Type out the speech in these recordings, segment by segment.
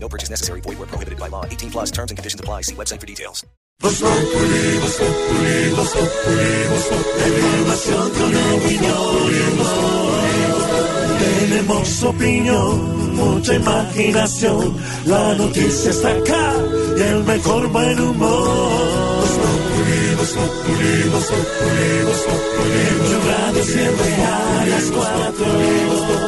No purchase necessary. Void where prohibited by law. 18 plus terms and conditions apply. See website for details. Tenemos opinión, mucha imaginación. La noticia está acá y el mejor buen humor. Tu radio siempre a las cuatro.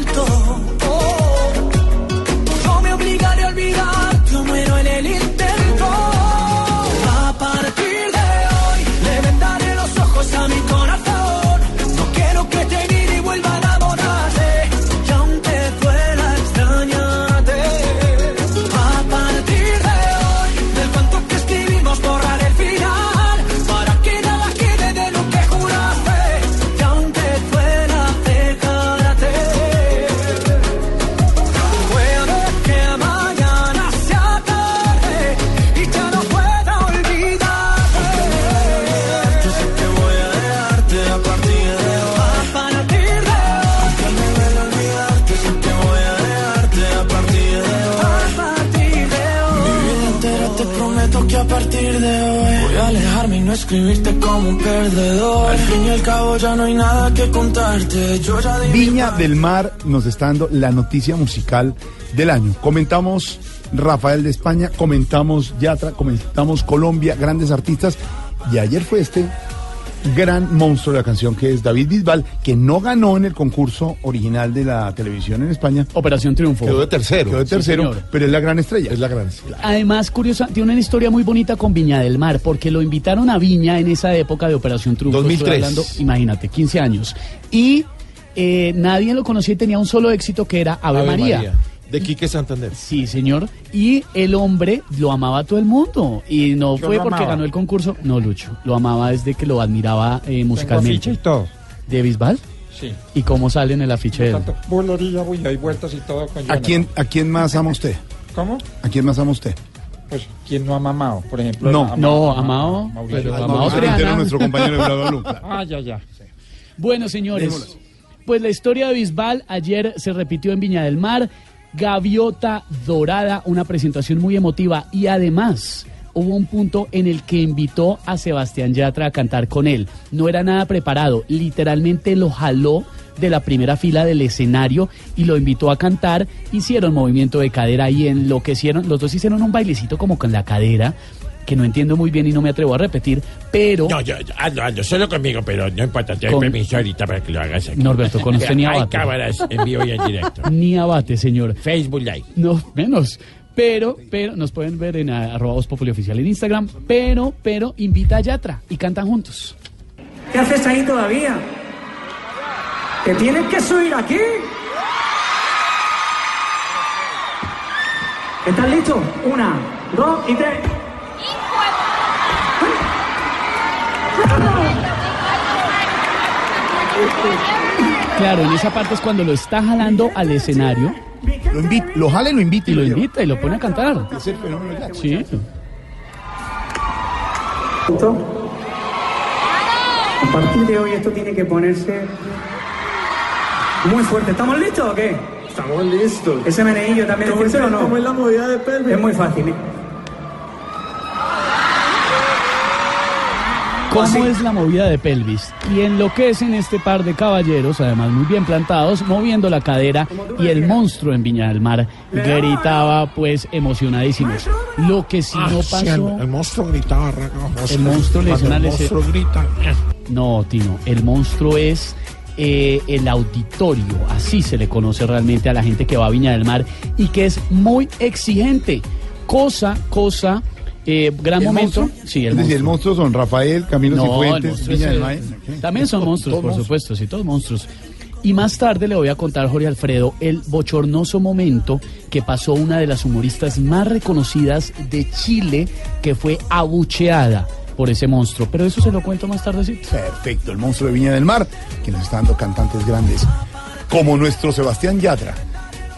No escribirte como un perdedor. Al fin y al cabo ya no hay nada que contarte. Yo ya Viña del Mar nos está dando la noticia musical del año. Comentamos Rafael de España, comentamos Yatra, comentamos Colombia, grandes artistas. Y ayer fue este gran monstruo de la canción que es David Bisbal, que no ganó en el concurso original de la televisión en España. Operación Triunfo. Quedó de tercero. Quedó de tercero, pero es la gran estrella. Es la gran estrella. Además, curiosa, tiene una historia muy bonita con Viña del Mar, porque lo invitaron a Viña en esa época de Operación Triunfo. 2003. Estoy hablando, imagínate, 15 años. Y eh, nadie lo conocía y tenía un solo éxito que era Ave, María. De Quique Santander. Sí, señor. Y el hombre lo amaba a todo el mundo. Y no Yo fue porque amaba. ganó el concurso. No, Lucho. Lo amaba desde que lo admiraba eh, musicalmente. todo. ¿De Bisbal? Sí. ¿Y cómo sale en el afiche de él? Tanto hay vueltas y todo con ¿A quién, ¿A quién más ama usted? ¿Cómo? ¿A quién más ama usted? Pues, ¿quién no ha mamado? Por ejemplo. No. No, Amado- Amado, Mauricio. pero Ah. Triana. Nuestro compañero Bla. Ah, ya, ya. Bueno, señores, pues la historia de Bisbal ayer se repitió en Viña del Mar. Gaviota Dorada, una presentación muy emotiva y además hubo un punto en el que invitó a Sebastián Yatra a cantar con él. No era nada preparado, literalmente lo jaló de la primera fila del escenario y lo invitó a cantar. Hicieron movimiento de cadera y enloquecieron. Los dos hicieron un bailecito como con la cadera que no entiendo muy bien y no me atrevo a repetir, pero No, yo, yo, hazlo, hazlo, solo conmigo, pero no importa, te doy Con- permiso ahorita para que lo hagas aquí. Norberto, con usted ni Hay abate. cámaras en vivo y en directo. ni abate, señor. Facebook Live. No, menos. Pero, pero, nos pueden ver en ah, arroba oficial en Instagram. Pero, pero, invita a Yatra y cantan juntos. ¿Qué haces ahí todavía? ¿Te tienes que subir aquí? ¿Estás listo? Una, dos y tres. Claro, en esa parte es cuando lo está jalando al escenario Lo, invita, lo jala y lo invita y lo invita y lo pone a cantar. Es el fenómeno Yatra. Sí. ¿Listo? A partir de hoy esto tiene que ponerse muy fuerte. ¿Estamos listos o qué? Estamos listos. ¿Ese meneillo también es ¿Cómo, fuerte o no? cómo es la movida de pelvis? Es muy fácil. ¿eh? ¿Cómo es la movida de pelvis? Y enloquecen este par de caballeros, además muy bien plantados, moviendo la cadera y el monstruo en Viña del Mar gritaba pues emocionadísimos. Lo que si no Ah, pasó... el monstruo gritaba. El monstruo le El monstruo grita. No, Tino, el monstruo es eh, el auditorio, así se le conoce realmente a la gente que va a Viña del Mar y que es muy exigente. Cosa, cosa, eh, gran ¿El momento. monstruo? Sí, el es decir, el monstruo. son Rafael, Camilo No, Cifuentes, Viña del el- Mar. También son monstruos, por monstruos. supuesto, sí, todos monstruos. Y más tarde le voy a contar, Jorge Alfredo, el bochornoso momento que pasó una de las humoristas más reconocidas de Chile, que fue abucheada por ese monstruo. Pero eso se lo cuento más tardecito. Perfecto, el monstruo de Viña del Mar, que nos está dando cantantes grandes, como nuestro Sebastián Yatra,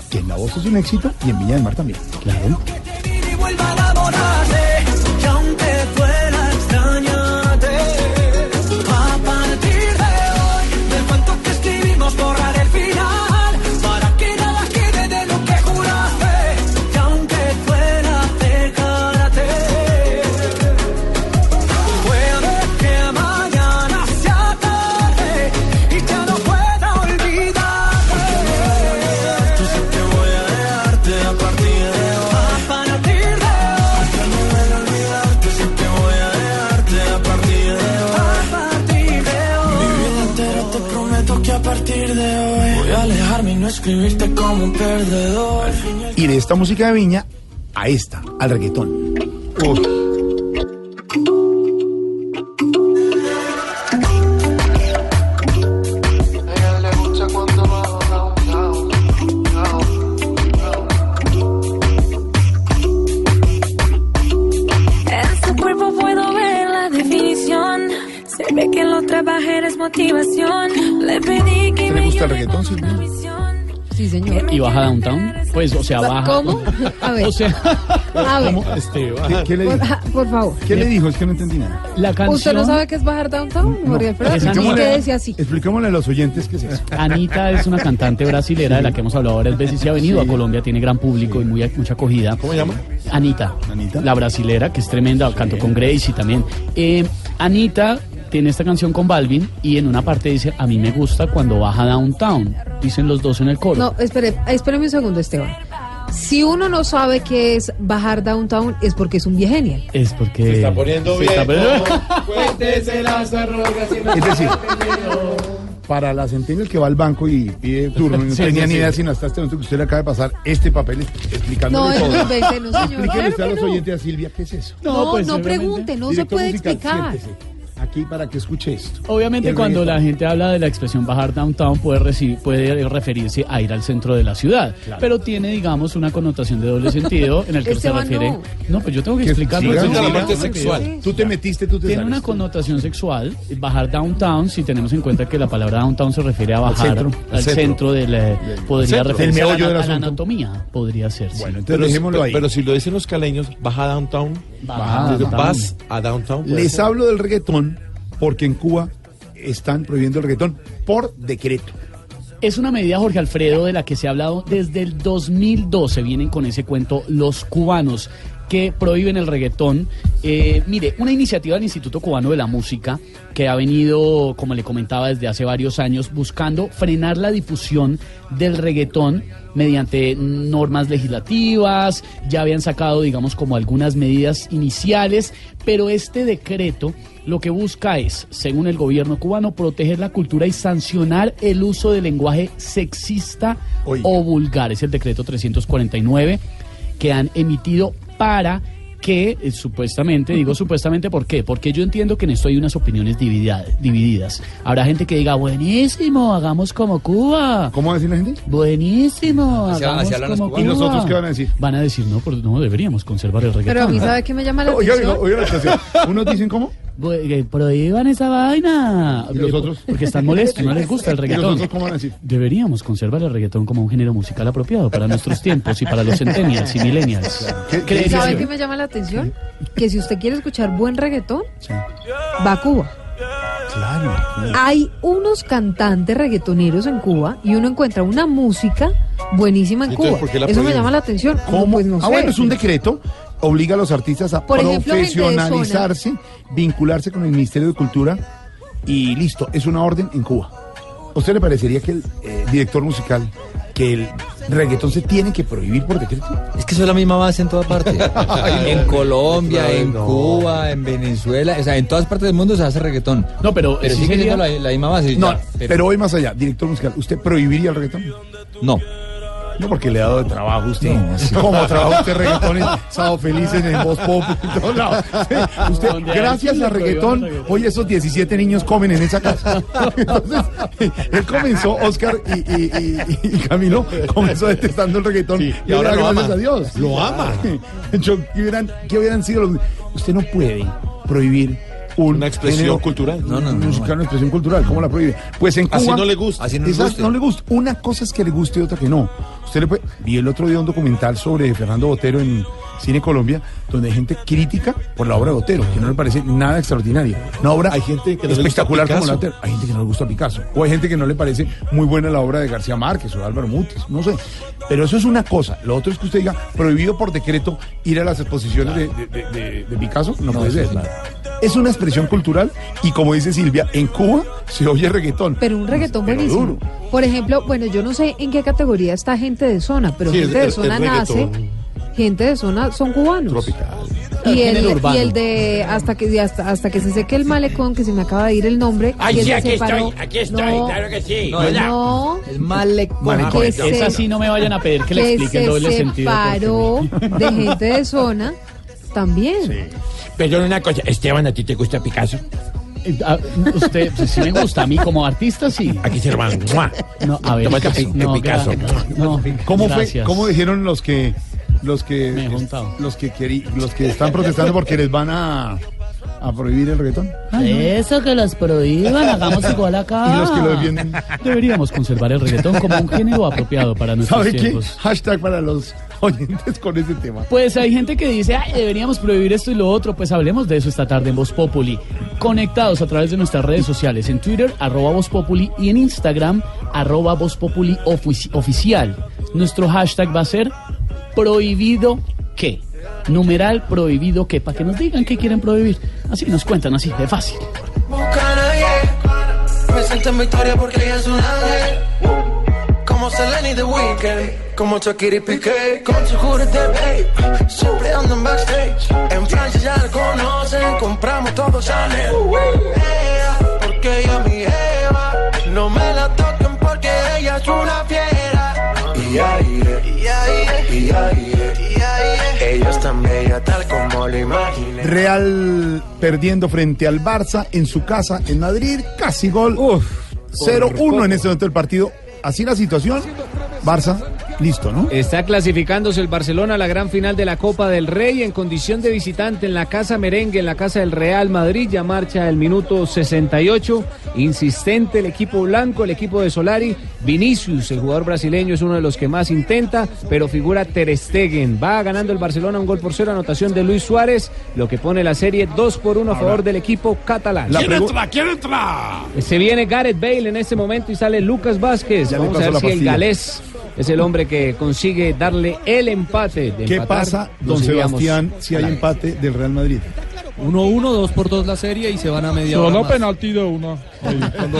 que en la voz es un éxito y en Viña del Mar también. Claro. Escribirte como un perdedor. Y de esta música de Viña a esta, al reggaetón. Que ¿Te me gusta el reggaetón, Silvia? Sí, señor. ¿Y baja downtown? Pues, o sea, baja. ¿Cómo? A ver, O sea, a ver, ¿Cómo? este, ¿Qué, qué le por, dijo? por favor. ¿Qué le dijo? Es que no entendí nada. la canción. ¿Usted no sabe qué es bajar downtown? Jorge Alfredo? esa ¿Y niña- qué decía así? Expliquémosle a los oyentes qué es eso. Anita es una cantante brasilera de la que hemos hablado varias veces y ha venido a Colombia, tiene gran público y muy, mucha acogida. ¿Cómo se llama? Anita, Anita. la brasilera, que es tremenda, cantó con Gracie también. Eh, Anita tiene esta canción con Balvin y en una parte dice, a mí me gusta cuando baja downtown. Dicen los dos en el coro. No, espere, espéreme un segundo, Esteban. Si uno no sabe qué es bajar downtown, es porque es un viegenial. Es porque... Se está poniendo se está bien. poniendo- Es decir, para la centennial que va al banco y pide turno, y no Sí, tenía sí, ni sí. idea sino hasta este momento que usted le acaba de pasar este papel explicándole No, es todo. no, señor. Explíquele Claro usted a los no. oyentes a Silvia qué es eso. No, pues, no obviamente. pregunte, no se puede musical, explicar. siéntese Aquí para que escuche esto. Obviamente cuando la gente habla de la expresión bajar downtown puede, reci- puede referirse a ir al centro de la ciudad, pero tiene digamos una connotación de doble sentido en el que se Esteban, refiere... no. No, pues yo tengo que explicarlo. sí, la parte sexual. Tú te metiste, tú te Tiene una connotación sexual, bajar downtown, si tenemos en cuenta que la palabra downtown se refiere a bajar al centro, del... eh, podría centro. referirse El a la, a la anatomía, podría ser, sí. Bueno, entonces Pero, dejémoslo ahí. pero si lo dicen los caleños, baja downtown. Baja Entonces downtown. vas a downtown. Les ser. hablo del reggaetón porque en Cuba están prohibiendo el reggaetón por decreto. Es una medida, Jorge Alfredo, de la que se ha hablado desde el 2012. Vienen con ese cuento los cubanos que prohíben el reggaetón. Eh, mire, una iniciativa del Instituto Cubano de la Música que ha venido, como le comentaba, desde hace varios años buscando frenar la difusión del reggaetón mediante normas legislativas, ya habían sacado, digamos, como algunas medidas iniciales, pero este decreto lo que busca es, según el gobierno cubano, proteger la cultura y sancionar el uso del lenguaje sexista Oiga. o vulgar. Es el decreto 349 que han emitido para que eh, supuestamente, digo supuestamente, ¿por qué? Porque yo entiendo que en esto hay unas opiniones dividida- divididas. Habrá gente que diga, buenísimo, hagamos como Cuba. ¿Cómo va a decir la gente? Buenísimo, Así- hagamos como cubanos. ¿Y Cuba. nosotros qué van a decir? Van a decir, no, por- no deberíamos conservar el reggaetón. Pero a mí, ¿sabe qué me llama la Oiga, atención? oiga, oiga la. Unos dicen cómo. Que prohíban esa vaina. ¿Y los otros? Porque están molestos, no les gusta el ¿Y los reggaetón. otros cómo van a decir? Deberíamos conservar el reggaetón como un género musical apropiado para nuestros tiempos y para los centennials y millennials. ¿Qué- qué ¿Sabe qué me llama la atención? Que si usted quiere escuchar buen reggaetón, Sí. va a Cuba. Claro. Hay unos cantantes reggaetoneros en Cuba y uno encuentra una música buenísima en Entonces, Cuba. ¿por qué la Eso me llama la atención. ¿Cómo? pues no ah, sé. bueno, es un decreto obliga a los artistas a Por ejemplo, profesionalizarse, vincularse con el Ministerio de Cultura y listo, es una orden en Cuba. ¿A usted le parecería que el eh, director musical, que el reggaetón se tiene que prohibir por decreto? Es que eso es la misma base en toda parte. en Colombia, en no. Cuba, en Venezuela, o sea, en todas partes del mundo se hace reggaetón. No, pero, pero sí sigue sería- siendo la, la misma base. No, ya, pero... hoy más allá, director musical, ¿usted prohibiría el reggaetón? No. No, porque le ha dado de trabajo a usted. No, sí. ¿Cómo trabaja usted reggaetón Sábado Felices en Voz Pop? Usted, gracias a reggaetón, el hoy esos 17 niños comen en esa casa. Entonces, él comenzó, Oscar y, y- y- y Camilo, comenzó detestando el reggaetón. Sí, y ahora gracias ama. a Dios. Lo ama. Yo, ¿qué, hubieran, qué hubieran sido los.? Usted no puede prohibir un Una expresión género cultural. No, no, no, musical, una expresión cultural. ¿Cómo la prohíbe? Pues en Cuba. Así no le gusta. Así no le guste. no le gusta. Una cosa es que le guste y otra que no. Usted le puede... Vi el otro día un documental sobre Fernando Botero en Cine Colombia, donde hay gente crítica por la obra de Botero, que no le parece nada extraordinaria. Una obra Hay gente que no le espectacular gusta como la. Hay gente que no le gusta Picasso. O hay gente que no le parece muy buena la obra de García Márquez o de Álvaro Mutis. No sé. Pero eso es una cosa. Lo otro es que usted diga, prohibido por decreto ir a las exposiciones de, de- de- de- de Picasso. No, puede ser. Es una expresión cultural y como dice Silvia, en Cuba se oye reggaetón. Pero un reggaetón Pero buenísimo. duro. Por ejemplo, bueno, yo no sé en qué categoría está gente de zona, pero Sí, es- gente de es- zona es nace, gente de zona son cubanos. Tropical. Y el, y el de hasta que hasta, hasta que se seque el malecón, que se me acaba de ir el nombre. Ay, el sí, aquí separó- estoy, aquí estoy, no, claro que sí. No, Es malecón. Malecón. que Esa se- sí no me vayan a pedir que le que expliquen se doble sentido. separó de gente de zona también. Perdón una cosa, Esteban, ¿a ti te gusta Picasso? Ah, Usted, pues, sí me gusta. A mí como artista, sí. Aquí se hermano. No, a ver. No, Picasso. no, ¿Cómo fue? ¿Cómo dijeron los que los que los que queri- los que están protestando porque les van a, a prohibir el reggaetón? Eso que los prohíban, hagamos igual acá. Y los que lo defienden. Deberíamos conservar el reggaetón como un género apropiado para nuestros ¿Sabe qué? tiempos. Hashtag para los oyentes con ese tema. Pues hay gente que dice, ay, deberíamos prohibir esto y lo otro. Pues hablemos de eso esta tarde en Voz Populi. Conectados a través de nuestras redes sociales, en Twitter, arroba Voz Populi, y en Instagram, arroba Voz Populi ofici- oficial. Nuestro hashtag va a ser prohibido qué. Numeral prohibido qué, para que nos digan qué quieren prohibir. Así nos cuentan, así de fácil. Me siento en victoria porque ella es un ángel. Como Selena y The Weeknd. Como Shakira y Piqué. Con su jury de babe. Siempre ando en backstage. En Francia ya la conocen. Compramos todo Chanel. Ella, porque ella mi Eva. No me la toquen porque ella es una fiera. Y ahí, y ahí, y ahí. Ella es tan bella tal como lo imaginé. Real perdiendo frente al Barça en su casa en Madrid, casi gol. 0-1 en este momento del partido. Así la situación. Barça, listo, ¿no? Está clasificándose el Barcelona a la gran final de la Copa del Rey en condición de visitante en la Casa Merengue, en la Casa del Real Madrid. Ya marcha el minuto 68. Insistente el equipo blanco, el equipo de Solari. Vinicius, el jugador brasileño, es uno de los que más intenta, pero figura Ter Stegen. Va ganando el Barcelona un gol por cero, anotación de Luis Suárez, lo que pone la serie 2 por 1 a favor del equipo catalán. La ¿Quién entra? ¿Quién entra? Se viene Gareth Bale en este momento y sale Lucas Vázquez. Ya Vamos a ver si el galés es el hombre que consigue darle el empate. De ¿Qué empatar, pasa, don Sebastián, si hay empate del Real Madrid? 1-1, 2 por 2 la serie y se van a media hora Solo más. penalti de uno. Y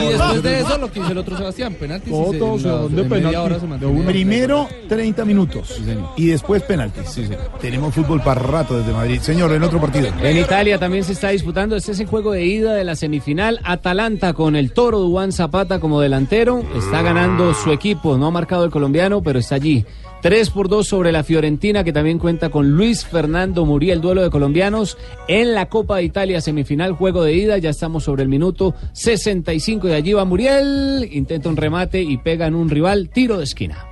después de eso, lo que dice el otro Sebastián, penaltis. se- en la- ¿de dónde en penalti? hora se De uno. Primero 30 minutos y después penaltis. Tenemos fútbol para rato desde Madrid. Señor, el otro partido. En Italia también se está disputando. Este es el juego de ida de la semifinal. Atalanta con el toro Duan Zapata como delantero. Está ganando su equipo. No ha marcado el colombiano, pero está allí. 3 por 2 sobre la Fiorentina, que también cuenta con Luis Fernando Muriel, duelo de colombianos en la Copa de Italia semifinal, juego de ida. Ya estamos sobre el minuto 65 y allí va Muriel. Intenta un remate y pega en un rival. Tiro de esquina.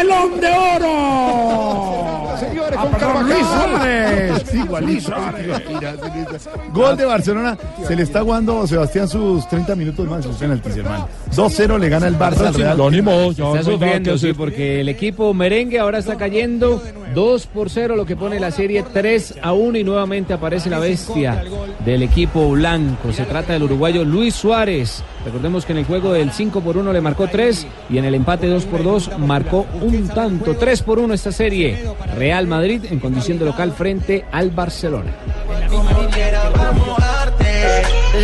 Muelón de oro. Señores, con perdón, Luis Carvajal. Suárez. Igualito. Gol de Barcelona. Se le está jugando Sebastián sus 30 minutos más sus penaltis, hermano. 2-0 le gana el Barça al Real. Está sufriendo, sí, porque el equipo merengue ahora está cayendo 2 por 0, lo que pone la serie 3 a 1 y nuevamente aparece la bestia del equipo blanco. Se trata del uruguayo Luis Suárez. Recordemos que en el juego del 5 por 1 le marcó 3 y en el empate 2 por 2 marcó un tanto. 3 por 1 esta serie. Real Madrid en condición de local frente al Barcelona.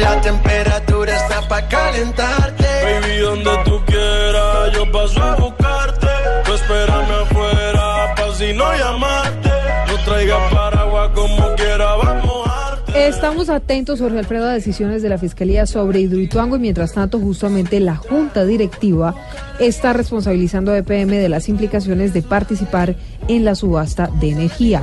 La temperatura está para calentarte. Baby, donde tú quieras, yo paso a buscarte. Tú espérame afuera, si no llamarte. No traigas paraguas como quiera, vamos a Estamos atentos, Jorge Alfredo, a decisiones de la Fiscalía sobre Hidroituango y mientras tanto justamente la Junta Directiva está responsabilizando a EPM de las implicaciones de participar en la subasta de energía.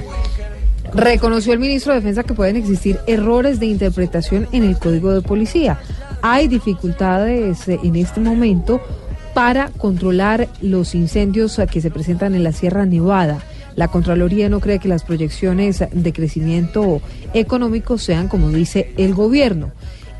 Reconoció el ministro de Defensa que pueden existir errores de interpretación en el Código de Policía. Hay dificultades eh, en este momento para controlar los incendios eh, que se presentan en la Sierra Nevada. La Contraloría no cree que las proyecciones de crecimiento económico sean como dice el gobierno.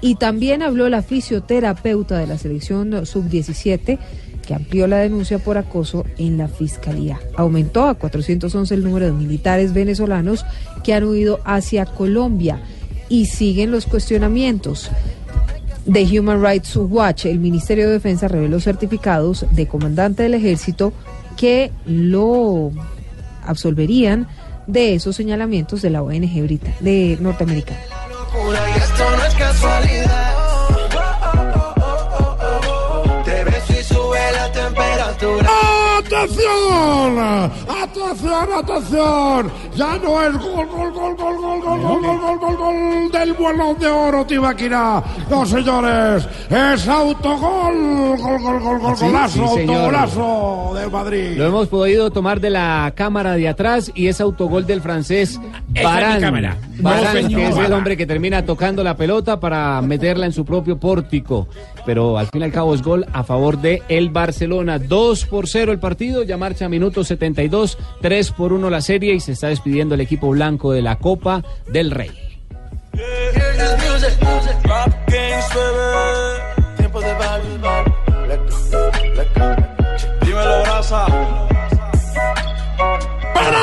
Y también habló la fisioterapeuta de la selección sub-17 que amplió la denuncia por acoso en la fiscalía. Aumentó a 411 el número de militares venezolanos que han huido hacia Colombia y siguen los cuestionamientos. De Human Rights Watch, el Ministerio de Defensa reveló certificados de comandante del ejército que lo absolverían de esos señalamientos de la ONG brita- de norteamericana. ¡Atención! ¡Atención, atención! Ya no es gol, gol, gol, gol, gol, gol, gol, gol, gol, gol, gol del vuelo de oro, Tibaquira. No, señores, es autogol, gol, gol, gol, gol, ¿Sí? golazo, Sí, autogolazo del Madrid. Lo hemos podido tomar de la cámara de atrás y es autogol del francés Barán. Barán, que es el hombre que termina tocando la pelota para meterla en su propio pórtico. Pero al fin y al cabo es gol a favor de el Barcelona. 2 por 0 el partido, ya marcha minuto 72, 3 por 1 la serie y se está despidiendo el equipo blanco de la Copa del Rey.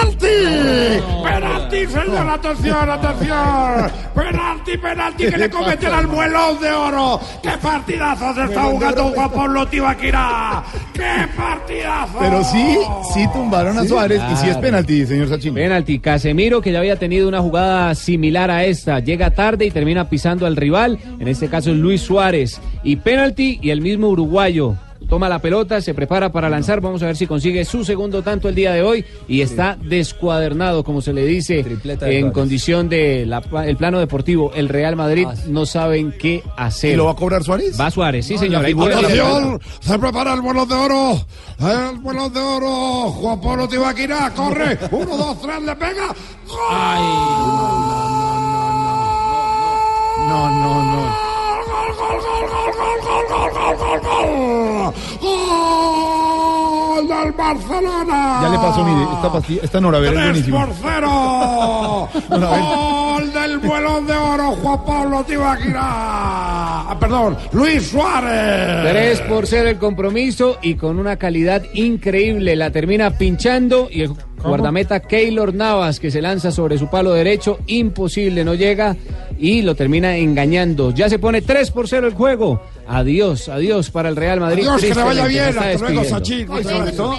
¡Penalti! ¡Penalti, señor! ¡Atención, atención! ¡Penalti, penalti que le cometen al vuelo de oro! ¡Qué partidazo se está jugando Juan Pablo Tibaquira! ¡Qué partidazo! Pero sí, sí tumbaron a Sí, Suárez y sí es penalti, señor Sachin. Penalti, Casemiro que ya había tenido una jugada similar a esta, llega tarde y termina pisando al rival, en este caso es Luis Suárez. Y penalti y el mismo uruguayo. Toma la pelota, se prepara para lanzar. Vamos a ver si consigue su segundo tanto el día de hoy. Y está descuadernado, como se le dice, de en condición de la- el plano deportivo. El Real Madrid no saben qué hacer. ¿Y lo va a cobrar Suárez? Va Suárez, sí, No, señor. ¡Atención! Se prepara el vuelo de oro. El vuelo de oro. Juan Pablo Tibaquira corre. Uno, dos, tres, le pega. No, no, no. ¡Gol, gol, gol, gol, gol, gol, gol, gol, gol! ¡Gol del Barcelona! Ya le pasó, mire, esta pastilla, esta Noravera es 3 buenísima. por 0. Gol del vuelo de oro, Juan Pablo Tibaquira. Ah, perdón, Luis Suárez. 3 por 0 el compromiso y con una calidad increíble. La termina pinchando y el guardameta Keylor Navas que se lanza sobre su palo derecho. Imposible, no llega y lo termina engañando. Ya se pone 3 por 0 el juego. Adiós, adiós para el Real Madrid. Adiós, que le vaya bien. Hasta luego. Sachin. Sobre todo,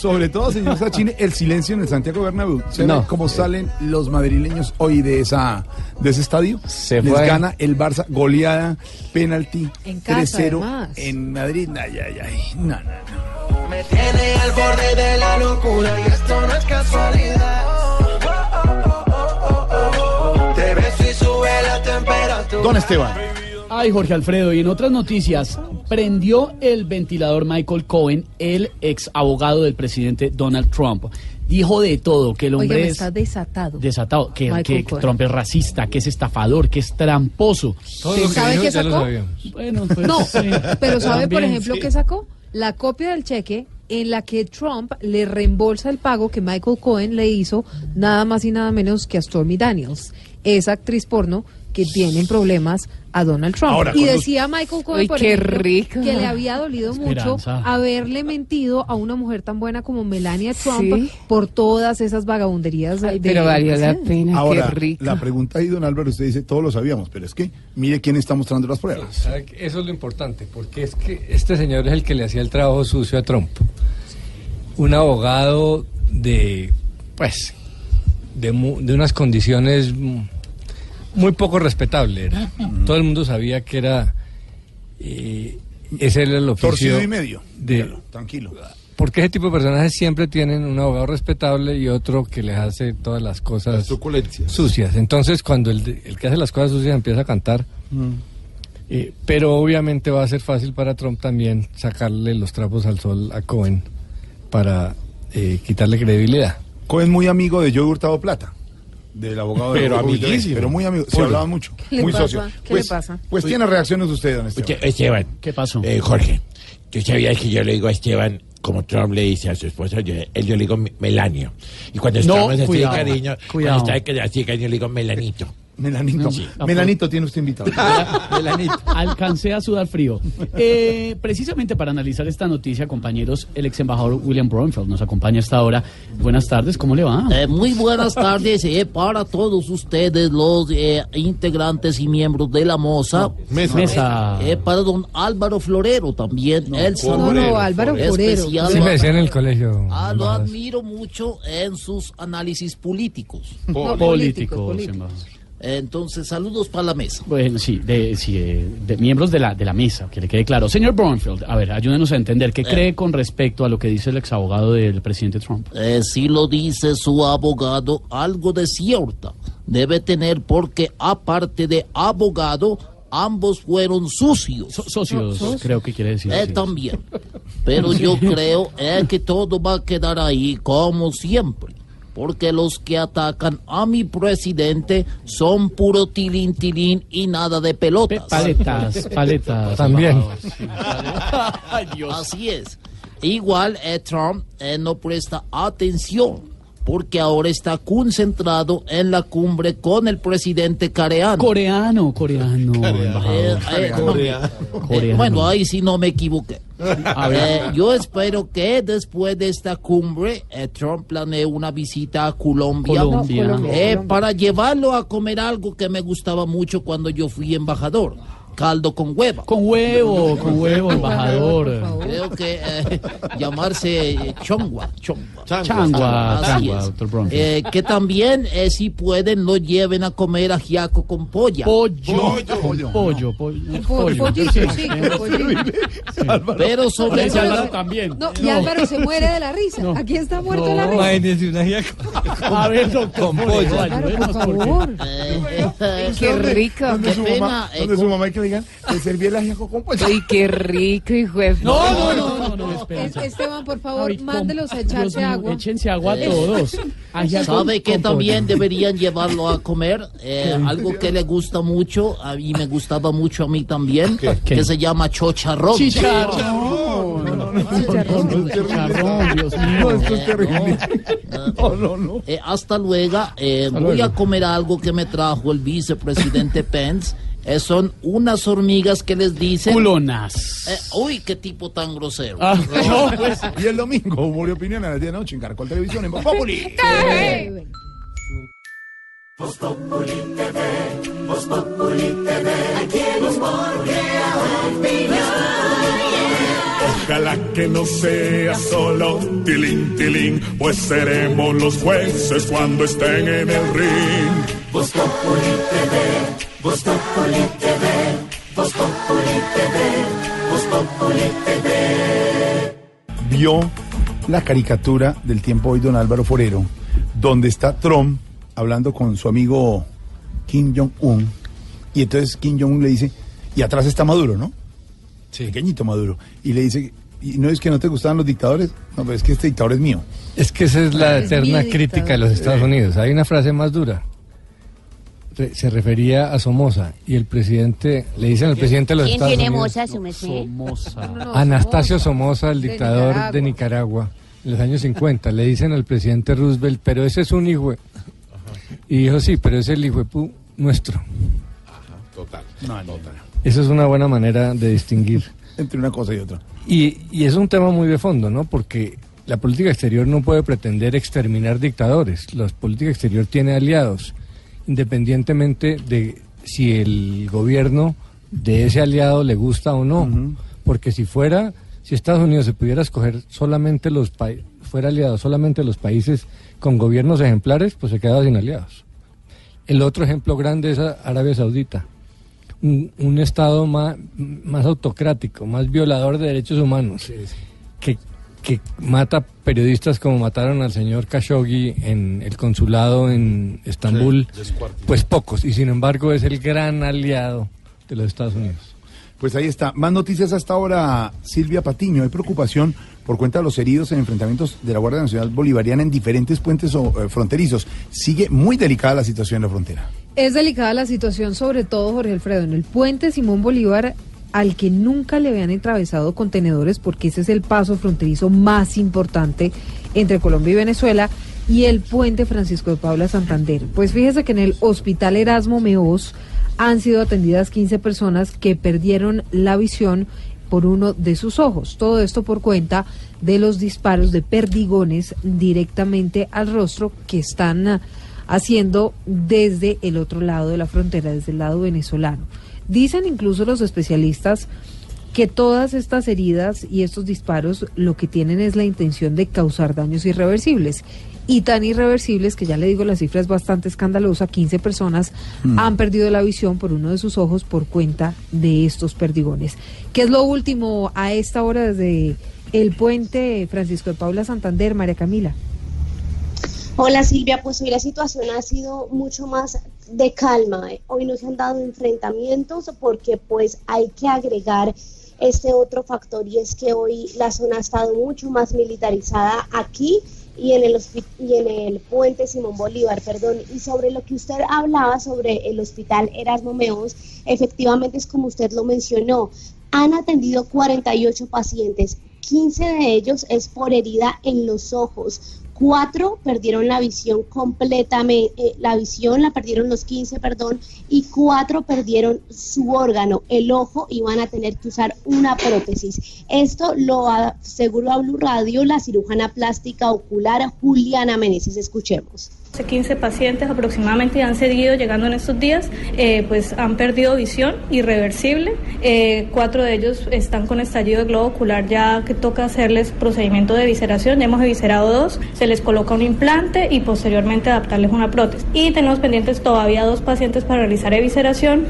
sobre todo, señor Sachin, el silencio en el Santiago Bernabéu. ¿Se No. ve cómo salen los madrileños hoy de esa de ese estadio? Se Les fue. gana el Barça, goleada, penalti, En casa, 3-0 además. en Madrid. Ay, ay, ay. No, no, no. Me tiene al borde de la locura y esto no es casualidad. Te beso y sube la temperatura. Don Esteban. Ay, Jorge Alfredo, y en otras noticias, prendió el ventilador Michael Cohen, el ex abogado del presidente Donald Trump. Dijo de todo, que el hombre es está desatado. desatado, que. Trump es racista, que es estafador, que es tramposo. ¿Sabe qué sacó? Bueno, pues, No, sí. pero ¿sabe, por ejemplo, sí. qué sacó? La copia del cheque en la que Trump le reembolsa el pago que Michael Cohen le hizo nada más y nada menos que a Stormy Daniels, esa actriz porno que tiene problemas a Donald Trump. Ahora, y decía Michael Cohen, Uy, por qué ejemplo, rico. que le había dolido mucho haberle mentido a una mujer tan buena como Melania Trump Sí. por todas esas vagabunderías de pero valió la pena, Ahora, qué rico. la pregunta ahí, don Álvaro, usted dice, todos lo sabíamos, pero es que mire quién está mostrando las pruebas. Eso es lo importante, porque es que este señor es el que le hacía el trabajo sucio a Trump. Un abogado de, pues, de, mu- de unas condiciones muy poco respetables. era. Todo el mundo sabía que era... eh, ese era el oficio... Torcido y medio. De, tranquilo. porque ese tipo de personajes siempre tienen un abogado respetable y otro que les hace todas las cosas sucias. Entonces, cuando el, de- el que hace las cosas sucias empieza a cantar, eh, pero obviamente va a ser fácil para Trump también sacarle los trapos al sol a Cohen para eh, quitarle credibilidad. Cohen muy amigo de Joe Hurtado Plata, del abogado de Pero Hurtado, amiguísimo. Pero muy amigo, se Oye. hablaban mucho, ¿Qué le muy pasa? socio. ¿Qué pues, le pasa? Pues tiene reacciones de usted, don Esteban. Esteban. ¿Qué pasó? Eh, Jorge, tú sabías que yo le digo a Esteban, como Trump le dice a su esposa, yo, él yo le digo me- Melanio. Y cuando No, estamos así cuidado, de cariño, cuidado. cuando está de así de cariño, le digo Melanito. Melanito. Sí. Melanito tiene usted invitado. Alcancé a sudar frío. Eh, precisamente para analizar esta noticia, compañeros, el ex embajador William Bromfield nos acompaña hasta ahora. Buenas tardes, ¿cómo le va? Eh, muy buenas tardes eh, para todos ustedes, los eh, integrantes y miembros de la MOSA. Mesa. Mesa. Eh, para don Álvaro Florero también. el No, no, Álvaro. Especial. Sí me decían en el colegio. Ah, lo admiro mucho en sus análisis políticos. No, políticos, embajador. Eh, Entonces, saludos para la mesa. Bueno, sí, de, sí, eh, de miembros de la, de la mesa, que le quede claro. Señor Bromfield, a ver, ayúdenos a entender qué cree con respecto a lo que dice el ex abogado del presidente Trump. Eh, si lo dice su abogado, algo de cierta debe tener porque aparte de abogado, ambos fueron sucios. socios, creo que quiere decir. Eh, también. Pero yo creo eh, que todo va a quedar ahí como siempre. Porque los que atacan a mi presidente son puro tilín tilín y nada de pelotas. Paletas, paletas. También. Así es. Igual eh, Trump eh, no presta atención porque ahora está concentrado en la cumbre con el presidente coreano. Coreano, coreano. Eh, eh, Coreano. Coreano. bueno, ahí sí no me equivoqué. A ver. Eh, yo espero que después de esta cumbre eh, Trump planee una visita a Colombia, Colombia. No, Colombia, eh, Colombia. para llevarlo a comer algo que me gustaba mucho cuando yo fui embajador, caldo con hueva. Con huevo, con huevo, embajador. Creo que eh, llamarse eh, chongua, chongua. Changua, Así changua, es. doctor Bromfield. Eh, que también, eh, si pueden, lo lleven a comer ajiaco con polla. Pollo, pollo, pollo, pollo. pollito, sí, pollito. Pero sobre Ese Álvaro todo... también. No, y Álvaro se muere de la risa. Aquí está muerto de la risa. Imagínese un ajiaco. A ver, doctor. Con pollo. Álvaro, por ayúdenos, porque- favor. Eh, eh, Qué rico. ¿Dónde su Qué mamá? pena, eh, ¿Dónde su mamá hay que digan? Le serví el ajiaco con pollo. Ay, qué rico, hijo de... No, no, no, no, no. Esteban, por favor, mándelos a echarse agua. Échense agua a todos. ¿Sabe que también pollo. deberían llevarlo a comer? Eh, algo que le gusta mucho, a mí me gustaba mucho a mí también, ¿Qué? que se llama chocharrón. Chicharrón. No, no, no, chicharrón, Dios mío. No, esto es terrible. Eh, No, no, no. eh, hasta luego. eh, voy luego. a comer algo que me trajo el vicepresidente Pence. Eh, son unas hormigas que les dicen... Culonas. Eh, uy, qué tipo tan grosero. Ah, no, pues. Y el domingo, humor y opinión a las 10 de la noche en Caracol Televisión en Voz Populi. Ojalá que no sea solo tilín, tilín, pues seremos los jueces cuando estén en el ring. Voz Populi TV, Voz Populi TV, Voz Populi TV, Voz Populi TV. Vio la caricatura del tiempo hoy, don Álvaro Forero, donde está Trump hablando con su amigo Kim Jong-un. Y entonces Kim Jong-un le dice, y atrás está Maduro, ¿no? Sí. Pequeñito Maduro. Y le dice, ¿y no es que no te gustaban los dictadores? No, pero es que este dictador es mío. Es que esa es la Es eterna crítica de los Estados Unidos. Hay una frase más dura. Re- se refería a Somoza y el presidente, le dicen al presidente de los ¿Quién Estados tiene Unidos, moza, su merced? Anastasio Somoza, el De dictador de Nicaragua, en los años 50, le dicen al presidente Roosevelt, pero ese es un hijo. de-". Y dijo, sí, pero es el hijo de pu- nuestro. Total. No, no, Esa es una buena manera de distinguir. Entre una cosa y otra. Y, y es un tema muy de fondo, ¿no? Porque la política exterior no puede pretender exterminar dictadores. La política exterior tiene aliados, independientemente de si el gobierno de ese aliado le gusta o no. Porque si fuera, si Estados Unidos se pudiera escoger solamente los países, fuera aliado solamente los países con gobiernos ejemplares, pues se quedaba sin aliados. El otro ejemplo grande es Arabia Saudita un, un Estado más, más autocrático, más violador de derechos humanos, que, que mata periodistas como mataron al señor Khashoggi en el consulado en Estambul, Sí, pues pocos, y sin embargo es el gran aliado de los Estados Unidos. Pues ahí está. Más noticias hasta ahora, Silvia Patiño. Hay preocupación por cuenta de los heridos en enfrentamientos de la Guardia Nacional Bolivariana en diferentes puentes o, eh, fronterizos. Sigue muy delicada la situación en la frontera. Es delicada la situación, sobre todo, Jorge Alfredo, en el puente Simón Bolívar, al que nunca le habían atravesado contenedores, porque ese es el paso fronterizo más importante entre Colombia y Venezuela, y el puente Francisco de Paula Santander. Pues fíjese que en el Hospital Erasmo Meos han sido atendidas 15 personas que perdieron la visión por uno de sus ojos. Todo esto por cuenta de los disparos de perdigones directamente al rostro que están haciendo desde el otro lado de la frontera, desde el lado venezolano. Dicen incluso los especialistas que todas estas heridas y estos disparos lo que tienen es la intención de causar daños irreversibles. Y tan irreversibles que ya le digo, la cifra es bastante escandalosa. 15 personas Mm. han perdido la visión por uno de sus ojos por cuenta de estos perdigones. ¿Qué es lo último a esta hora desde el puente Francisco de Paula Santander, María Camila? Hola Silvia, pues hoy la situación ha sido mucho más de calma. Hoy no se han dado enfrentamientos porque pues hay que agregar este otro factor y es que hoy la zona ha estado mucho más militarizada aquí y en el y en el puente Simón Bolívar, perdón, y sobre lo que usted hablaba sobre el hospital Erasmo Meos, efectivamente es como usted lo mencionó, han atendido 48 pacientes, 15 de ellos es por herida en los ojos. Cuatro perdieron la visión completamente, eh, la visión la perdieron los 15, perdón, y cuatro perdieron su órgano, el ojo, y van a tener que usar una prótesis. Esto lo aseguró a Blue Radio la cirujana plástica ocular Juliana Meneses. Escuchemos. 15 pacientes aproximadamente han seguido llegando en estos días, eh, pues han perdido visión irreversible. Eh, cuatro de ellos están con estallido de globo ocular ya que toca hacerles procedimiento de viseración. Ya hemos eviscerado dos, se les coloca un implante y posteriormente adaptarles una prótesis. Y tenemos pendientes todavía dos pacientes para realizar evisceración.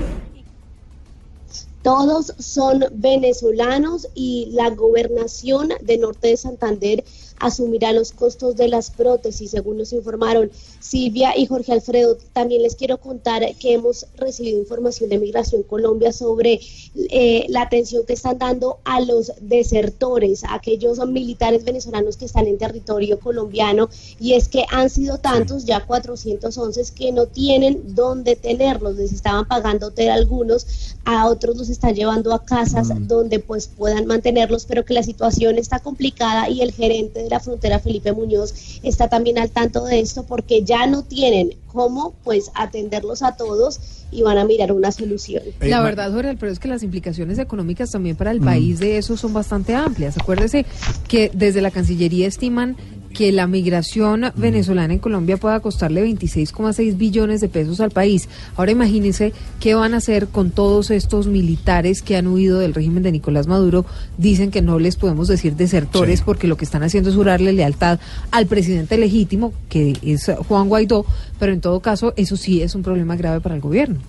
Todos son venezolanos y la gobernación de Norte de Santander asumirá los costos de las prótesis, según nos informaron Silvia y Jorge Alfredo. También les quiero contar que hemos recibido información de Migración Colombia sobre eh, la atención que están dando a los desertores, a aquellos militares venezolanos que están en territorio colombiano, y es que han sido tantos, ya 411, que no tienen dónde tenerlos, les estaban pagando hotel a algunos, a otros los están llevando a casas donde pues puedan mantenerlos, pero que la situación está complicada y el gerente de la frontera, Felipe Muñoz, está también al tanto de esto porque ya no tienen cómo pues atenderlos a todos y van a mirar una solución. La verdad, Jorge Alfredo, es que las implicaciones económicas también para el Mm. país de eso son bastante amplias. Acuérdese que desde la Cancillería estiman que la migración venezolana en Colombia pueda costarle 26,6 billones de pesos al país. Ahora imagínense qué van a hacer con todos estos militares que han huido del régimen de Nicolás Maduro. Dicen que no les podemos decir desertores Sí. porque lo que están haciendo es jurarle lealtad al presidente legítimo, que es Juan Guaidó, pero en todo caso eso sí es un problema grave para el gobierno.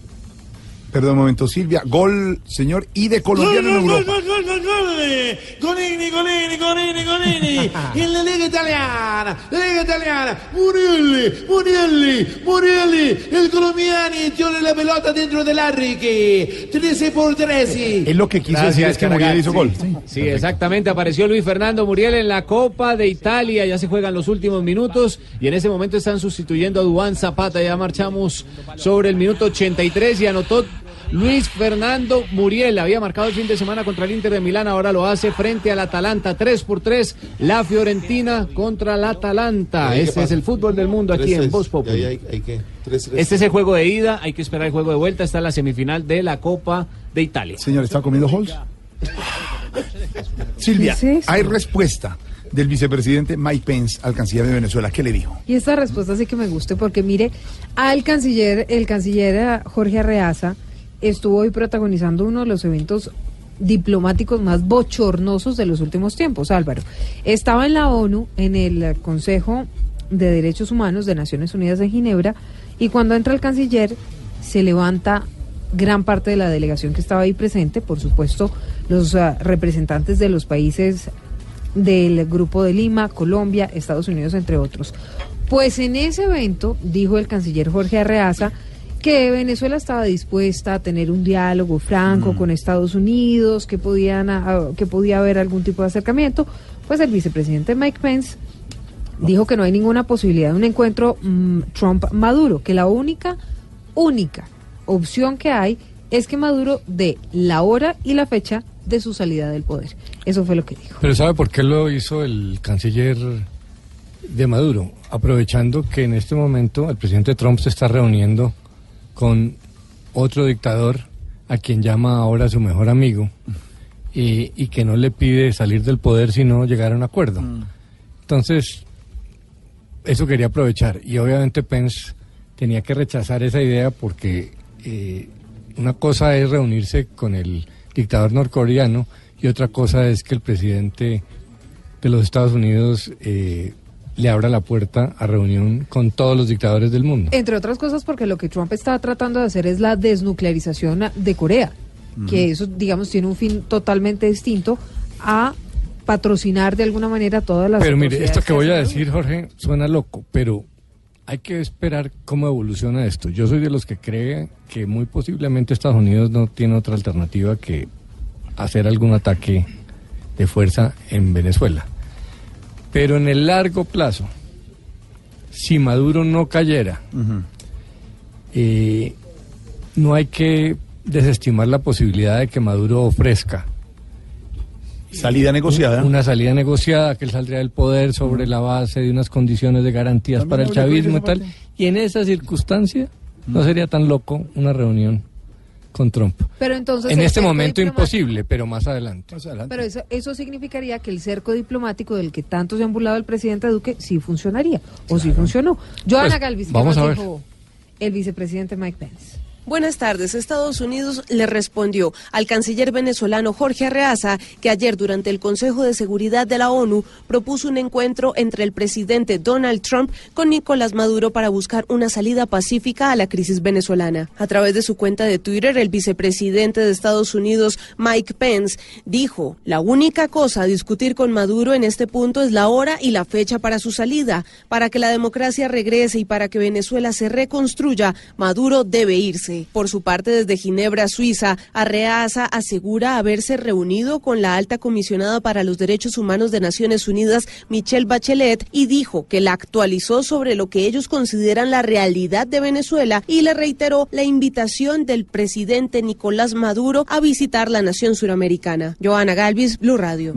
Perdón un momento, Silvia. Gol, señor, y de colombiano en Europa. gol, gol, gol, gol, gol. Golini, Golini, Golini, Golini. En la Liga Italiana, la Liga Italiana. Murielli, Murielli, Murielli. El colombiano tiene la pelota dentro del Arrique. 13 por 13. Es lo que quiso decir es que Muriel hizo gol. Sí, exactamente. Apareció Luis Fernando Muriel en la Copa de Italia. Ya se juegan los últimos minutos y en ese momento están sustituyendo a Dubán Zapata. Ya marchamos sobre el minuto 83 y anotó Luis Fernando Muriel. Había marcado el fin de semana contra el Inter de Milán. Ahora lo hace frente al Atalanta. 3 por 3. La Fiorentina contra el Atalanta. Ahí, ¿qué Este es el fútbol del mundo aquí en 3-3. Voz Populi. Y ahí hay- hay que- 3-3. Este es el juego de ida. Hay que esperar el juego de vuelta. Está la semifinal de la Copa de Italia. Señor, ¿está comiendo Halls? Silvia, hay respuesta del vicepresidente Mike Pence al canciller de Venezuela. ¿Qué le dijo? Y esta respuesta sí que me gusta porque mire, al canciller, el canciller Jorge Arreaza estuvo hoy protagonizando uno de los eventos diplomáticos más bochornosos de los últimos tiempos, Álvaro. Estaba en la ONU, en el Consejo de Derechos Humanos de Naciones Unidas de Ginebra, y cuando entra el canciller se levanta gran parte de la delegación que estaba ahí presente, por supuesto, los ah, representantes de los países del Grupo de Lima, Colombia, Estados Unidos, entre otros. Pues en ese evento, dijo el canciller Jorge Arreaza, que Venezuela estaba dispuesta a tener un diálogo franco con Estados Unidos, que, podían, ah, que podía haber algún tipo de acercamiento. Pues el vicepresidente Mike Pence dijo que no hay ninguna posibilidad de un encuentro mm, Trump-Maduro, que la única, única opción que hay es que Maduro dé la hora y la fecha de su salida del poder. Eso fue lo que dijo. Pero ¿sabe por qué lo hizo el canciller de Maduro? Aprovechando que en este momento el presidente Trump se está reuniendo con otro dictador a quien llama ahora su mejor amigo y, y que no le pide salir del poder sino llegar a un acuerdo. Entonces, eso quería aprovechar y obviamente Pence tenía que rechazar esa idea porque eh, una cosa es reunirse con el dictador norcoreano y otra cosa es que el presidente de los Estados Unidos eh, le abra la puerta a reunión con todos los dictadores del mundo. Entre otras cosas porque lo que Trump está tratando de hacer es la desnuclearización de Corea, que eso, digamos, tiene un fin totalmente distinto a patrocinar de alguna manera todas las Pero mire, esto que voy a decir, Jorge, suena loco, pero hay que esperar cómo evoluciona esto. Yo soy de los que cree que muy posiblemente Estados Unidos no tiene otra alternativa que hacer algún ataque de fuerza en Venezuela. Pero en el largo plazo, si Maduro no cayera, eh, no hay que desestimar la posibilidad de que Maduro ofrezca Salida negociada. Una salida negociada, que él saldría del poder sobre la base de unas condiciones de garantías También para el chavismo y tal. Y en esa circunstancia no sería tan loco una reunión con Trump. Pero entonces en este momento imposible, pero más adelante. Pero eso, eso significaría que el cerco diplomático del que tanto se han burlado el presidente Duque sí funcionaría, o sí funcionó. Joana Pues, Galvis, ¿qué vamos más a ver. dijo el vicepresidente Mike Pence? Buenas tardes. Estados Unidos le respondió al canciller venezolano Jorge Arreaza que ayer durante el Consejo de Seguridad de la ONU propuso un encuentro entre el presidente Donald Trump con Nicolás Maduro para buscar una salida pacífica a la crisis venezolana. A través de su cuenta de Twitter, el vicepresidente de Estados Unidos, Mike Pence, dijo, la única cosa a discutir con Maduro en este punto es la hora y la fecha para su salida. Para que la democracia regrese y para que Venezuela se reconstruya, Maduro debe irse. Por su parte, desde Ginebra, Suiza, Arreaza asegura haberse reunido con la alta comisionada para los derechos humanos de Naciones Unidas, Michelle Bachelet, y dijo que la actualizó sobre lo que ellos consideran la realidad de Venezuela y le reiteró la invitación del presidente Nicolás Maduro a visitar la nación suramericana. Joana Galvis, Blue Radio.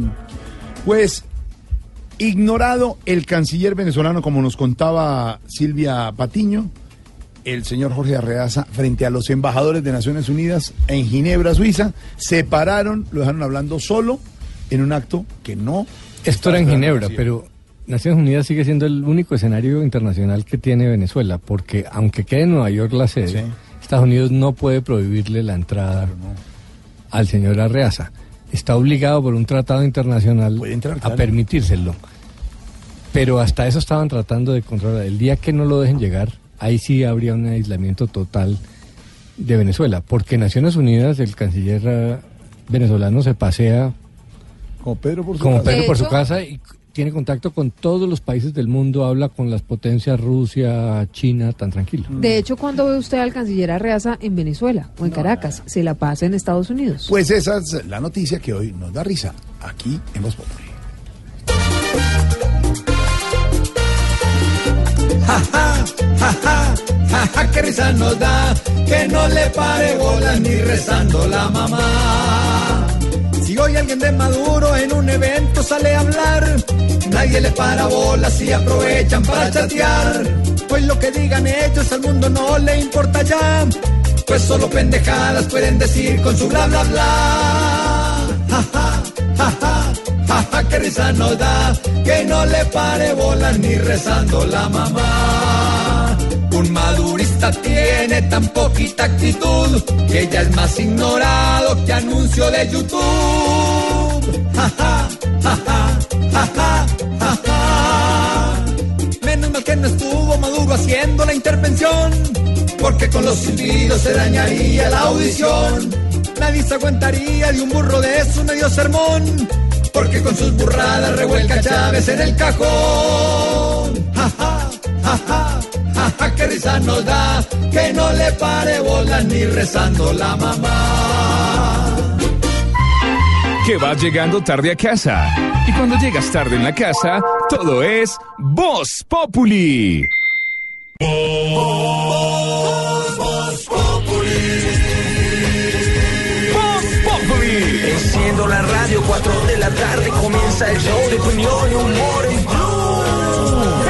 Pues ignorado el canciller venezolano, como nos contaba Silvia Patiño, el señor Jorge Arreaza, frente a los embajadores de Naciones Unidas en Ginebra, Suiza, se pararon, lo dejaron hablando solo en un acto que no. Esto era en Ginebra, pero Naciones Unidas sigue siendo el único escenario internacional que tiene Venezuela, porque aunque quede en Nueva York la sede, Estados Unidos no puede prohibirle la entrada al señor Arreaza. Está obligado por un tratado internacional a claro. permitírselo. Pero hasta eso estaban tratando de controlar. El día que no lo dejen llegar, ahí sí habría un aislamiento total de Venezuela, porque Naciones Unidas, el canciller eh, venezolano se pasea como Pedro por su como casa. Pedro De por su hecho- casa y tiene contacto con todos los países del mundo, habla con las potencias Rusia, China, tan tranquilo. De hecho, cuando ve usted al canciller Arreaza en Venezuela o en Caracas, se la pasa en Estados Unidos. Pues esa es la noticia que hoy nos da risa aquí en Voz Populi. Ja, ja, ja, ja, ja, qué risa nos da, que no le pare bolas ni rezando la mamá. Si hoy alguien de Maduro en un evento sale a hablar, nadie le para bolas y aprovechan para chatear. Pues lo que digan ellos al mundo no le importa ya, pues solo pendejadas pueden decir con su bla bla bla. Ja, ja, ja, ja, ja, ja, qué risa nos da, que no le pare bolas ni rezando la mamá. Un madurista tiene tan poquita actitud que ya es más ignorado que anuncio de YouTube. Ja, ja, ja, ja, ja, ja, ja, ja. Menos mal que no estuvo Maduro haciendo la intervención, porque con los silbidos se dañaría la audición. Nadie se aguantaría de un burro de eso medio sermón, porque con sus burradas revuelca Chávez en el cajón. Ja, ja, ja, ja, ja, ja, qué risa nos da, que no le pare bolas ni rezando la mamá. que vas llegando tarde a casa. Y cuando llegas tarde en la casa, todo es Voz Populi. Voz La radio, 4 de la tarde comienza el show de opinión y humor en Blue.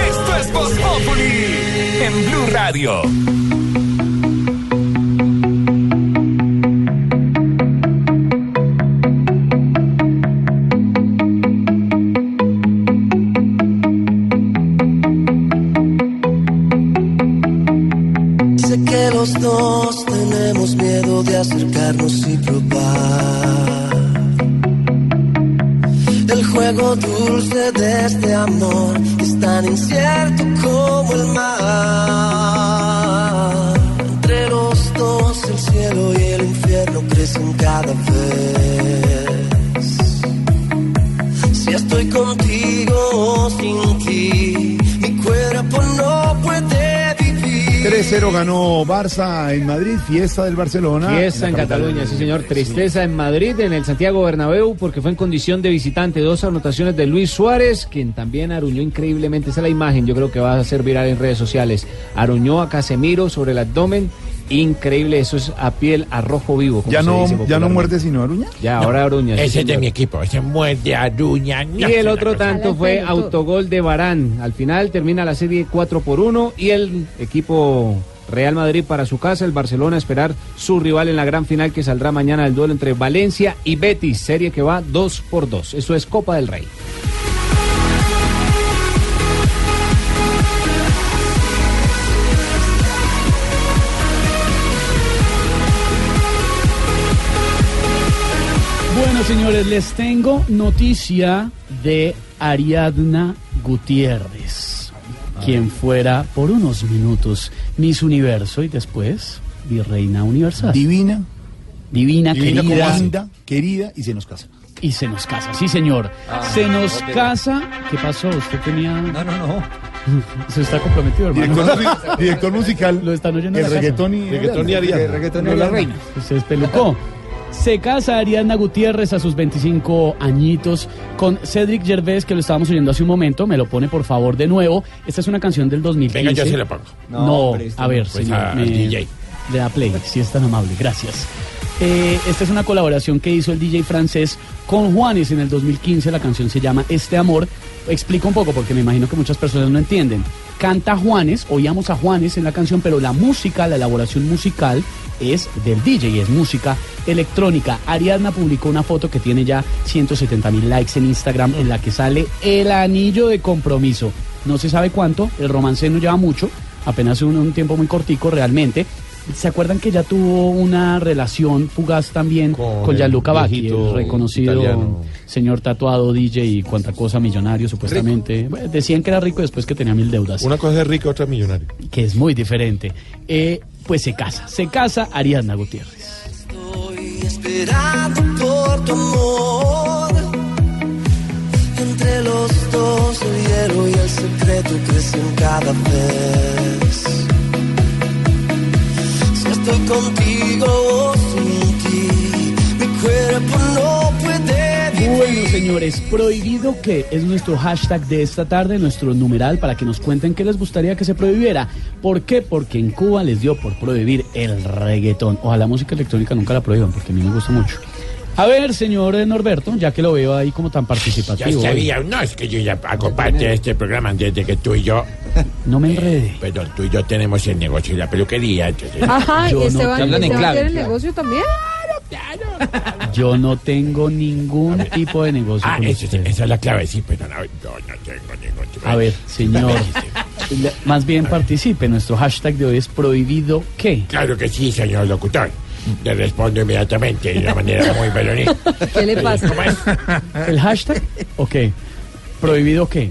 Esto es Voz Populi en Blue Radio. Sé que los dos tenemos miedo de acercarnos y probar el juego dulce de este amor es tan incierto como el mar. Entre los dos el cielo y el infierno crecen cada vez. Si estoy contigo o sin ti, mi cuerpo no. 3-0 ganó Barça en Madrid, fiesta del Barcelona. Fiesta en Cataluña, sí señor. Tristeza en Madrid, en el Santiago Bernabéu, porque fue en condición de visitante. Dos anotaciones de Luis Suárez, quien también aruñó increíblemente. Esa es la imagen, yo creo que va a ser viral en redes sociales. Aruñó a Casemiro sobre el abdomen. Increíble, eso es a piel a rojo vivo. como ¿Ya se no, dice ya no muerde sino aruña? Ya, ahora aruña. sí, Ese es de mi equipo, ese muerde aruña. Y el otro tanto fue autogol de Barán. Al final termina la serie 4 por 1 y el equipo Real Madrid para su casa, el Barcelona a esperar su rival en la gran final que saldrá mañana el duelo entre Valencia y Betis, serie que va 2 por 2. Eso es Copa del Rey. Señores, les tengo noticia de Ariadna Gutiérrez, quien fuera por unos minutos Miss Universo y después Virreina Universal. Divina. Divina, Divina querida. linda, querida y se nos casa. Y se nos casa, sí señor. se nos casa. ¿Qué pasó? ¿Usted tenía.? No, no, no. Se está comprometido, hermano. Director, director musical. Lo están oyendo. El reggaetón y- Reggaetón y Ariadna. El reggaetón y la reina. Se despelucó. Se casa Ariadna Gutiérrez a sus 25 añitos con Cedric Gervais, que lo estábamos oyendo hace un momento. Me lo pone por favor de nuevo. Esta es una canción del 2015. Venga, yo se la pongo. No, a ver, pues, señor, me- DJ. Le da play, si es tan amable. Gracias. Eh, esta es una colaboración que hizo el DJ francés con Juanes en el 2015. La canción se llama Este Amor. Explico un poco porque me imagino que muchas personas no entienden. Canta Juanes, oíamos a Juanes en la canción, pero la música, la elaboración musical es del DJ, es música electrónica. Ariadna publicó una foto que tiene ya 170 mil likes en Instagram en la que sale el anillo de compromiso. No se sabe cuánto, el romance no lleva mucho, apenas un tiempo muy cortico realmente, ¿Se acuerdan que ya tuvo una relación fugaz también con, el Gianluca Vacchi, el reconocido italiano. señor tatuado, DJ y cuanta cosa millonario supuestamente? Bueno, Decían que era rico después que tenía mil deudas. Una cosa es rica, otra es millonaria. Que es muy diferente. Eh, pues se casa, se casa Ariadna Gutiérrez. esperando por tu amor. Entre los dos el hielo y el secreto crecen cada vez. Bueno, señores, prohibido que es nuestro hashtag de esta tarde, nuestro numeral para que nos cuenten qué les gustaría que se prohibiera. ¿Por qué? Porque en Cuba les dio por prohibir el reggaetón. Ojalá música electrónica nunca la prohíban, porque a mí me gusta mucho. A ver, señor eh, Norberto, ya que lo veo ahí como tan Ya participativo. sabía, no, es que yo ya hago parte de este programa desde que tú y yo. No me enrede. Pero tú y yo tenemos el negocio de la peluquería, entonces. Ajá, y Yo no Esteban, tengo- Esteban tiene el negocio también. Yo no tengo ningún tipo de negocio. Ah, eso, esa es la clave, sí, pero no, yo no tengo ningún tipo de- A ver, señor, más bien participe. Nuestro hashtag de hoy es prohibido qué. Claro que sí, señor locutor. Le respondo inmediatamente de una manera muy veronil. ¿Qué le pasa? ¿Cómo es? ¿El hashtag? Ok. ¿Prohibido qué?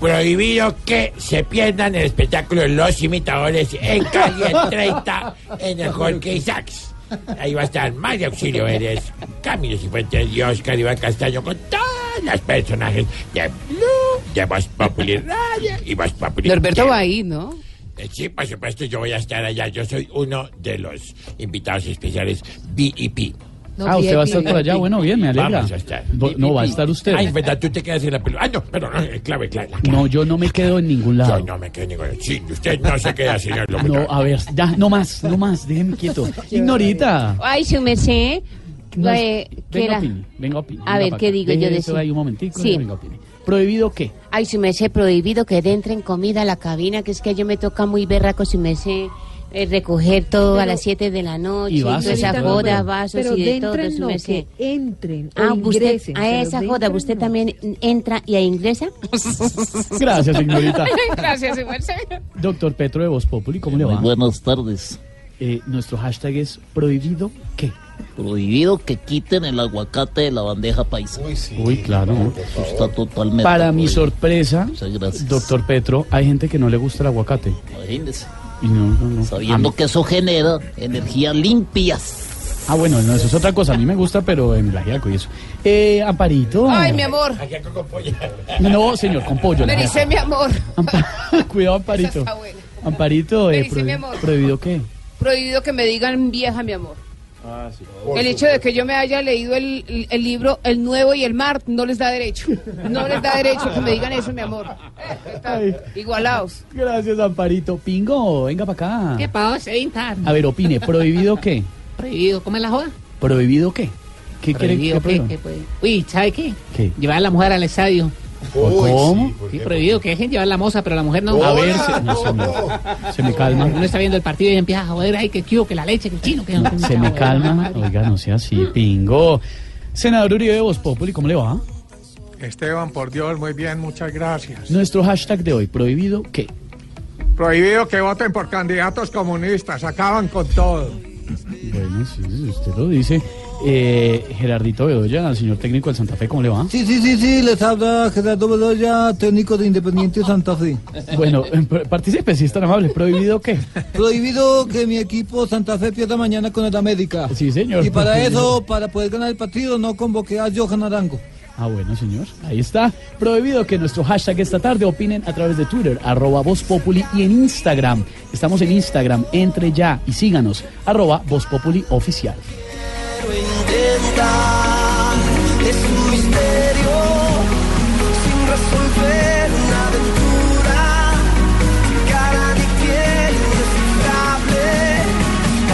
Prohibido que se pierdan el espectáculo de los imitadores en calle 30 en el Jorge Isaacs. Ahí va a estar María Auxilio Vélez, Camilo Cifuentes y Oscar Iván Castaño con todos los personajes de Blue, de Voz Populi Radio y Voz Populi. Norberto va ahí, ¿no? Eh, Sí, por supuesto, yo voy a estar allá. Yo soy uno de los invitados especiales VIP. ah, usted va a estar por allá. Bueno, bien, me alegra. Vamos a estar. Bo- No, va a estar usted. Ay, verdad, tú te quedas en la pelota. Ah, no, pero no, eh, clave, clave. la clave. No, yo no me quedo en ningún lado. Yo no me quedo en ningún Sí, usted no se queda, señor locutor. No, a ver, ya, no más, no más, déjeme quieto. Ignorita. Ay, su merced. No, eh, venga, opine, venga, opine, A venga ver, ¿qué digo yo de eso eso? ahí un momentico, Sí. venga, opine. ¿Prohibido qué? Ay, su merced, prohibido que entren comida a la cabina, que es que yo me toca muy berraco, su merced, eh, recoger todo a las 7 de la noche, Y y toda vasos, esa pero- joda, pero- vasos Pero y de de todo, su no, merced. que entren Ah, o usted a esa de joda, ¿usted no. también entra y a ingresa? Gracias, señorita. Gracias, merced. Doctor Petro de Voz Populi, ¿cómo le va? Buenas tardes. Eh, nuestro hashtag es prohibido qué. Prohibido que quiten el aguacate de la bandeja paisa. Uy, claro. Está totalmente. Para mi sorpresa, doctor Petro, hay gente que no le gusta el aguacate. Imagínese. Y no, no, no. Sabiendo que eso genera energía limpias. Ah, bueno, no, eso es otra cosa. A mí me gusta, pero en el ajiaco y eso. Eh, Amparito. Ay, mi amor. No, señor, con pollo. Me dice mi amor. Cuidado, Amparito. Amparito, Me eh, dice mi amor. ¿prohibido qué? Prohibido que me digan vieja, mi amor. El hecho de que yo me haya leído el, el- libro El Nuevo y el Mar no les da derecho. No les da derecho que me digan eso, mi amor. Eh. Igualaos. Gracias, Amparito. Pingo, venga para acá. ¿Qué pasa, Intar? A ver, opine, ¿prohibido qué? Prohibido, ¿cómo es la joda? ¿Prohibido qué? ¿Qué quiere Prohibido, que. Uy, ¿sabe qué? ¿Qué? Llevar a la mujer al estadio. ¿Cómo? Sí, prohibido que dejen llevar la moza, pero la mujer no. A ver, se, no, se, me, se me calma. Uno está viendo el partido y empieza a joder, ay, que kiu, que la leche, que el chino, que Se me calma. Oiga, no sea así, pingo. Senador Uribe de Voz Populi, ¿cómo le va? Esteban, por Dios, muy bien, muchas gracias. Nuestro hashtag de hoy, prohibido qué. Prohibido que voten por candidatos comunistas, acaban con todo. Bueno, sí, si usted lo dice. Eh, Gerardito Bedoya, al señor técnico del Santa Fe, ¿cómo le va? Sí, sí, sí, sí, les habla Gerardo Bedoya, técnico de Independiente Santa Fe. Bueno, eh, participe, si es tan amable. ¿Prohibido qué? Prohibido que mi equipo Santa Fe pierda mañana con el América. Sí, señor. Y para eso, para poder ganar el partido, no convoqué a Johan Arango. Ah, bueno, señor. Ahí está. Prohibido que nuestro hashtag esta tarde opinen a través de Twitter, arroba Voz Populi y en Instagram. Estamos en Instagram. Entre ya y síganos, arroba Voz Populi Oficial. Intentar. Es un misterio sin resolver una aventura. Cara de piel indescifrable.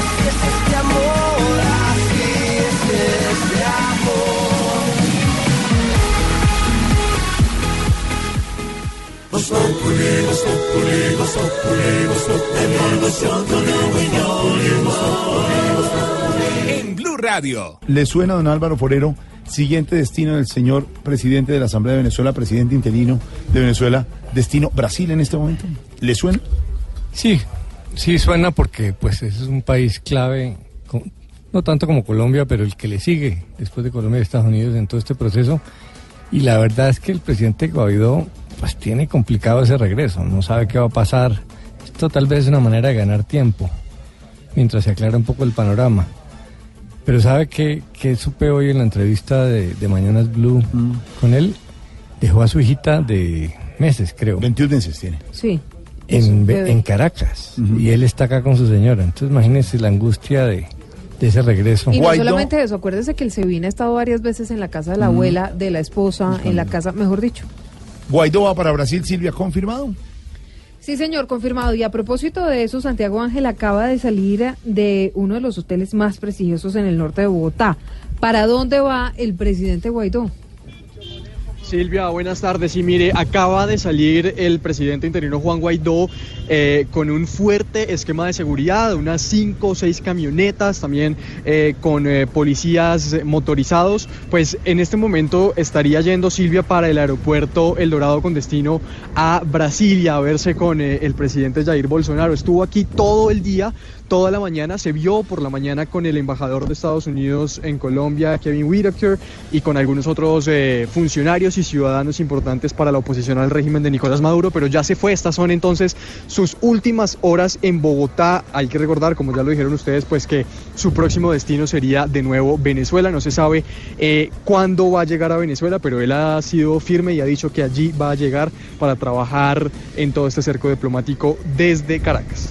Así es este amor, así es este amor. Voz Populi, Voz Populi, Voz Populi, Voz Populi, Voz Populi, Voz Populi. Blue Radio. ¿Le suena, don Álvaro Forero, siguiente destino del señor presidente de la Asamblea de Venezuela, presidente interino de Venezuela, destino Brasil en este momento? ¿Le suena? Sí, Sí, suena porque pues es un país clave, no tanto como Colombia, pero el que le sigue después de Colombia y Estados Unidos en todo este proceso. Y la verdad es que el presidente Guaidó pues tiene complicado ese regreso, no sabe qué va a pasar. Esto tal vez es una manera de ganar tiempo, mientras se aclara un poco el panorama. Pero sabe que, que supe hoy en la entrevista de, de Mañanas Blue con él, dejó a su hijita de meses, creo. 21 meses tiene. Sí. En, en Caracas. Y él está acá con su señora. Entonces imagínense la angustia de, de ese regreso. Y no solamente eso, acuérdese que el Sevilla ha estado varias veces en la casa de la Mm. abuela, de la esposa, en la casa, mejor dicho. Guaidó va para Brasil, Silvia, confirmado. Sí, señor, confirmado. Y a propósito de eso, Santiago Ángel acaba de salir de uno de los hoteles más prestigiosos en el norte de Bogotá. ¿Para dónde va el presidente Guaidó? Silvia, buenas tardes. Y mire, acaba de salir el presidente interino Juan Guaidó eh, con un fuerte esquema de seguridad, unas cinco o seis camionetas, también eh, con eh, policías motorizados. Pues en este momento estaría yendo Silvia para el aeropuerto El Dorado con destino a Brasilia a verse con el presidente Jair Bolsonaro. Estuvo aquí todo el día toda la mañana. Se vio por la mañana con el embajador de Estados Unidos en Colombia, Kevin Whitaker, y con algunos otros eh, funcionarios y ciudadanos importantes para la oposición al régimen de Nicolás Maduro, pero ya se fue. Estas son entonces sus últimas horas en Bogotá. Hay que recordar, como ya lo dijeron ustedes, pues que su próximo destino sería de nuevo Venezuela. No se sabe eh, cuándo va a llegar a Venezuela, pero él ha sido firme y ha dicho que allí va a llegar para trabajar en todo este cerco diplomático desde Caracas.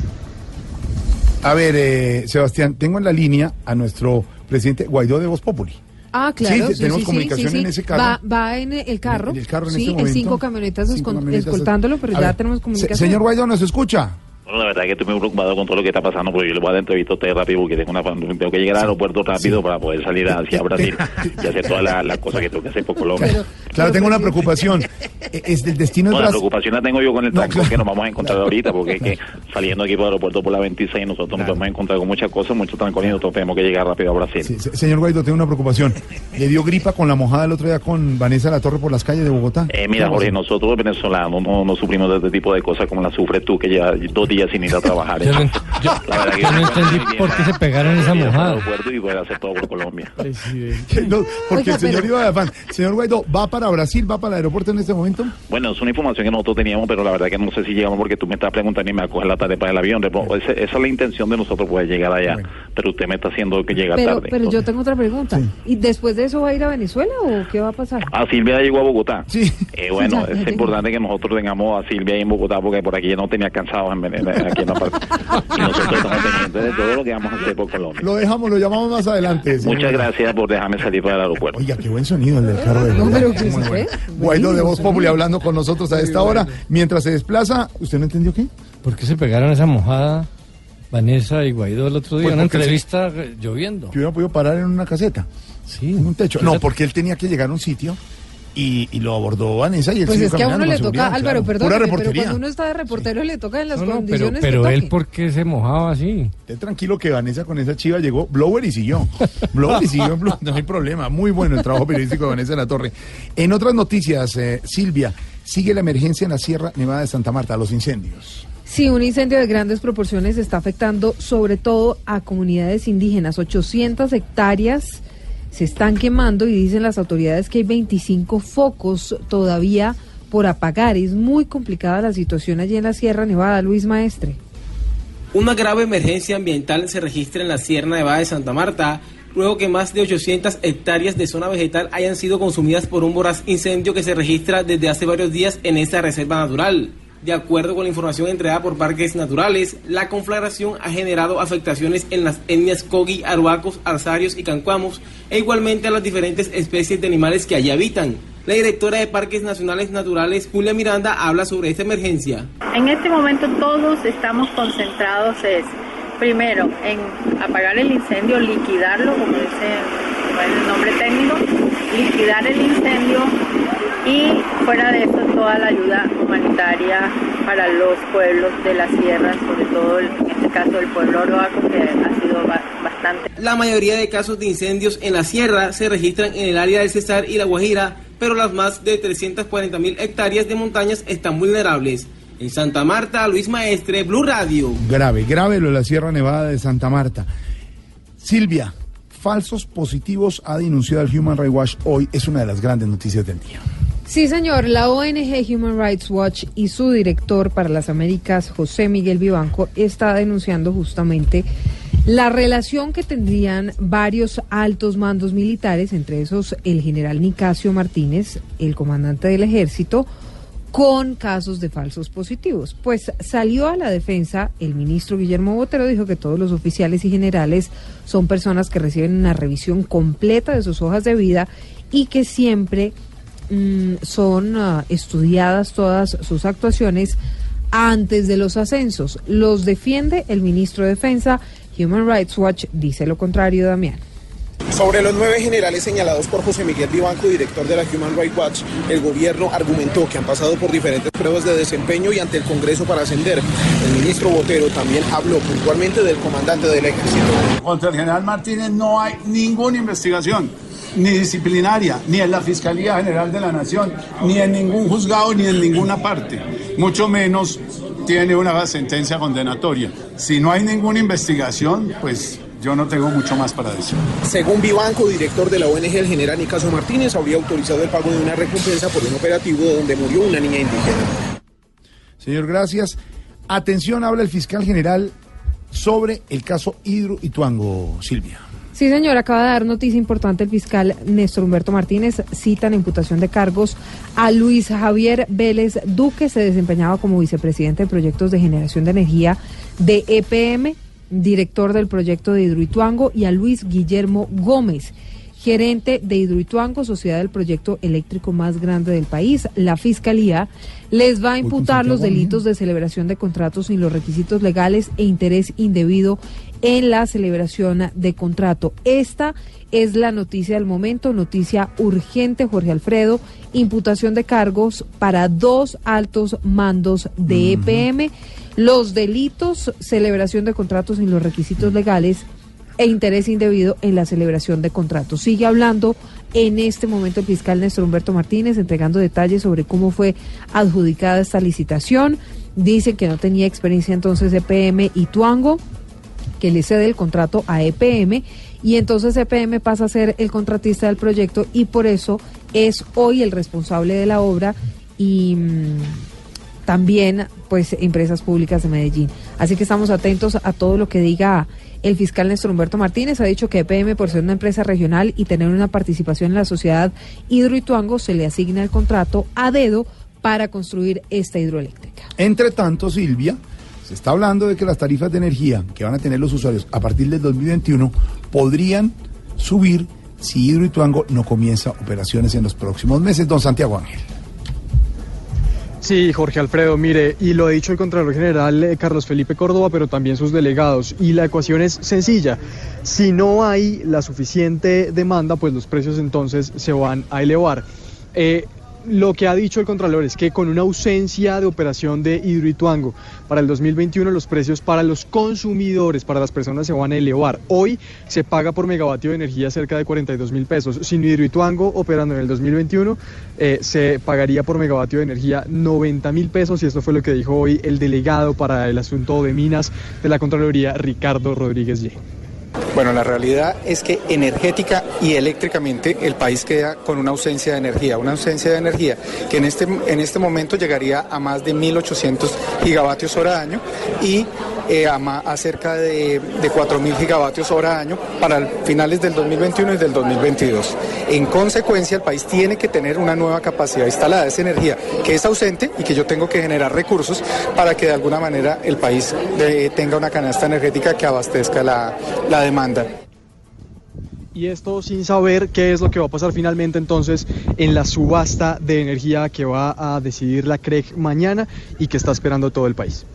A ver, eh, Sebastián, tengo en la línea a nuestro presidente Guaidó de Voz Populi. Ah, claro. Sí, tenemos sí, comunicación sí, sí. en ese carro. Va, va en el carro. En el carro en sí, este en momento. cinco camionetas, Cinco camionetas. escoltándolo, pero A ya ver, tenemos se- comunicación. señor Guaidó, ¿nos escucha? La verdad que estoy muy preocupado con todo lo que está pasando, porque yo le voy a dar entrevista a usted rápido porque tengo, una, tengo que llegar al aeropuerto rápido para poder salir hacia Brasil y hacer todas las cosas que tengo que hacer por Colombia. Claro, tengo una preocupación. Eh, Es del destino es Bueno, la Brasil. preocupación la tengo yo con el tranco que nos vamos a encontrar ahorita, porque es que saliendo aquí por el aeropuerto por la 26 nosotros nos podemos encontrar con muchas cosas, mucho trancón y nosotros tenemos que llegar rápido a Brasil. Se- Señor Guaidó, tengo una preocupación. ¿Le dio gripa con la mojada el otro día con Vanessa La Torre por las calles de Bogotá? Eh, mira, ¿Qué Jorge, nosotros los venezolanos no, no sufrimos de este tipo de cosas como la sufres tú, que llevas dos días sin ir a trabajar. Yo no, La verdad que yo no entendí bien por qué se pegaron esa mojada. y poder hacer todo por Colombia. No, porque Oiga, el señor pero- iba de afán. Señor Guaidó, ¿va para Brasil? ¿Va para el aeropuerto en este momento? Bueno, es una información que nosotros teníamos, pero la verdad que no sé si llegamos porque tú me estás preguntando y me va a coger la tarde para el avión. Esa, esa es la intención de nosotros poder llegar allá, pero usted me está haciendo que llega Pero, tarde. pero yo tengo otra pregunta. ¿Y después de eso va a ir a Venezuela o qué va a pasar? Ah, Silvia llegó a Bogotá. Sí. Eh, bueno, Ya, ya es tengo. importante que nosotros tengamos a Silvia ahí en Bogotá porque por aquí ya no tenía cansados en, en- aquí en la parte. Y nosotros estamos pendientes de todo lo que vamos a hacer por Colombia. Lo dejamos, lo llamamos más adelante. Muchas gracias por dejarme salir para el aeropuerto. Oiga, qué buen sonido el del carro de No, Guaidó. pero ¿qué Muy se bueno. fue? Guaidó de Voz Populi hablando con nosotros a esta hora. Mientras se desplaza, ¿usted no entendió qué? ¿Por qué se pegaron esa mojada Vanessa y Guaidó el otro día? Pues una entrevista eh, lloviendo. Que hubiera podido parar en una caseta. Sí. En un techo. No, porque él tenía que llegar a un sitio y, y lo abordó Vanessa y él Pues siguió es que a uno le toca, Álvaro, claro. perdón, Pura pero reportería. cuando uno está de reportero le toca en las No, no, pero, condiciones pero que él. ¿por qué se mojaba así? Esté tranquilo que Vanessa con esa chiva llegó blower y siguió. Blower y siguió, no hay problema. Muy bueno el trabajo periodístico de Vanessa de la Torre. En otras noticias, eh, Silvia, sigue la emergencia en la Sierra Nevada de Santa Marta, los incendios. Sí, un incendio de grandes proporciones está afectando sobre todo a comunidades indígenas. 800 hectáreas se están quemando y dicen las autoridades que hay 25 focos todavía por apagar. Es muy complicada la situación allí en la Sierra Nevada, Luis Maestre. Una grave emergencia ambiental se registra en la Sierra Nevada de Santa Marta, luego que más de 800 hectáreas de zona vegetal hayan sido consumidas por un voraz incendio que se registra desde hace varios días en esta reserva natural. De acuerdo con la información entregada por Parques Naturales, la conflagración ha generado afectaciones en las etnias Kogi, Aruacos, Arsarios y Cancuamos, e igualmente a las diferentes especies de animales que allí habitan. La directora de Parques Nacionales Naturales, Julia Miranda, habla sobre esta emergencia. En este momento todos estamos concentrados es, primero, en apagar el incendio, liquidarlo, como dice el nombre técnico, liquidar el incendio y fuera de eso toda la ayuda humanitaria para los pueblos de la sierra, sobre todo en este caso el pueblo oroaco que ha sido ba- bastante La mayoría de casos de incendios en la sierra se registran en el área del Cesar y la Guajira, pero las más de 340 mil hectáreas de montañas están vulnerables. En Santa Marta, Luis Maestre, Blue Radio. Grave, grave lo de la Sierra Nevada de Santa Marta. Silvia, falsos positivos ha denunciado el Human Rights Watch hoy. Es una de las grandes noticias del día. Sí, señor. La ONG Human Rights Watch y su director para las Américas, José Miguel Vivanco, está denunciando justamente la relación que tendrían varios altos mandos militares, entre esos el general Nicasio Martínez, el comandante del ejército, con casos de falsos positivos. Pues salió a la defensa el ministro Guillermo Botero, dijo que todos los oficiales y generales son personas que reciben una revisión completa de sus hojas de vida y que siempre mm, son ah, estudiadas todas sus actuaciones antes de los ascensos. Los defiende el ministro de Defensa. Human Rights Watch dice lo contrario, Damián. Sobre los nueve generales señalados por José Miguel Vivanco, director de la Human Rights Watch, el gobierno argumentó que han pasado por diferentes pruebas de desempeño y ante el Congreso para ascender. El ministro Botero también habló puntualmente del comandante del ejército. Contra el general Martínez no hay ninguna investigación, ni disciplinaria, ni en la Fiscalía General de la Nación, ni en ningún juzgado, ni en ninguna parte. Mucho menos tiene una sentencia condenatoria. Si no hay ninguna investigación, pues yo no tengo mucho más para decir. Según Vivanco, director de la ONG, el general Nicaso Martínez habría autorizado el pago de una recompensa por un operativo donde murió una niña indígena. Señor, gracias. Atención, habla el fiscal general sobre el caso Hidro Ituango, Silvia. Sí, señor, acaba de dar noticia importante el fiscal Néstor Humberto Martínez. Citan imputación de cargos a Luis Javier Vélez Duque, se desempeñaba como vicepresidente de proyectos de generación de energía de EPM, director del proyecto de Hidroituango, y a Luis Guillermo Gómez, gerente de Hidroituango, sociedad del proyecto eléctrico más grande del país. La fiscalía les va a imputar los delitos de celebración de contratos sin los requisitos legales e interés indebido en la celebración de contrato. Esta es la noticia del momento, noticia urgente, Jorge Alfredo, imputación de cargos para dos altos mandos de EPM, los delitos, celebración de contratos sin los requisitos legales e interés indebido en la celebración de contratos. Sigue hablando en este momento el fiscal Néstor Humberto Martínez, entregando detalles sobre cómo fue adjudicada esta licitación. Dicen que no tenía experiencia entonces EPM y Tuango que le cede el contrato a EPM y entonces EPM pasa a ser el contratista del proyecto y por eso es hoy el responsable de la obra y mm, también pues empresas públicas de Medellín. Así que estamos atentos a todo lo que diga el fiscal Néstor Humberto Martínez. Ha dicho que EPM por ser una empresa regional y tener una participación en la sociedad Hidroituango se le asigna el contrato a dedo para construir esta hidroeléctrica. Entre tanto, Silvia, se está hablando de que las tarifas de energía que van a tener los usuarios a partir del 2021 podrían subir si Hidroituango no comienza operaciones en los próximos meses. Don Santiago Ángel. Sí, Jorge Alfredo, mire, y lo ha dicho el Contralor General eh, Carlos Felipe Córdoba, pero también sus delegados, y la ecuación es sencilla. Si no hay la suficiente demanda, pues los precios entonces se van a elevar. Eh, lo que ha dicho el Contralor es que con una ausencia de operación de Hidroituango para el 2021 los precios para los consumidores, para las personas se van a elevar. Hoy se paga por megavatio de energía cerca de 42 mil pesos. Sin Hidroituango operando en el 2021 eh, se pagaría por megavatio de energía 90 mil pesos y esto fue lo que dijo hoy el delegado para el asunto de minas de la Contraloría, Ricardo Rodríguez Ye. Bueno, la realidad es que energética y eléctricamente el país queda con una ausencia de energía, una ausencia de energía que en este, en este momento llegaría a más de 1.800 gigavatios hora año y eh, a, cerca de, de 4.000 gigavatios hora año para finales del 2021 y del 2022. En consecuencia, el país tiene que tener una nueva capacidad instalada, esa energía que es ausente y que yo tengo que generar recursos para que de alguna manera el país eh, tenga una canasta energética que abastezca la, la demanda. Y esto sin saber qué es lo que va a pasar finalmente entonces en la subasta de energía que va a decidir la CREG mañana y que está esperando todo el país.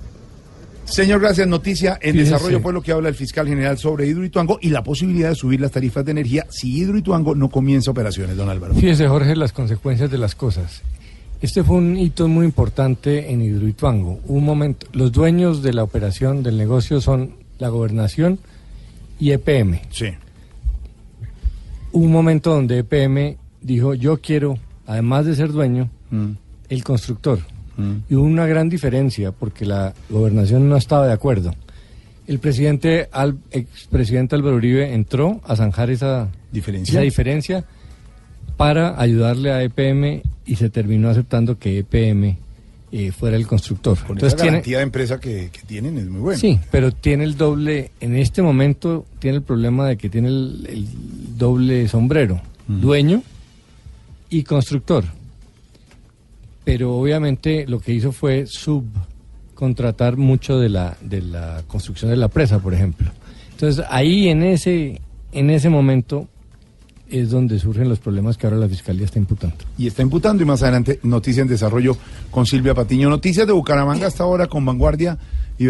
Señor, gracias. Noticia en Fíjese. desarrollo fue lo que habla el fiscal general sobre Hidroituango y la posibilidad de subir las tarifas de energía si Hidroituango no comienza operaciones, don Álvaro. Fíjese, Jorge, las consecuencias de las cosas. Este fue un hito muy importante en Hidroituango. Un momento, los dueños de la operación del negocio son la gobernación y EPM. Sí. Hubo un momento donde EPM dijo, yo quiero, además de ser dueño, el constructor. Y hubo una gran diferencia porque la gobernación no estaba de acuerdo. El presidente, al, expresidente Álvaro Uribe entró a zanjar esa diferencia, esa diferencia para ayudarle a EPM y se terminó aceptando que EPM eh, fuera el constructor. Con Entonces esa tiene, garantía de empresa que, que tienen es muy buena. Sí, pero tiene el doble, en este momento tiene el problema de que tiene el, el doble sombrero, dueño y constructor. Pero obviamente lo que hizo fue subcontratar mucho de la, de la construcción de la presa, por ejemplo. Entonces ahí en ese, en ese momento es donde surgen los problemas que ahora la Fiscalía está imputando. Y está imputando y más adelante noticias en desarrollo con Silvia Patiño. Noticias de Bucaramanga hasta ahora con Vanguardia y.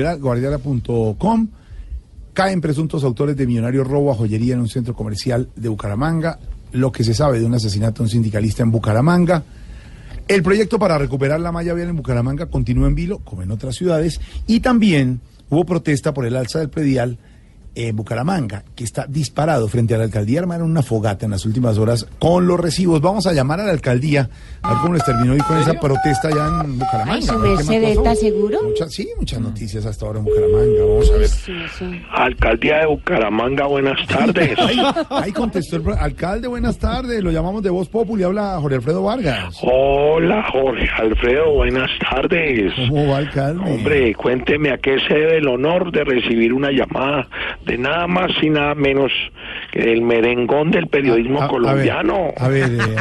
Caen presuntos autores de millonario robo a joyería en un centro comercial de Bucaramanga. Lo que se sabe de un asesinato de un sindicalista en Bucaramanga. El proyecto para recuperar la malla vial en Bucaramanga continúa en vilo, como en otras ciudades. Y también hubo protesta por el alza del predial en Bucaramanga, que está disparado frente a la alcaldía. Armaron una fogata en las últimas horas con los recibos. Vamos a llamar a la alcaldía a ver cómo les terminó hoy con esa protesta allá en Bucaramanga. Ay, su merced. ¿está seguro? Muchas, sí, muchas noticias hasta ahora en Bucaramanga. Vamos a ver. Alcaldía de Bucaramanga, buenas tardes. Ahí, ahí contestó el alcalde, buenas tardes. Lo llamamos de Voz Populi, habla Jorge Alfredo Vargas. Hola, Jorge Alfredo, buenas tardes. ¿Cómo va, alcalde? Hombre, cuénteme a qué se debe el honor de recibir una llamada de nada más y nada menos que del merengón del periodismo A- a colombiano. A ver, eh,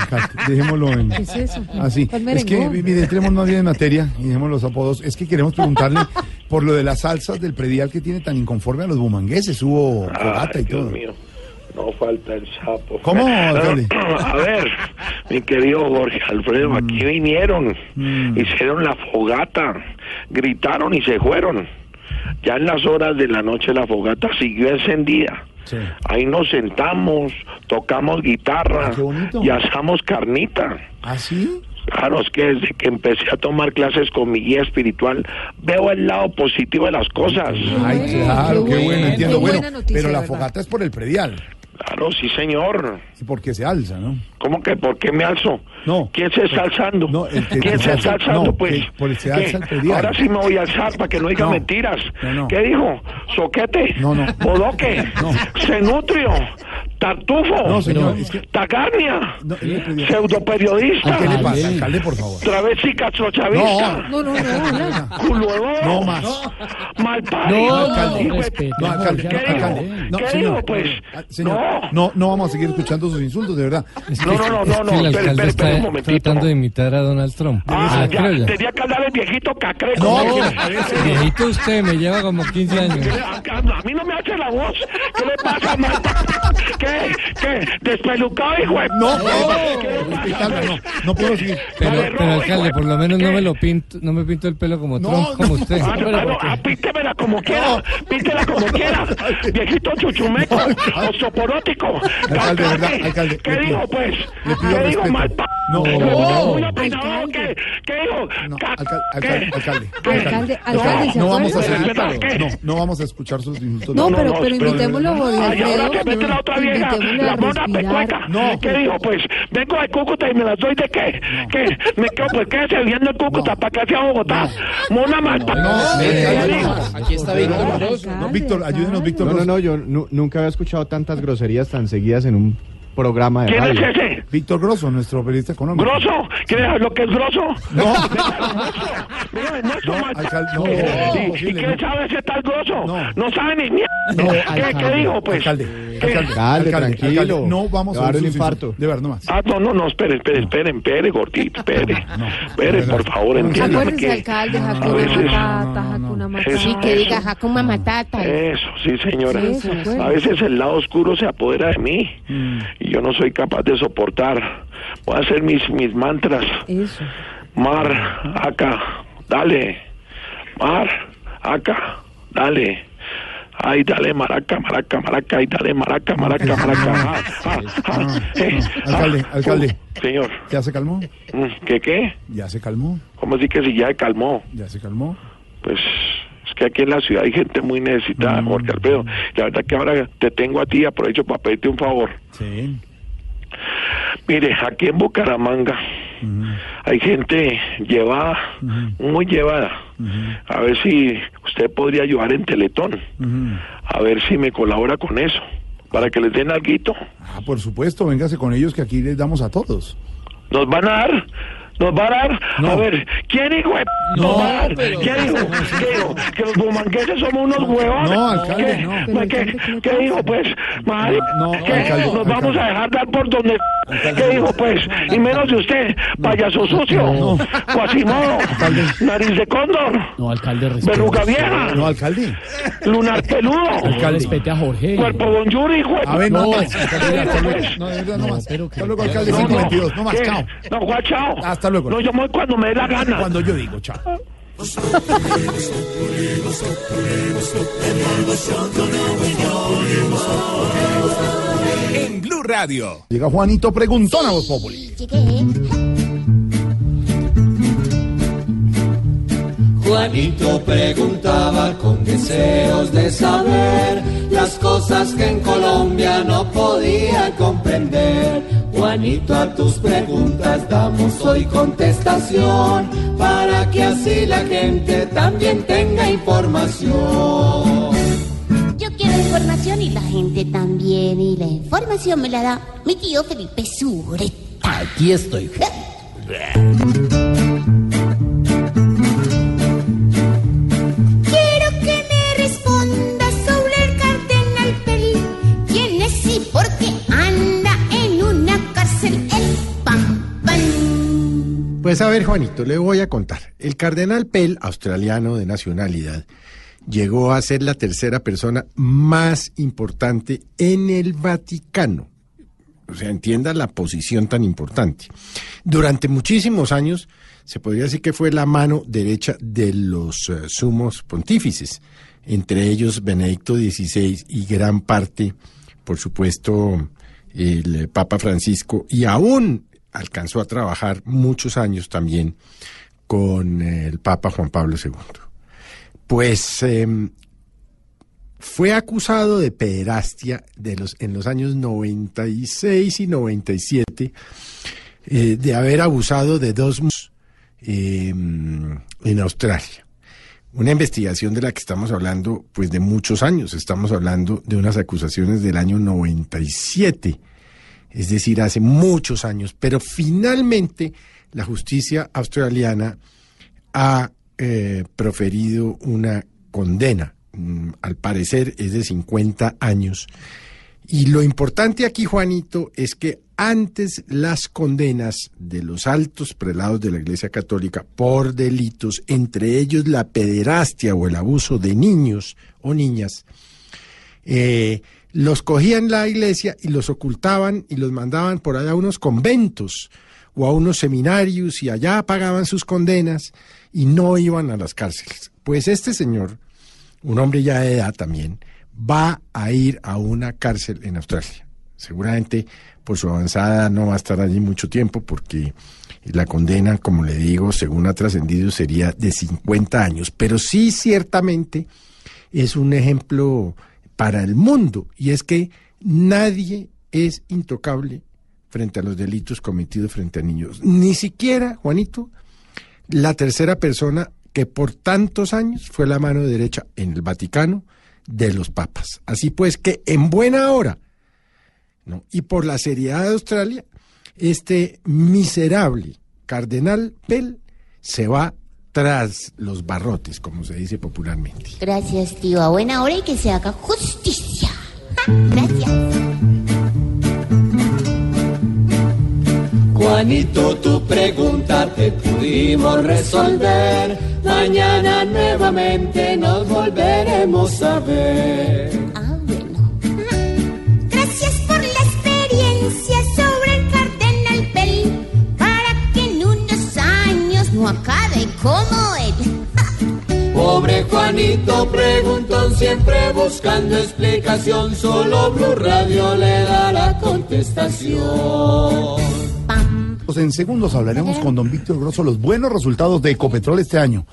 dejémoslo en. ¿Qué es eso? Así. ¿Cuál Es que, mire, entremos más bien en materia y dejemos los apodos. Es que queremos preguntarle por lo de las salsas del predial que tiene tan inconforme a los bumangueses. Hubo fogata y Dios todo. mío, no falta el sapo. ¿Cómo? A ver, mi querido Jorge Alfredo, Mm. aquí vinieron, hicieron la fogata, gritaron y se fueron. Ya en las horas de la noche la fogata siguió encendida. Ahí nos sentamos, tocamos guitarra y asamos carnita. ¿Ah, sí? Claro, es que desde que empecé a tomar clases con mi guía espiritual, veo el lado positivo de las cosas. Ay, claro, qué bueno, entiendo. Qué Bueno, noticia, pero la ¿verdad? fogata es por el predial. Claro, sí, señor. ¿Y por qué se alza, no? ¿Cómo que por qué me alzo? No. ¿Quién se está alzando? No, el que- ¿Quién se está no, alzando, pues? que por el se alza el. Ahora sí me voy a alzar para que no diga No. mentiras. No, no. ¿Qué dijo? ¿Soquete? No, no. ¿Bodoque? ¿Cenutrio? ¿Tartufo? No, señor, es que- ¿Tagarnia? No. ¿Pseudoperiodista? ¿Qué le pasa, alcalde, por favor? ¿Travesti castrochavista? No, no, no, no. ¿Culuedor? No más. ¿Malparido? No, alcalde. No, alcalde, ¿Qué dijo? alcalde. No, ¿Qué señor. dijo, pues? Ah, Señor, no, no vamos a seguir escuchando sus insultos, de verdad. No, no, no, Es no, que no, espere un momentito. tratando de imitar a Donald Trump. Ah, Ah, ya, tenía que hablar el viejito cacreco. No, ¿Qué le no, viejito usted, me lleva como 15 años. A, a mí no me hace la voz. ¿Qué le pasa, Marta? ¿Qué? ¿Qué? ¿Despelucado, hijo de... No, ¿Qué pasa? no, no puedo seguir. Pero, pero alcalde, por lo menos no me lo pinto, no me pinto el pelo como Trump, como usted. Ah, no, ah, no, píntemela como quiera, píntela como quiera, viejito chuchumeco, osoporótico, Alcalde, de verdad, alcalde, ¿Qué le pido- dijo, pues? le pido ¿Qué dijo, mal pa- No, ¿Qué no, no. ¿Qué? ¿Qué dijo? Ca- Alcalde, ¿Qué? alcalde, alcalde. Alcalde, alcalde, ¿se No vamos a. ¿Qué? No, no vamos a escuchar sus insultos. No, pero, pero invitémoslo a Jorge Ay, ahora que mete la otra vieja, la mona pecueca. ¿Qué dijo, pues? Vengo de Cúcuta y me las doy de qué? ¿Qué? Me quedo, pues, quédese viendo en Cúcuta para que hacia Bogotá. Mona mal pa- ¿Qué dijo? Aquí está Víctor No, Víctor, ayúdenos, Víctor No, no, Grosso. no, yo nu- nunca había escuchado tantas groserías tan seguidas en un programa de ¿Quién es radio. ese? Víctor Grosso, nuestro periodista económico. ¿Grosso? ¿Quieres saber lo que es grosso? No. No es no, ¿Y- no, ¿Y, qué no. sabe ese tal grosso? No, sabe ni mierda. No, ¿Qué, alcalde, ¿Qué dijo, pues? Alcalde, ¿Qué? alcalde, alcalde, alcalde, no vamos a dar ver un infarto. De verdad, no más. Ah, no, no, no, espere, espere, espere, espere, gordito, espere. Espere, por favor, entiéndame Acuérdense, que... alcalde, Hakuna Matata, Matata. Sí, que diga Hakuna Matata. Eso, sí, señora. A veces el lado oscuro se apodera de mí Mm. Y yo no soy capaz de soportar. Voy a hacer mis, mis mantras. Eso. Mar, acá, dale. Mar, acá, dale. Ay, dale, maraca, maraca, maraca, ay, dale, maraca, maraca, maraca. Ah, ah, ah, eh, Alcalde, ah, alcalde. Señor, ¿Ya se calmó? mm, ¿qué qué? ¿Ya se calmó? ¿Cómo así que si ya se calmó? ¿Ya se calmó? Pues es que aquí en la ciudad hay gente muy necesitada, Mm. Jorge Alfredo. La verdad que ahora te tengo a ti, aprovecho para pedirte un favor. Sí. Mire, aquí en Bucaramanga hay gente llevada, muy llevada. A ver si usted podría ayudar en Teletón. A ver si me colabora con eso. Para que les den algo. Ah, por supuesto, véngase con ellos que aquí les damos a todos. ¿Nos van a dar? ¿Nos va a dar? A ver, ¿quién hijo p- nos va a dar? ¿Quién dijo? ¿Qué dijo? ¿Que los bumangueses somos unos huevones? No, alcalde, ¿Qué? no. Ma- ¿Qué, ¿Qué dijo, pues? Madre, No, ¿qué? alcalde, ¿Nos vamos a dejar dar por donde... ¿Qué dijo, pues? Y menos de usted, payaso sucio, Quasimodo, nariz de cóndor, No, alcalde, verruga vieja, No, alcalde. lunar peludo, Alcalde, respete a Jorge. cuerpo bonjour, hijo A ver, no, No, más. Alcalde, hasta luego. No, de verdad, no más. Hasta luego, alcalde, 522. No más, ¿Qué? chao. No, Juan, chao. Hasta luego. No, yo me voy cuando me dé la gana. Cuando yo digo, chao. En Blue Radio. Llega Juanito Preguntón a Voz Populi. Juanito preguntaba con deseos de saber las cosas que en Colombia no podía comprender. Juanito, a tus preguntas damos hoy contestación para que así la gente también tenga información. Yo quiero información y la gente también. Y la información me la da mi tío Felipe Sureta. Aquí estoy. Pues a ver, Juanito, le voy a contar. El cardenal Pell, australiano de nacionalidad, llegó a ser la tercera persona más importante en el Vaticano. O sea, entienda la posición tan importante. Durante muchísimos años se podría decir que fue la mano derecha de los eh, sumos pontífices, entre ellos Benedicto XVI y gran parte, por supuesto, el Papa Francisco, y aún alcanzó a trabajar muchos años también con eh, el Papa Juan Pablo II. Pues em, fue acusado de pederastia en los años 96 y 97 eh, de haber abusado de dos em, en Australia. Una investigación de la que estamos hablando, pues de muchos años. Estamos hablando de unas acusaciones del año 97, es decir, hace muchos años. Pero finalmente la justicia australiana ha eh, proferido una condena. Mm, al parecer es de 50 años. Y lo importante aquí, Juanito, es que antes las condenas de los altos prelados de la Iglesia Católica por delitos, entre ellos la pederastia o el abuso de niños o niñas, eh, los cogían la iglesia y los ocultaban y los mandaban por allá a unos conventos o a unos seminarios y allá pagaban sus condenas y no iban a las cárceles. Pues este señor, un hombre ya de edad también, va a ir a una cárcel en Australia. Seguramente por su avanzada no va a estar allí mucho tiempo porque la condena, como le digo, según ha trascendido, sería de 50 años. Pero sí ciertamente es un ejemplo para el mundo y es que nadie es intocable frente a los delitos cometidos frente a niños. Ni siquiera, Juanito, la tercera persona que por tantos años fue la mano derecha en el Vaticano de los papas. Así pues que en buena hora, ¿no? y por la seriedad de Australia, este miserable cardenal Pell se va tras los barrotes, como se dice popularmente. Gracias, tío. A buena hora y que se haga justicia. Ja, Gracias. Juanito, tu pregunta te pudimos resolver. Mañana nuevamente nos volveremos a ver. Gracias acabe como él. Pobre Juanito preguntón, siempre buscando explicación. Solo Blue Radio le dará contestación. Pues en segundos hablaremos con don Víctor Grosso los buenos resultados de Ecopetrol este año.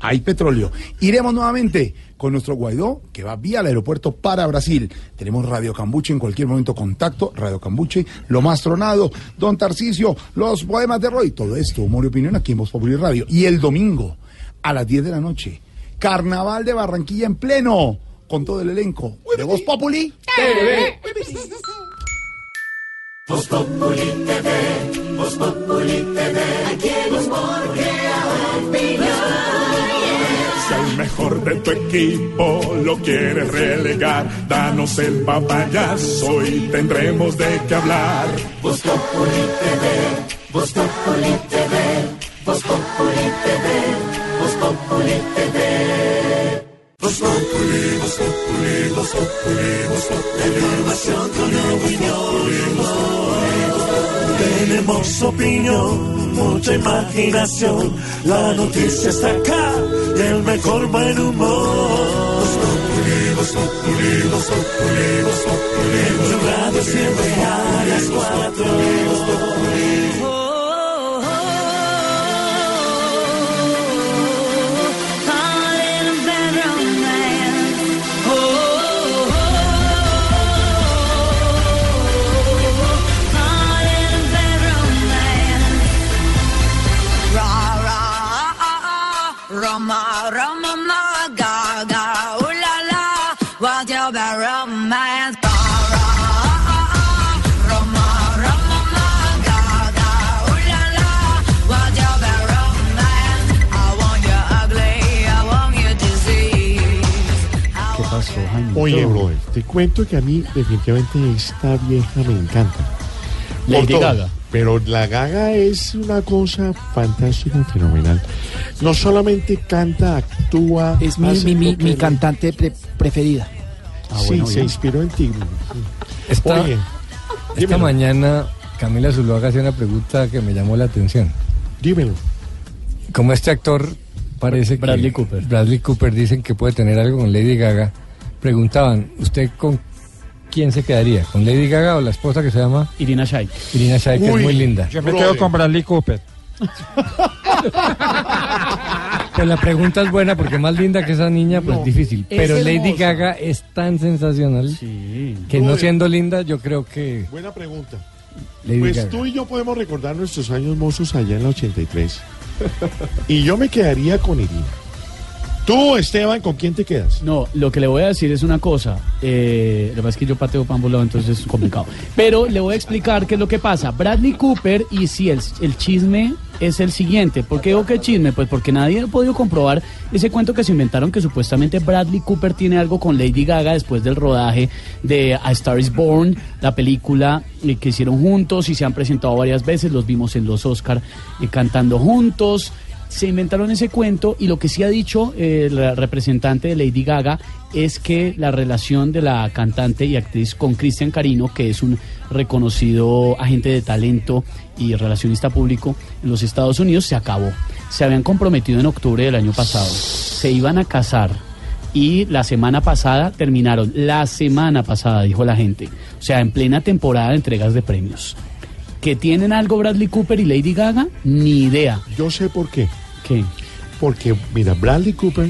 Hay petróleo. Iremos nuevamente con nuestro Guaidó, que va vía el aeropuerto para Brasil. Tenemos Radio Cambuche en cualquier momento contacto, Radio Cambuche, lo más tronado, Don Tarcisio, los poemas de Roy, todo esto, humor y opinión aquí en Voz Popular Radio. Y el domingo, a las 10 de la noche, Carnaval de Barranquilla en pleno, con todo el elenco de Voz Populi TV. Voz Populi TV, Voz Populi TV, aquí opinión. Si al mejor de tu equipo lo quieres relegar, danos el papayazo y tendremos de qué hablar. Voz Populi TV, Voz Populi TV, Voz Populi TV, Voz Populi TV. Voz Populi, Voz Populi, Voz Populi, Voz Populi, la información con opinión. Tenemos opinión, mucha imaginación, la noticia está acá y el mejor buen humor. Voz Populi, Voz Populi, Voz Populi, Voz Populi, en tu radio siempre a las cuatro. Want you ugly, I want you disease. ¿Qué pasó, Jaime? Oye, brother, te cuento que a mí definitivamente esta vieja me encanta. Lady. Gaga. Pero la Gaga es una cosa fantástica, fenomenal. No solamente canta, actúa. Es mi, mi, mi, que mi cantante pre- preferida. sí, se inspiró en ti. Esta, Oye, esta dímelo. mañana Camila Zuluaga hacía una pregunta que me llamó la atención. Dímelo. Como este actor parece que Bradley Cooper. Bradley Cooper dicen que puede tener algo con Lady Gaga, preguntaban, ¿usted con quién se quedaría? ¿Con Lady Gaga o la esposa que se llama? Irina Shayk. Irina Shayk, que es Uy, muy linda. yo me quedo con Bradley Cooper. Pues la pregunta es buena porque más linda que esa niña, pues No, difícil. Pero Lady hermosa. Gaga es tan sensacional que no siendo linda, yo creo que Buena pregunta. Lady pues Gaga. tú y yo podemos recordar nuestros años mozos allá en la 83. y yo me quedaría con Irina. Tú, Esteban, ¿con quién te quedas? No, lo que le voy a decir es una cosa. Eh, que pasa es que yo pateo para ambos lados, entonces es complicado. Pero le voy a explicar qué es lo que pasa. Bradley Cooper, y sí, el, el chisme es el siguiente. ¿Por qué digo que chisme? Pues porque nadie ha podido comprobar ese cuento que se inventaron que supuestamente Bradley Cooper tiene algo con Lady Gaga después del rodaje de A Star is Born, la película eh, que hicieron juntos y se han presentado varias veces. Los vimos en los Oscar eh, cantando juntos se inventaron ese cuento y lo que sí ha dicho eh, la representante de Lady Gaga es que la relación de la cantante y actriz con Cristian Carino, que es un reconocido agente de talento y relacionista público en los Estados Unidos, se acabó. Se habían comprometido en octubre del año pasado. Se iban a casar y la semana pasada terminaron. La semana pasada, dijo la gente. O sea, en plena temporada de entregas de premios. ¿Que tienen algo Bradley Cooper y Lady Gaga? Ni idea. Yo sé por qué. ¿Qué? Porque, mira, Bradley Cooper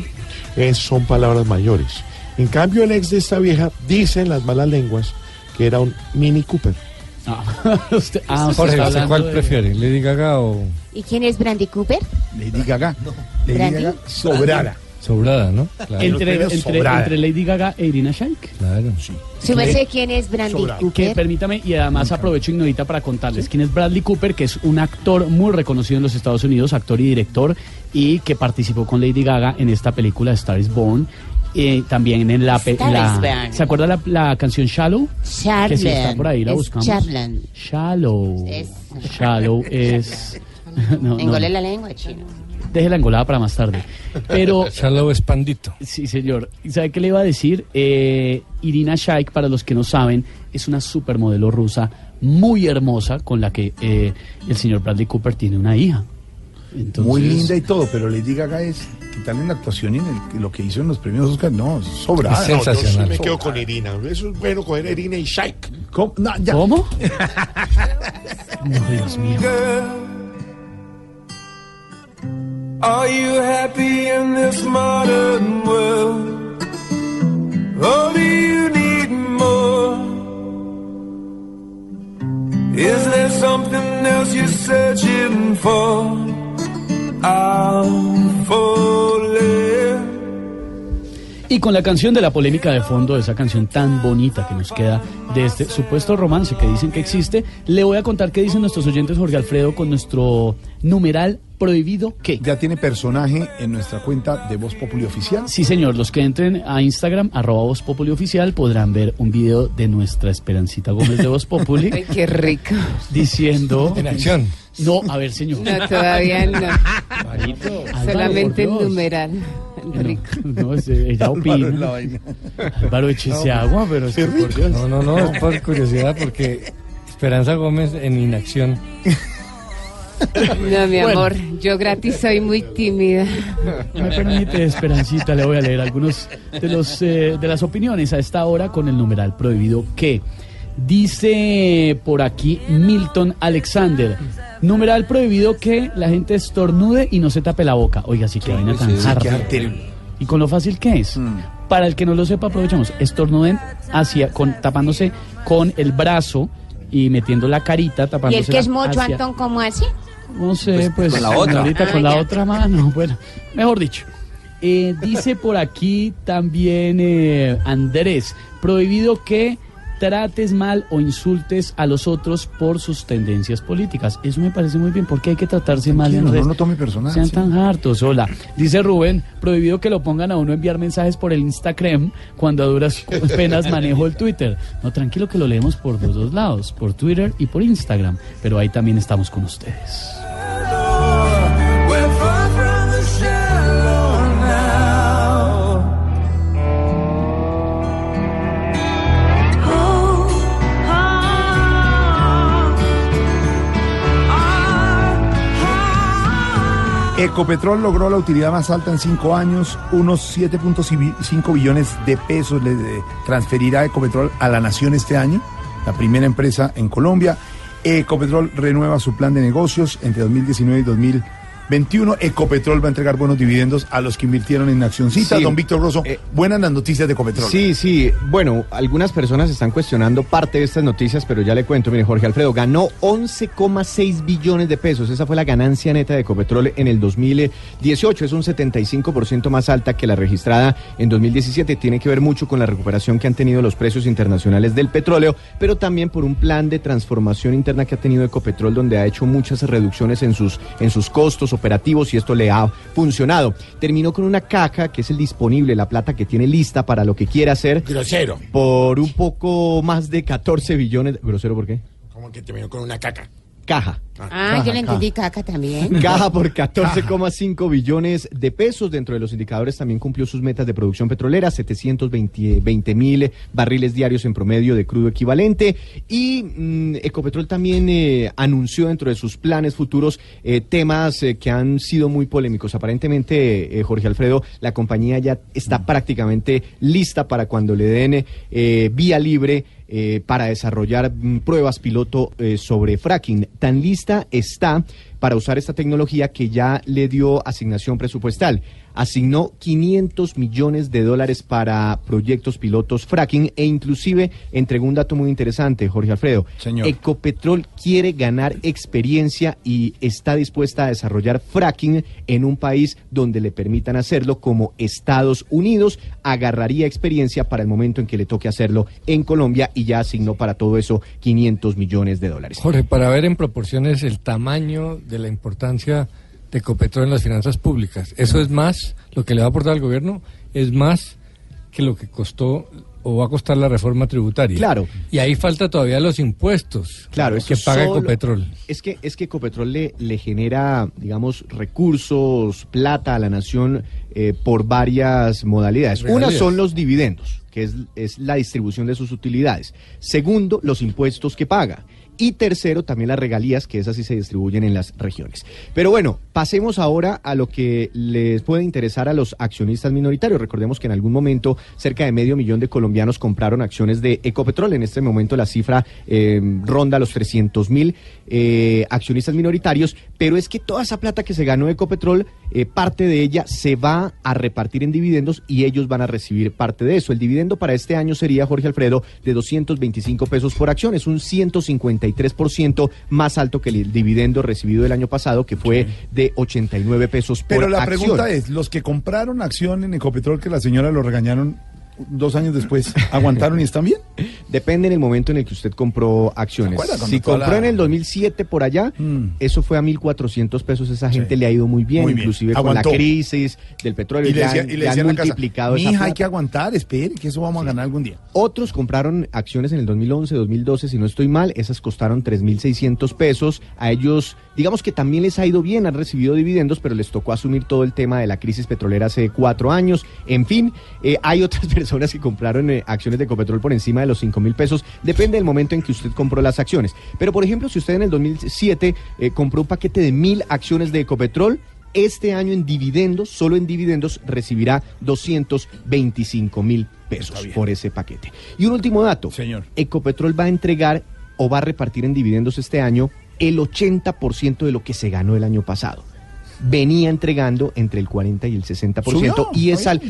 es, son palabras mayores. En cambio, el ex de esta vieja dice en las malas lenguas que era un Mini Cooper. Ah, usted, ah, usted Jorge, está ¿usted hablando ¿cuál de- prefiere? ¿Lady Gaga o ¿Y quién es Brandy Cooper? Lady Gaga. Lady Brandy. Gaga sobrada. Sobrada, no? Claro. Entre, premios entre, sobrada. entre Lady Gaga e Irina Shayk. Claro. ¿Su merced quién es Brandy Que Cooper? permítame, y además aprovecho Ignorita para contarles quién es Bradley Cooper, que es un actor muy reconocido en los Estados Unidos, actor y director, y que participó con Lady Gaga en esta película Star is Born. eh, también en la, la- is Born. ¿Se acuerda la, la canción Shallow? Que si está por ahí, la Es buscamos. Charlan. Shallow. Es- Shallow es. no, la lengua, chino. Deje la engolada para más tarde. Pero. Shallow es pandito. Sí, señor. ¿Y sabe qué le iba a decir? Eh, Irina Shayk, para los que no saben, es una supermodelo rusa muy hermosa con la que eh, el señor Bradley Cooper tiene una hija. Entonces- Muy linda y todo, pero Lady Gaga es quitarle una actuación y en el- lo que hizo en los premios Oscar, no, sobrada. No, yo sí me quedo con Irina. Eso es bueno coger Irina y Shayk. ¿Cómo? No, ya. ¿Cómo? no, Dios mío. Are you happy in this modern world? Or do you need more? Is there something else you're searching for? I'm falling. Y con la canción de la polémica de fondo, esa canción tan bonita que nos queda de este supuesto romance que dicen que existe, le voy a contar qué dicen nuestros oyentes Jorge Alfredo con nuestro numeral prohibido que. Ya tiene personaje en nuestra cuenta de Voz Populi Oficial. Sí, señor, los que entren a Instagram, arroba Voz Populi Oficial, podrán ver un video de nuestra Esperancita Gómez de Voz Populi. Ay, qué rico. Diciendo. En acción. No, a ver, señor. No, todavía no. Marito, Solamente en por Numeral. Rico. No, ella opina. Álvaro, échese agua, pero es que, por Dios. No, no, no, es por curiosidad porque Esperanza Gómez en inacción. No, mi Bueno. amor, yo gratis soy muy tímida. Me permite, Esperancita, le voy a leer algunos de los eh, de las opiniones a esta hora con el numeral prohibido que dice por aquí Milton Alexander. Numeral prohibido que la gente estornude y no se tape la boca. Oiga, sí que vaina tan harta. Y con lo fácil que es. Para el que no lo sepa, aprovechamos. Estornuden hacia, con, tapándose con el brazo y metiendo la carita, ¿Y tapándose el que es mocho, hacia- Antón, cómo así? no sé, pues, con la otra. señorita, Ah, con la ya. otra mano. Bueno, mejor dicho. Eh, dice por aquí también eh, Andrés, prohibido que trates mal o insultes a los otros por sus tendencias políticas. Eso me parece muy bien, porque hay que tratarse mal en redes. no lo tome personal, Sean sí. tan hartos, hola. Dice Rubén, prohibido que lo pongan a uno enviar mensajes por el Instagram cuando a duras penas manejo el Twitter. No, tranquilo que lo leemos por los dos lados, por Twitter y por Instagram, pero ahí también estamos con ustedes. Ecopetrol logró la utilidad más alta en cinco años, unos 7.5 billones de pesos le transferirá Ecopetrol a la nación este año, la primera empresa en Colombia. Ecopetrol renueva su plan de negocios entre 2019 y 2021. Ecopetrol va a entregar buenos dividendos a los que invirtieron en Accioncita. Sí. Don Víctor Grosso, buenas las noticias de Ecopetrol. Sí, sí. Bueno, algunas personas están cuestionando parte de estas noticias, pero ya le cuento. Mire, Jorge Alfredo ganó 11,6 billones de pesos. Esa fue la ganancia neta de Ecopetrol en el 2018. Es un 75% más alta que la registrada en 2017. Tiene que ver mucho con la recuperación que han tenido los precios internacionales del petróleo, pero también por un plan de transformación interna que ha tenido Ecopetrol, donde ha hecho muchas reducciones en sus, en sus costos operativos y esto le ha funcionado. Terminó con una caja que es el disponible, la plata que tiene lista para lo que quiera hacer. Grosero. Por un poco más de 14 billones. ¿Grosero por qué? Como que te vino con una caca. Caja. Ah, yo le entendí caca también. Caja por 14,5 billones de pesos. Dentro de los indicadores también cumplió sus metas de producción petrolera, 720 mil barriles diarios en promedio de crudo equivalente. Y mm, Ecopetrol también eh, anunció dentro de sus planes futuros eh, temas eh, que han sido muy polémicos. Aparentemente, eh, Jorge Alfredo, la compañía ya está prácticamente lista para cuando le den eh, vía libre eh, para desarrollar mm, pruebas piloto eh, sobre fracking. Tan lista está para usar esta tecnología que ya le dio asignación presupuestal. Asignó 500 millones de dólares para proyectos pilotos fracking e inclusive entregó un dato muy interesante, Jorge Alfredo. Señor. Ecopetrol quiere ganar experiencia y está dispuesta a desarrollar fracking en un país donde le permitan hacerlo como Estados Unidos. Agarraría experiencia para el momento en que le toque hacerlo en Colombia y ya asignó para todo eso 500 millones de dólares. Jorge, para ver en proporciones el tamaño de la importancia de Ecopetrol en las finanzas públicas, eso es más, lo que le va a aportar al gobierno es más que lo que costó o va a costar la reforma tributaria. Claro. Y ahí falta todavía los impuestos Claro, es que paga solo- Ecopetrol. Es que, es que Ecopetrol le, le genera, digamos, recursos, plata a la nación eh, por varias modalidades. Una son los dividendos, que es, es la distribución de sus utilidades. Segundo, los impuestos que paga. Y tercero, también las regalías, que esas sí se distribuyen en las regiones. Pero bueno, pasemos ahora a lo que les puede interesar a los accionistas minoritarios. Recordemos que en algún momento cerca de medio millón de colombianos compraron acciones de Ecopetrol. En este momento la cifra eh, ronda los 300 mil eh, accionistas minoritarios. Pero es que toda esa plata que se ganó Ecopetrol eh, parte de ella se va a repartir en dividendos y ellos van a recibir parte de eso. El dividendo para este año sería, Jorge Alfredo, de 225 pesos por acción. Es un 153% más alto que el dividendo recibido el año pasado, que fue de 89 pesos por Pero la acción. pregunta es, los que compraron acción en Ecopetrol que la señora lo regañaron dos años después, ¿aguantaron y están bien? Depende en el momento en el que usted compró acciones. Si compró la- en el 2007 por allá, eso fue a 1.400 pesos. Esa gente le ha ido muy bien, Muy bien. inclusive Aguantó. con la crisis del petróleo. Y le decía, han- y le ya han casa, multiplicado esa "Mija, hay plata". que aguantar, espere, que eso vamos a ganar algún día. Otros compraron acciones en el 2011, 2012, si no estoy mal, esas costaron 3.600 pesos. A ellos, digamos que también les ha ido bien, han recibido dividendos, pero les tocó asumir todo el tema de la crisis petrolera hace cuatro años. En fin, eh, hay otras personas que compraron eh, acciones de Ecopetrol por encima de los 5 mil pesos. Depende del momento en que usted compró las acciones. Pero, por ejemplo, si usted en el 2007 eh, compró un paquete de mil acciones de Ecopetrol, este año en dividendos, solo en dividendos, recibirá 225 mil pesos por ese paquete. Y un último dato. Señor. Ecopetrol va a entregar o va a repartir en dividendos este año el 80% de lo que se ganó el año pasado. Venía entregando entre el 40 y el 60% Subió, y es al,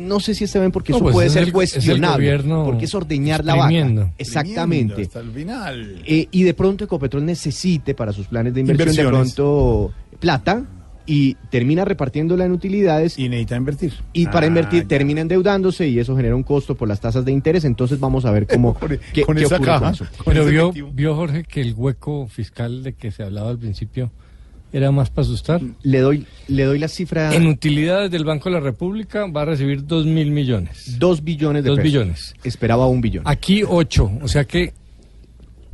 no sé si está bien porque No, eso pues puede es ser el- cuestionable porque es ordeñar la vaca exactamente Hasta el final. eh, y de pronto Ecopetrol necesite para sus planes de inversión de pronto plata y termina repartiéndola en utilidades. Y necesita invertir. Y para Ah, invertir ya. termina endeudándose y eso genera un costo por las tasas de interés. Entonces vamos a ver cómo qué, con qué esa ocurre caja. con eso. Pero vio, vio Jorge que el hueco fiscal de que se hablaba al principio era más para asustar. Le doy, le doy la cifra. En utilidades del Banco de la República va a recibir 2 mil millones. Dos billones de Dos pesos. billones. Esperaba un billón. Aquí 8, o sea que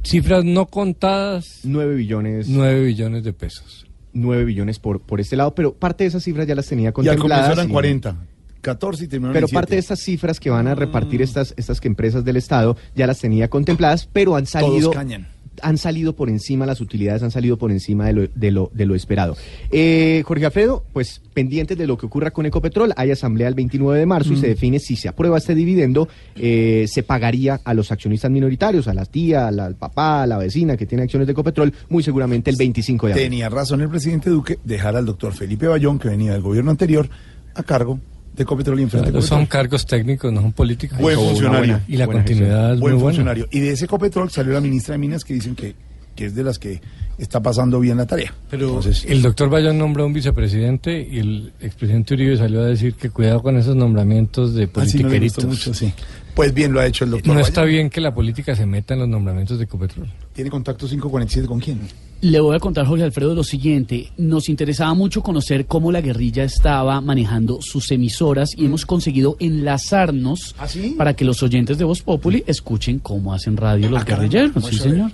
cifras no contadas. 9 billones. 9 billones de pesos. 9 billones por, por este lado, pero parte de esas cifras ya las tenía Y al contempladas. eran y- 40. 14 y terminaron Pero en parte de estas cifras que van a repartir estas, estas que empresas del Estado ya las tenía contempladas, pero han salido, cañan. Han salido por encima, las utilidades han salido por encima de lo, de lo, de lo esperado. Eh, Jorge Alfredo, pues pendientes de lo que ocurra con Ecopetrol, hay asamblea el 29 de marzo y Mm. se define si se aprueba este dividendo, eh, se pagaría a los accionistas minoritarios, a la tía, a la- al papá, a la vecina que tiene acciones de Ecopetrol, muy seguramente el 25 de abril. Tenía razón el presidente Duque dejar al doctor Felipe Bayón, que venía del gobierno anterior, a cargo de Ecopetrol y enfrente Claro, son cargos técnicos, no son políticos. Buen funcionario. buena- y la Buena continuidad gestión. es Buen muy buena. funcionario. Y de ese Ecopetrol salió la ministra de Minas que dicen que, que es de las que está pasando bien la tarea. Pero Entonces, el doctor Bayón nombró un vicepresidente y el expresidente Uribe salió a decir que cuidado con esos nombramientos de no politiqueritos. mucho, sí. Pues bien lo ha hecho el doctor No Bayón. está bien que la política se meta en los nombramientos de Ecopetrol. ¿Tiene contacto 547 con quién? Le voy a contar, Jorge Alfredo, lo siguiente. Nos interesaba mucho conocer cómo la guerrilla estaba manejando sus emisoras y hemos conseguido enlazarnos ¿Ah, sí? para que los oyentes de Voz Populi escuchen cómo hacen radio Ah, los guerrilleros. Sí, señor.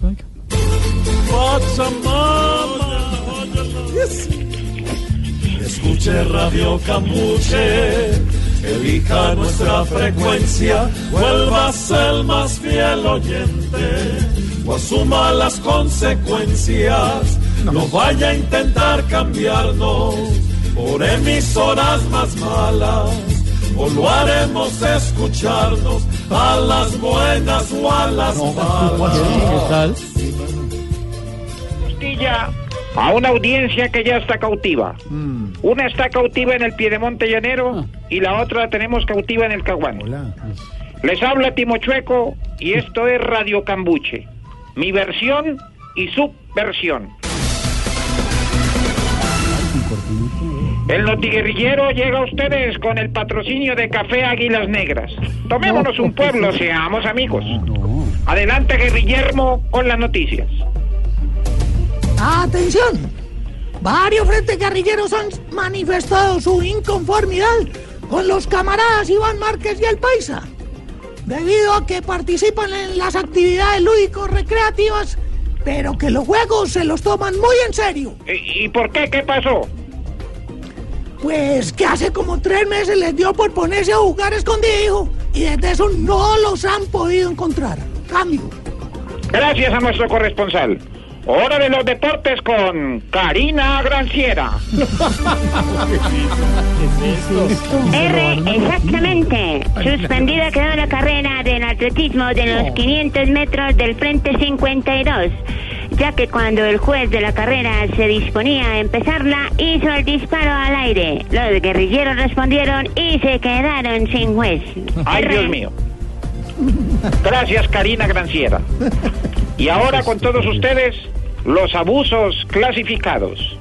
Escuche Radio Cambuche, elija nuestra frecuencia, vuélvase el más fiel oyente, o asuma las consecuencias, no vaya a intentar cambiarnos por emisoras más malas, o lo haremos escucharnos a las buenas o a las malas. ¿Qué tal? Costilla a una audiencia que ya está cautiva. Una está cautiva en el Piedemonte Llanero y la otra la tenemos cautiva en el Caguán. Les habla Timochueco y esto es Radio Cambuche. Mi versión y su versión. El notiguerrillero llega a ustedes con el patrocinio de Café Águilas Negras. Tomémonos un pueblo, seamos amigos. Adelante, guerrillermo, con las noticias. ¡Atención! Varios frentes guerrilleros han manifestado su inconformidad con los camaradas Iván Márquez y el Paisa, debido a que participan en las actividades lúdico-recreativas, pero que los juegos se los toman muy en serio. ¿Y, y por qué? ¿Qué pasó? Pues que hace como tres meses les dio por ponerse a jugar escondido y desde eso no los han podido encontrar. Cambio. Gracias a nuestro corresponsal. Hora de los deportes con Karina Granciera. R, exactamente. Suspendida quedó la carrera del atletismo de los 500 metros del Frente 52. ya que cuando el juez de la carrera se disponía a empezarla, hizo el disparo al aire. Los guerrilleros respondieron y se quedaron sin juez. Ay, R. Dios mío. Gracias, Karina Granciera. Y ahora con todos ustedes, los abusos clasificados.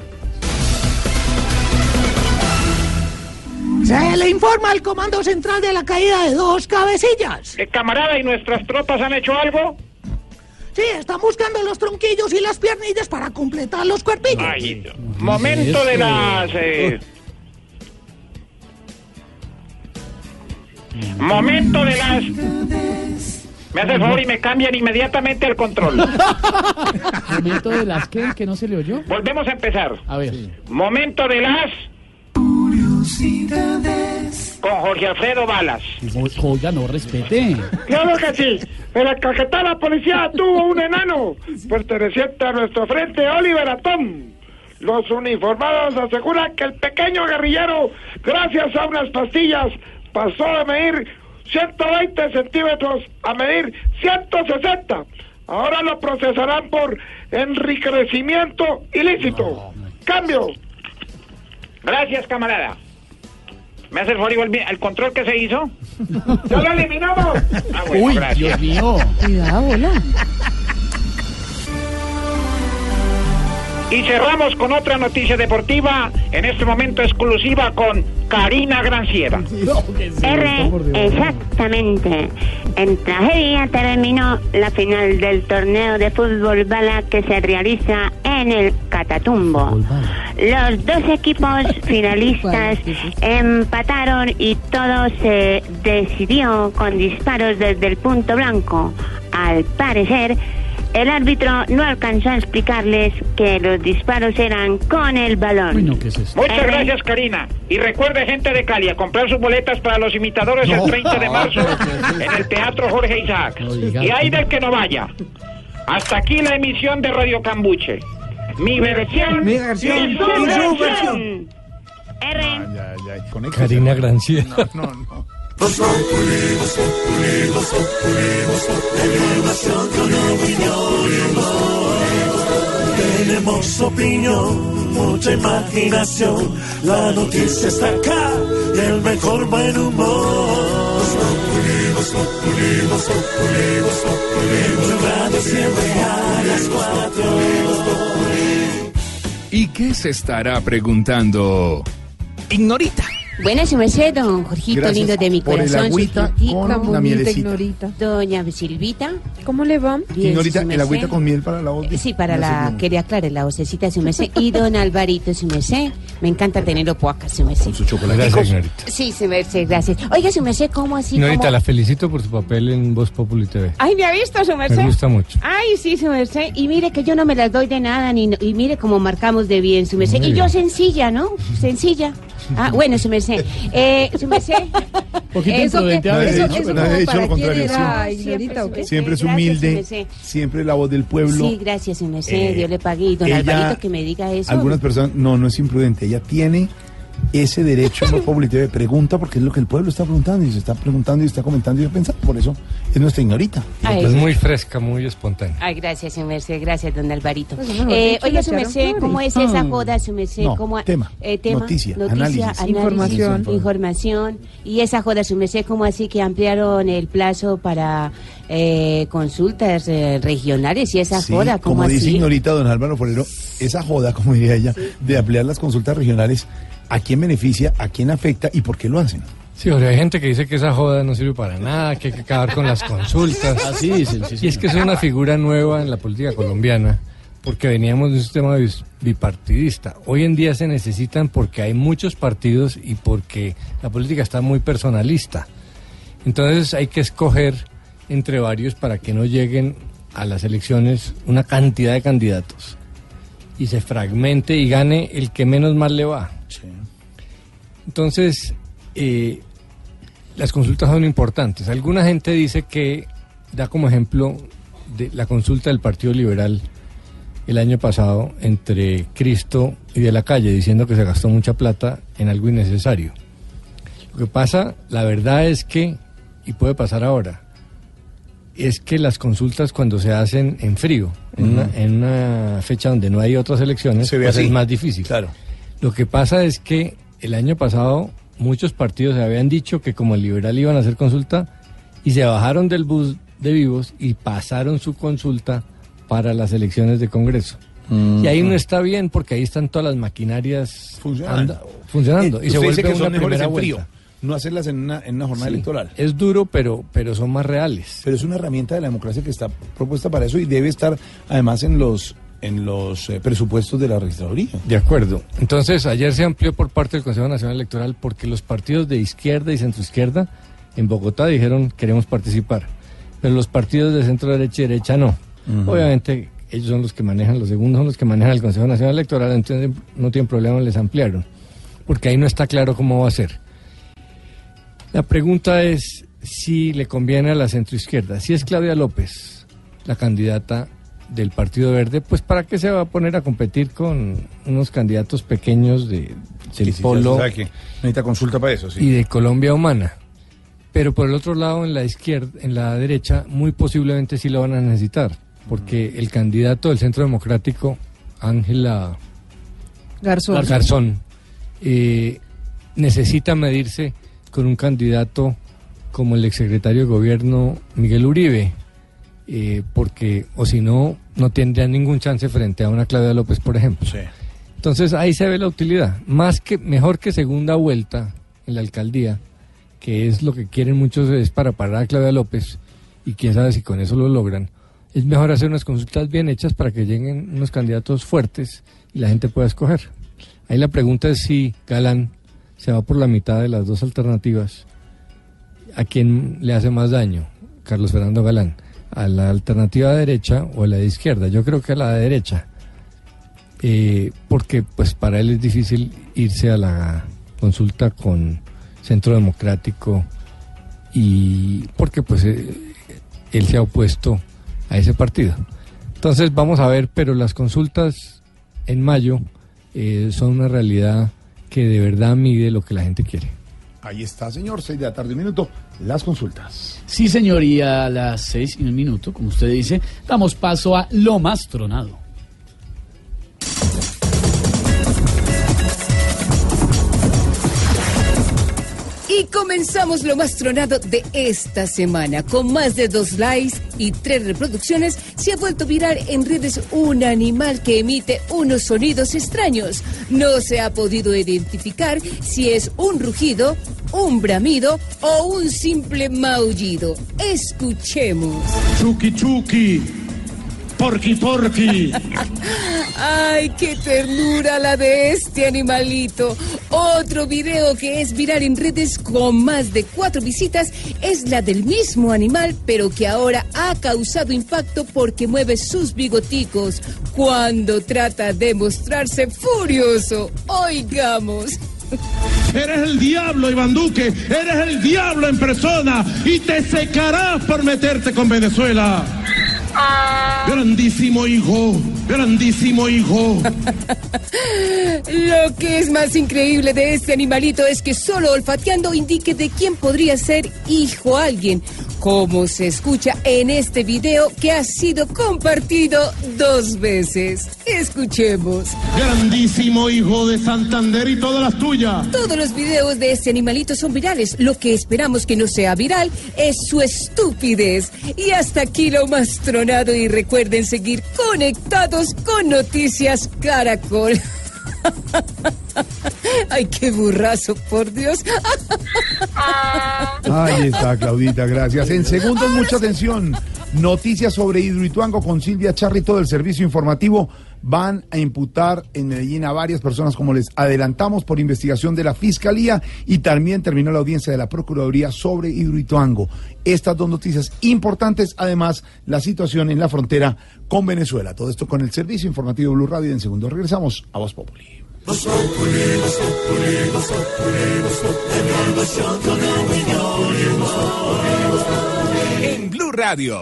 Se le informa al Comando Central de la caída de dos cabecillas. Eh, camarada, ¿y nuestras tropas han hecho algo? Sí, están buscando los tronquillos y las piernillas para completar los cuerpillos. Ay, momento de las... eh, Momento de las... Me hace el favor y me cambian inmediatamente el control. Momento de las que, que no se le oyó. Volvemos a empezar. A ver. Momento de las... Con Jorge Alfredo Balas. Oiga, no respete. Claro que sí. En la cajetada policía tuvo un enano perteneciente a nuestro frente, Oliver Atón. Los uniformados aseguran que el pequeño guerrillero, gracias a unas pastillas, pasó de medir 120 centímetros a medir 160. Ahora lo procesarán por enriquecimiento ilícito. Cambio. Gracias, camarada. ¿Me hace el favor igual? ¿El control que se hizo? ¡Ya lo eliminamos! Ah, bueno, Uy, gracias. Dios mío. Cuidado, hola. Y cerramos con otra noticia deportiva, en este momento exclusiva con Karina Granciera. R, exactamente. En tragedia terminó la final del torneo de fútbol bala que se realiza en el Catatumbo. Los dos equipos finalistas empataron y todo se decidió con disparos desde el punto blanco. Al parecer, el árbitro no alcanzó a explicarles que los disparos eran con el balón. Muchas R. gracias, Karina. Y recuerde, gente de Cali, a comprar sus boletas para los imitadores el 30 de marzo en el Teatro Jorge Isaac. Y hay del que no vaya. Hasta aquí la emisión de Radio Cambuche. Mi versión, Mi versión, y su y su versión. versión. R. Karina Granciera. No, no. Voz Populi, Voz Populi, Voz Populi, Voz Populi, información con opinión. Tenemos opinión, mucha imaginación. La noticia está acá y el mejor buen humor. Voz Populi, Voz Populi, Voz Populi, Voz Populi, Radio siempre a las cuatro. Voz Populi. ¿Y qué se estará preguntando? Ignorita. Buenas, su merced, don Jorgito, Gracias lindo de mi por el corazón. agüita con la bonita, mielecita. ignorita. Doña Silvita. ¿Cómo le va? Bien, Ignorita, su el merced. agüita con miel para la voz. Eh, Sí, para la... Quería aclarar la vocecita, su merced. Y don Alvarito, su merced. Me encanta tenerlo por acá, su merced. Su chocolate. Gracias, señorita. Sí, su merced, gracias. Oiga, su merced, ¿cómo así? Señorita, ¿Cómo? la felicito por su papel en Voz Populi TV. Ay, ¿me ha visto, su merced? Me gusta mucho. Ay, sí, su merced. Y mire que yo no me las doy de nada, ni, y mire cómo marcamos de bien, su merced. Muy Y yo bien. sencilla, ¿no? Sencilla. Ah, bueno, su merced. Eh, su merced. Poquito Eso que- imprudente a veces. eso nadie ha como dicho lo contrario. era, siempre. ignorita, ¿o qué? Siempre es Gracias, humilde, merced. siempre la voz del pueblo. Sí, gracias, su merced. Eh, Dios le pague. Y don ella- Alvarito que me diga eso. Algunas personas, no, no es imprudente. Ella tiene ese derecho Voz Populi TV. Pregunta porque es lo que el pueblo está preguntando y se está preguntando y está comentando y pensando. Por eso es nuestra ignorita. Ay, Es muy fresca, muy espontánea. Ay, gracias, su merced, gracias, don Alvarito. Pues, Eh, dicho, oiga, su merced, ¿cómo es esa Mm. joda, su merced? No, ¿Cómo, tema, eh, tema, noticia, análisis. Información. información. Y esa joda, su merced, ¿cómo así que ampliaron el plazo para eh, consultas eh, regionales y esa Sí, joda? ¿Cómo como dice así? ignorita don Álvaro Forero, esa joda, como diría ella, de ampliar las consultas regionales, ¿a quién beneficia, a quién afecta y por qué lo hacen? Sí, Jorge, hay gente que dice que esa joda no sirve para nada, que hay que acabar con las consultas. Así dicen, sí, Y es que es una figura nueva en la política colombiana, porque veníamos de un sistema bipartidista. Hoy en día se necesitan porque hay muchos partidos y porque la política está muy personalista. Entonces hay que escoger entre varios para que no lleguen a las elecciones una cantidad de candidatos y se fragmente y gane el que menos mal le va. Entonces, eh, las consultas son importantes. Alguna gente dice que da como ejemplo de la consulta del Partido Liberal el año pasado entre Cristo y de la calle, diciendo que se gastó mucha plata en algo innecesario. Lo que pasa, la verdad es que, y puede pasar ahora, es que las consultas cuando se hacen en frío, en, una, en una fecha donde no hay otras elecciones, Se ve pues así. es más difícil. Claro. Lo que pasa es que el año pasado muchos partidos habían dicho que como el liberal iban a hacer consulta y se bajaron del bus de vivos y pasaron su consulta para las elecciones de Congreso. Y ahí no está bien porque ahí están todas las maquinarias Funcionando. anda- funcionando. Eh, y se usted dice vuelve que una primera en frío, no hacerlas en una, en una jornada Sí. electoral. Es duro, pero, pero son más reales. Pero es una herramienta de la democracia que está propuesta para eso y debe estar además en los en los eh, presupuestos de la registraduría. De acuerdo. Entonces, ayer se amplió por parte del Consejo Nacional Electoral porque los partidos de izquierda y centroizquierda en Bogotá dijeron queremos participar, pero los partidos de centro derecha y derecha no. Obviamente, ellos son los que manejan, los segundos son los que manejan el Consejo Nacional Electoral, entonces no tienen problema, les ampliaron, porque ahí no está claro cómo va a ser. La pregunta es si le conviene a la centroizquierda. Si es Claudia López, la candidata del Partido Verde, pues ¿para qué se va a poner a competir con unos candidatos pequeños de, del Sí, sí, polo que necesita consulta para eso, sí. y de Colombia Humana? Pero por el otro lado, en la izquierda, en la derecha, muy posiblemente sí lo van a necesitar, porque el candidato del Centro Democrático, Ángela Garzón. Garzón, eh, necesita medirse con un candidato como el exsecretario de gobierno Miguel Uribe, eh, porque o si no, no tendría ningún chance frente a una Claudia López, por ejemplo. Entonces ahí se ve la utilidad, más que mejor que segunda vuelta en la alcaldía, que es lo que quieren muchos es para parar a Claudia López y quién sabe si con eso lo logran. Es mejor hacer unas consultas bien hechas para que lleguen unos candidatos fuertes y la gente pueda escoger. Ahí la pregunta es si Galán se va por la mitad de las dos alternativas. ¿A quién le hace más daño? Carlos Fernando Galán. ¿A la alternativa derecha o a la de izquierda? Yo creo que a la de derecha. Eh, porque pues para él es difícil irse a la consulta con Centro Democrático y porque pues eh, él se ha opuesto a ese partido. Entonces vamos a ver, pero las consultas en mayo eh, son una realidad que de verdad mide lo que la gente quiere. Ahí está, señor, seis de la tarde, un minuto, las consultas. Sí, señor, y a las seis y un minuto, como usted dice, damos paso a lo más tronado. Y comenzamos lo más tronado de esta semana. Con más de dos likes y tres reproducciones, se ha vuelto viral en redes un animal que emite unos sonidos extraños. No se ha podido identificar si es un rugido, un bramido o un simple maullido. Escuchemos. Chucky Chucky, Porky Porky. Ay, qué ternura la de este animalito. Otro video que es viral en redes con más de cuatro visitas es la del mismo animal, pero que ahora ha causado impacto porque mueve sus bigoticos cuando trata de mostrarse furioso. Oigamos. Eres el diablo, Iván Duque. Eres el diablo en persona y te secarás por meterte con Venezuela. Grandísimo hijo, grandísimo hijo. Lo que es más increíble de este animalito es que solo olfateando indique de quién podría ser hijo alguien, como se escucha en este video que ha sido compartido dos veces. Escuchemos. Grandísimo hijo de Santander y todas las tuyas. Todos los videos de este animalito son virales. Lo que esperamos que no sea viral es su estupidez. Y hasta aquí lo más tronado y recuerden seguir conectados con Noticias Caracol. Ay, qué burrazo, por Dios. Ahí está, Claudita, gracias. En segundos, mucha atención. Noticias sobre Hidroituango con Silvia Charrito del Servicio Informativo. Van a imputar en Medellín a varias personas, como les adelantamos, por investigación de la Fiscalía y también terminó la audiencia de la Procuraduría sobre Hidroituango. Estas dos noticias importantes, además, la situación en la frontera con Venezuela. Todo esto con el Servicio Informativo Blue Radio. Y en segundos regresamos a Voz Populi. En Blue Radio.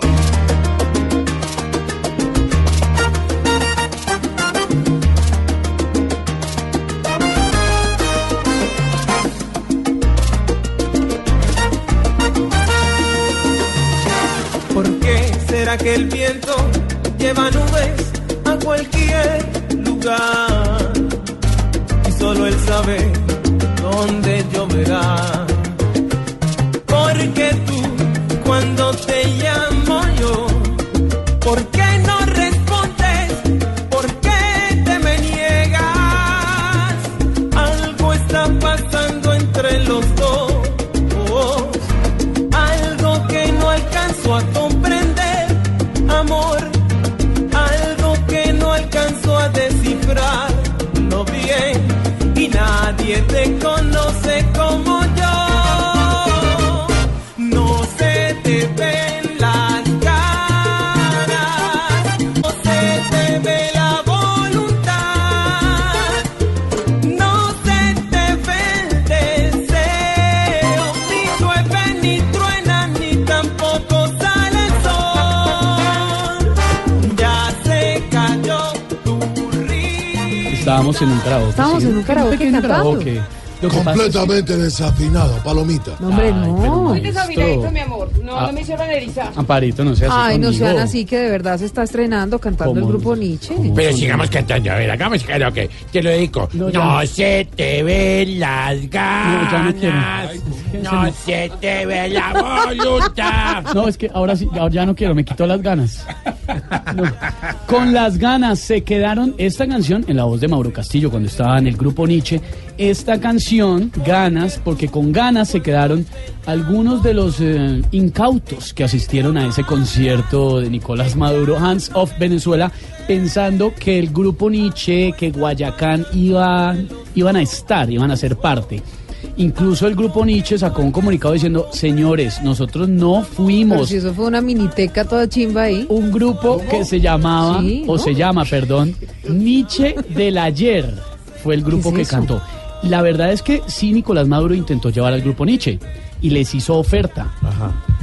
¿Por qué será que el viento lleva nubes a cualquier lugar. Y solo él sabe dónde lloverá. Estábamos en un karaoke. Estábamos sí. en un karaoke cantando. karaoke. Lo que es Completamente desafinado, palomita. No, hombre, no. Muy desafinadito, mi amor. No, Ah. no me hicieron erizar. Amparito, no seas así Ay, no sean así que de verdad se está estrenando cantando el grupo Nietzsche. Pero sigamos cantando, a ver, hagamos karaoke. Te lo dedico. No, No, se te ven las ganas. No, ya no No, se te ve la voluntad. No, es que ahora sí, ahora ya no quiero, me quitó las ganas. Con las ganas se quedaron esta canción en la voz de Mauro Castillo cuando estaba en el grupo Nietzsche. Esta canción, Ganas, porque con ganas se quedaron algunos de los eh, incautos que asistieron a ese concierto de Nicolás Maduro, Hands of Venezuela, pensando que el grupo Nietzsche, que Guayacán iba, iban a estar, iban a ser parte. Incluso el grupo Nietzsche sacó un comunicado diciendo, señores, nosotros no Pero fuimos si eso fue una miniteca toda chimba ahí. un grupo que se llamaba, Sí, o ¿no? se llama, perdón, Nietzsche del Ayer, fue el grupo ¿Qué que eso? cantó. La verdad es que sí, Nicolás Maduro intentó llevar al grupo Nietzsche y les hizo oferta.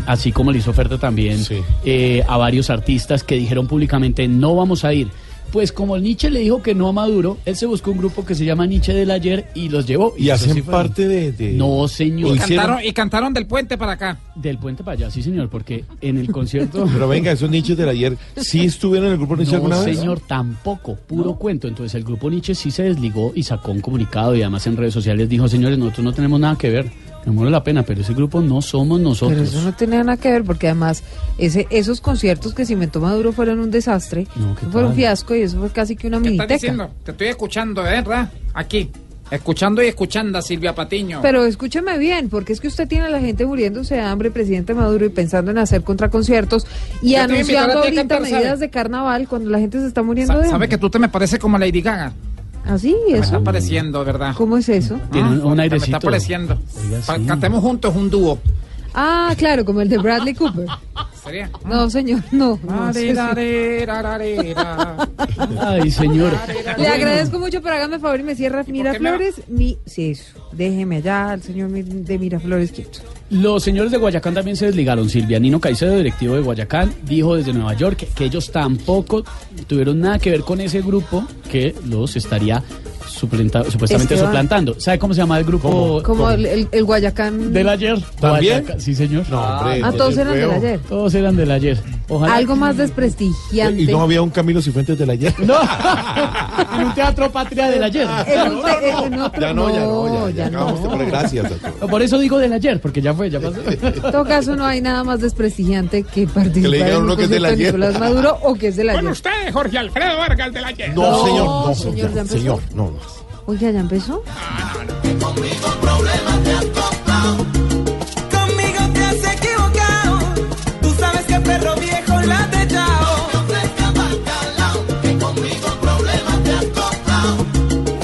Así como le hizo oferta también eh, a varios artistas que dijeron públicamente no vamos a ir. Pues como el Nietzsche le dijo que no a Maduro, él se buscó un grupo que se llama Nietzsche del Ayer y los llevó. Y hacen sí parte de, de- No, señor. Y cantaron- y cantaron del puente para acá. Del puente para allá, sí, señor, porque en el concierto... Pero venga, esos nichos del ayer, ¿sí estuvieron en el grupo Nietzsche No, alguna vez? señor, tampoco, puro cuento. Entonces el grupo Nietzsche sí se desligó y sacó un comunicado y además en redes sociales dijo, señores, nosotros no tenemos nada que ver, muero la pena, pero ese grupo no somos Pero nosotros. eso no tenía nada que ver porque además ese, esos conciertos que se inventó Maduro fueron un desastre, fueron un tal? fiasco y eso fue casi que una ¿Qué estás miniteca. diciendo? Te estoy escuchando, ¿verdad? Aquí. Escuchando y escuchando a Silvia Patiño. Pero escúcheme bien, porque es que usted tiene a la gente muriéndose de hambre, presidente Maduro, y pensando en hacer contraconciertos y Yo anunciando ahorita cantar, medidas ¿sabe? de carnaval cuando la gente se está muriendo Sa- de ¿Sabe hambre. que tú te me pareces como Lady Gaga? ¿Así? Me ¿Eso? está pareciendo, ¿verdad? ¿Cómo es eso? Tiene un- un porque Me airecito. está pareciendo. Oiga, Pa- sí. Cantemos juntos un dúo. Ah, claro, como el de Bradley Cooper. ¿Sería? No, señor, no. no, sí, sí. Ay, señor. Le agradezco mucho, pero hágame favor y me cierra Miraflores. Mi, sí, eso. Déjeme allá al señor de Miraflores quieto. Los señores de Guayacán también se desligaron. Silvia Nino Caicedo, directivo de Guayacán, dijo desde Nueva York que, que ellos tampoco tuvieron nada que ver con ese grupo que los estaría supuestamente Esteban. suplantando. ¿Sabe cómo se llama el grupo? Como el, el- el Guayacán. Del ayer. ¿También? Guayacán, sí, señor. No, hombre, Ah, todos eran del ayer. Todos eran del ayer. Ojalá. Algo más desprestigiante. ¿Y no había un Camilo Cifuentes del ayer? No, en un teatro patria del ayer. Ya no, ya no, ya, no. poner gracias. Por eso digo del ayer, porque ya fue, ya pasó. En todo caso, no hay nada más desprestigiante que participar Que le digan uno que es del ayer. Nicolás Maduro o que es del Con ayer. ustedes, Jorge Alfredo Vargas del ayer. No, No, señor, no, señor, señor, ya empezó. Oiga, ¿ya empezó? Conmigo te has equivocado. Tú sabes que perro viejo la te echao.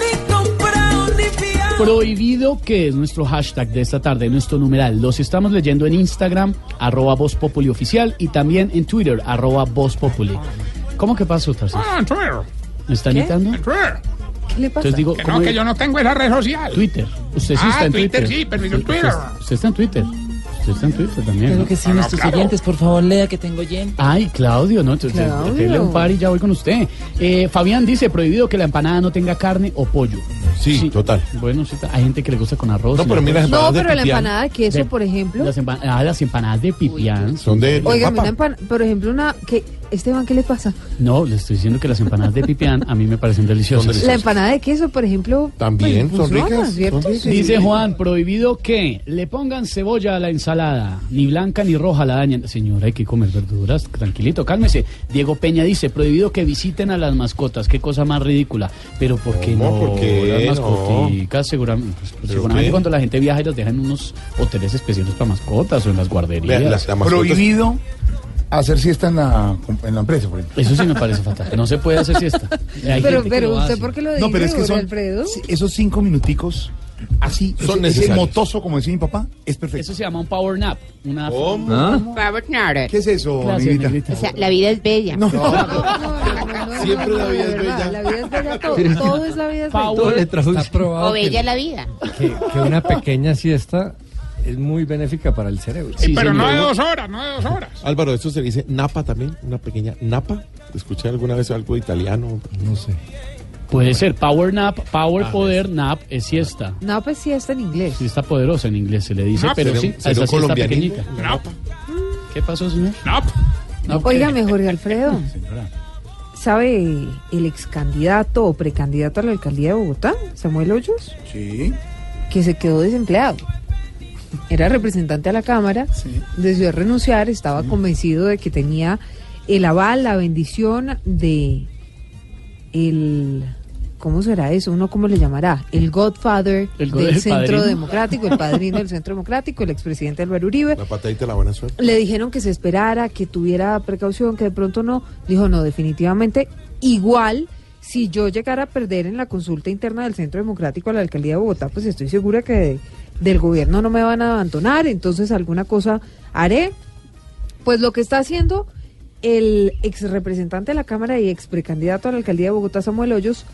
Ni comprado ni fiado. Prohibido que es nuestro hashtag de esta tarde, nuestro numeral. Los estamos leyendo en Instagram, arroba Voz Populi Oficial, y también en Twitter, arroba Voz Populi. ¿Cómo que pasó, Tarcísio? Ah, en Twitter. ¿Me está ¿Qué? imitando? En Twitter. ¿Qué le pasa? Entonces digo, Que ¿cómo no, que yo no tengo esa red social. Twitter. Usted sí Ah, está en Twitter Twitter. sí, pero yo en Twitter. Usted, usted está en Twitter. Usted está en Twitter también. Claro ¿no? que sí, nuestros oyentes, por favor, lea que tengo oyentes. Ay, Claudio, ¿no? Entonces, Claudio. dele un par y ya voy con usted. Eh, Fabián dice, prohibido que la empanada no tenga carne o pollo. Sí, total. Bueno, sí, hay gente que le gusta con arroz. No, pero mira. No, pero la empanada de queso, por ejemplo. Las, empa- ah, las empanadas de pipián. Son de, Oiga, una empana- por ejemplo, una que Esteban, ¿qué le pasa? No, le estoy diciendo que las empanadas de pipián a mí me parecen deliciosas. La empanada de queso, por ejemplo. También, pues, son funciona, ricas, ¿cierto? son ricas. Dice Juan, prohibido que le pongan cebolla a la ensalada, ni blanca ni roja la dañen. Señora, hay que comer verduras, tranquilito, cálmese. Diego Peña dice, prohibido que visiten a las mascotas, qué cosa más ridícula. Pero ¿por qué ¿Cómo? no? ¿Por qué Las no? mascoticas, seguramente, pues, ¿Pero seguramente cuando la gente viaja y los deja en unos hoteles especiales para mascotas o en las guarderías. Las- las mascotas- Prohibido hacer siesta en la, en la empresa, por ejemplo. Eso sí me parece fatal. No se puede hacer siesta. Hay Pero, pero usted, hace. ¿por qué lo dice, No, pero es que son Alfredo? esos cinco minuticos así, Son ese- ese necesarios. motoso, como decía mi papá, es perfecto. Eso se llama un power nap. Una ¿Qué es eso, Gracias. O sea, la vida es bella. No. Siempre la vida es bella. La vida es bella, todo, todo es la vida es bella. Power- Está probado O bella que, la vida. que- que una pequeña siesta es muy benéfica para el cerebro. Sí, Pero no de dos horas, no de dos horas. Álvaro, esto se dice napa también, una pequeña napa. ¿Escuché alguna vez algo italiano? No sé. Puede ser power nap, power poder, nap es siesta. No, pues sí está en inglés. Siesta poderosa en inglés se le dice, Nap. pero ¿Sería- sí, sería a esa siesta pequeñita. Nap, ¿Qué pasó, señor? nap. Nap, Óigame, Jorge Alfredo. ¿Sabe el ex candidato o precandidato a la alcaldía de Bogotá, Samuel Hoyos, Sí. que se quedó desempleado? Era representante a la Cámara, decidió renunciar, estaba convencido de que tenía el aval, la bendición de el... ¿Cómo será eso? ¿Uno cómo le llamará? El Godfather El god- del el Centro padrino. Democrático, el padrino del Centro Democrático, el expresidente Álvaro Uribe. La patadita de la buena suerte. Le dijeron que se esperara, que tuviera precaución, que de pronto no. Dijo, no, definitivamente, igual, si yo llegara a perder en la consulta interna del Centro Democrático a la alcaldía de Bogotá, pues estoy segura que de- del gobierno no me van a abandonar, entonces alguna cosa haré. Pues lo que está haciendo el ex representante de la Cámara y ex precandidato a la alcaldía de Bogotá, Samuel Hoyos,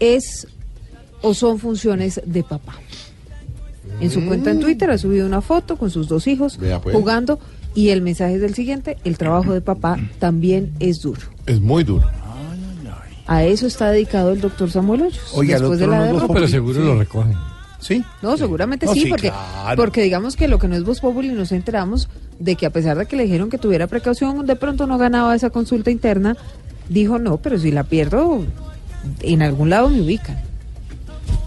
es o son funciones de papá. En su cuenta en Twitter ha subido una foto con sus dos hijos pues. jugando y el mensaje es el siguiente, el trabajo de papá también es duro. Es muy duro. A eso está dedicado el doctor Samuel Hoyos. Oiga, el después de la no es derrota. No, pero seguro lo recogen. ¿Sí? No, seguramente No, sí, sí, porque, claro. porque digamos que lo que no es Voz Populi nos enteramos de que a pesar de que le dijeron que tuviera precaución, de pronto no ganaba esa consulta interna, dijo no, pero si la pierdo, en algún lado me ubican.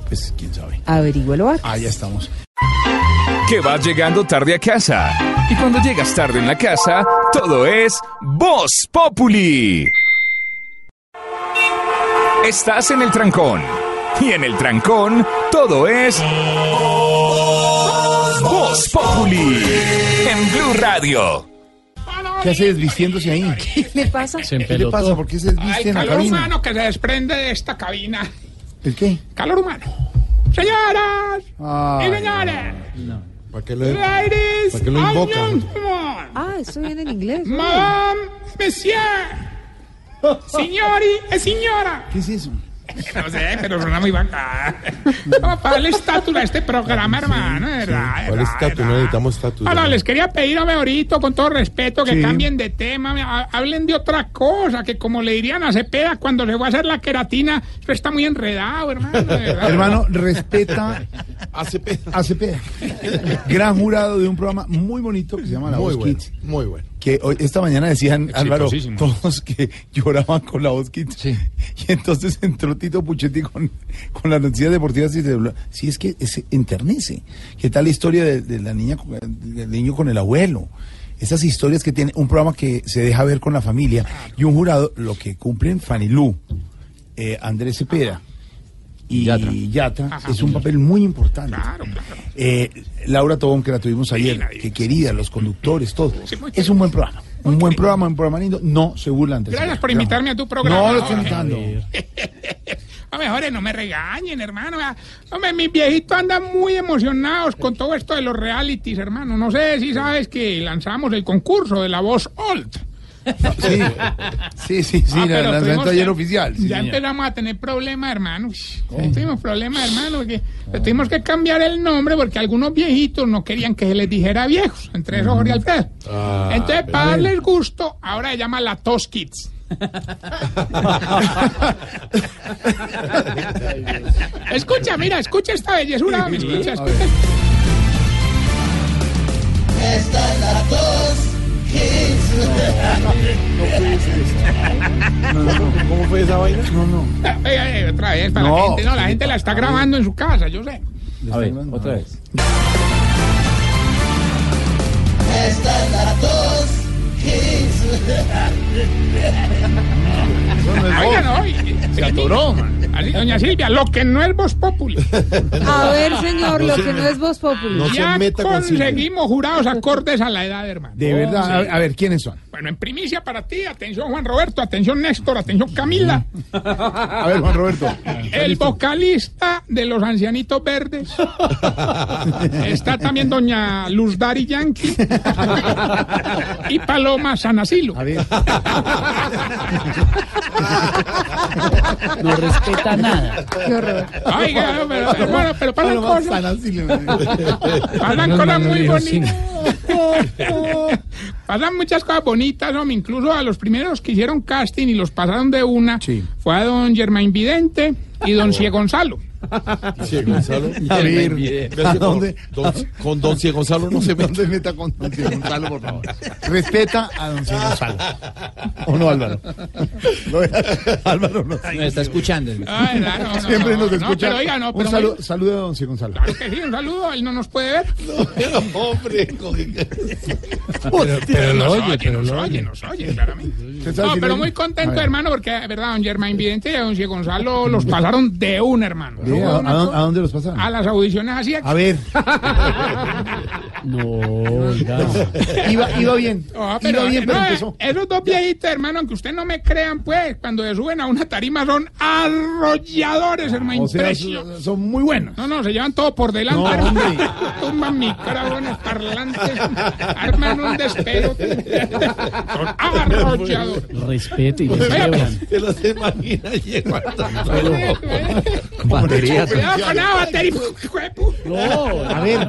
Pues quién sabe. Averígüelo. Ah, ya estamos. Que vas llegando tarde a casa. Y cuando llegas tarde en la casa, todo es Voz Populi. Estás en el trancón. Y en el trancón, todo es Voz Populi. En Blue Radio. ¿Qué hace desvistiéndose ahí? ¿Qué le pasa? Se ¿Qué le pasa? ¿Por qué se desviste en la calor cabina? humano que se desprende de esta cabina. ¿El qué? Calor humano. Señoras Ah, y señores. ¿Para qué lo, Ladies ¿para qué lo and invoca? Ah, esto viene en inglés. ¿no? Madame, monsieur. Signori e signora. ¿Qué es eso? No sé, pero suena muy bacán. Vamos a darle estatus a este programa, hermano, verdad. de ¿Cuál estatus? No necesitamos estatus. Ahora, les quería pedir a ahorita, con todo respeto, que Sí. cambien de tema, hablen de otra cosa, que como le dirían a Cepeda cuando se va a hacer la queratina, eso está muy enredado, hermano. Hermano, respeta A Cepeda. a Cepeda. Gran jurado de un programa muy bonito que se llama La Muy Voz bueno, Kids. muy bueno. Que hoy, esta mañana decían, Álvaro, todos que lloraban con la voz. Sí. Y entonces entró Tito Puchetti con, con las noticias deportivas y se. Sí, es que se enternece. ¿Qué tal la historia de, de la niña, del niño con el abuelo? Esas historias que tiene un programa que se deja ver con la familia y un jurado, lo que cumplen Fanny Lu, eh, Andrés Cepeda y Yatra, es un papel muy importante. Claro, claro. Eh, Laura Tobón, que la tuvimos ayer, que querida, los conductores, todo. Es un buen programa. Un buen programa, un programa lindo. No se burlan Gracias por invitarme a tu programa. No lo estoy invitando. A mejores, no me regañen, hermano. Hombre, mis viejitos andan muy emocionados con todo esto de los realities, hermano. No sé si sabes que lanzamos el concurso de la voz Old. Sí, sí, sí, sí, Ah, la- pero el lanzamiento ayer que- oficial. sí, ya señor. empezamos a tener problemas, hermano. Uy, ya Tuvimos problemas, hermano, porque le tuvimos que cambiar el nombre porque algunos viejitos no querían que se les dijera viejos, entre esos Jorge Alfredo. Ah, Entonces, para pero- darles gusto, ahora se llama la Tos Kids. escucha, mira, escucha esta bellezura, escucha, escucha. Esta es la tos ¿Cómo fue esa vaina? No, no. Otra vez, para No. la gente, no, la gente la está grabando en su casa, yo sé. A ver, otra vez. Esta es la tos Oiga, no, Se atoró, doña Silvia, lo que no es Voz Populi. A ver, señor, lo que no es Voz Populi. ya conseguimos jurados acordes a la edad, hermano. De verdad, Sí. a, a ver, ¿quiénes son? Bueno, en primicia para ti, atención Juan Roberto, atención Néstor, atención Camila. A ver, Juan Roberto. El vocalista de los Ancianitos Verdes. Está también doña Luz Dari Yankee. Y Paloma Sanasilo. A ver. No respeta nada. Qué horror. Oiga, no, pero, hermano, pero pasan Paloma cosas, Menos cosas no muy bonitas. Pasan muchas cosas bonitas, hombre. Incluso a los primeros que hicieron casting y los pasaron de una fue a don Germain Vidente y don Cie Gonzalo. Sí, Gonzalo. A ver, Ve ¿a que por- dónde? don- con Don Cie Gonzalo no se No mete. se meta con don Ciro Gonzalo, por favor. Respeta a don Ciro Gonzalo. ¿O no, Álvaro? No, Álvaro no. Me está escuchando. Ay, no, no, no, Siempre no, nos no, escucha. pero oiga, no, un saludo, saludo a don Ciro Gonzalo. Claro que sí, un saludo, él no nos puede ver. Hombre, Pero, pero lo nos oye, pero nos lo oye, nos oye, claramente. ¿Usted está No, pero muy contento, hermano, porque, verdad, don Germain Vidente y don Cie Gonzalo los pasaron de un hermano. ¿Qué? ¿A, a dónde- a dónde los pasaron? A las audiciones así. A ver. No, oiga. Iba, iba bien. Ah, pero, iba bien, pero no, empezó. Esos dos viejitos, hermano, aunque ustedes no me crean, pues, cuando se suben a una tarima son arrolladores, hermano. O sea, impresionante. son, son muy buenos. No, no, se llevan todo por delante. No, hermano. hombre. Tumban micrófonos, parlantes, arman un despego. Son arrolladores. Respeto y celebran. Se los imagina llegó Cuidado con la batería. No, A ver.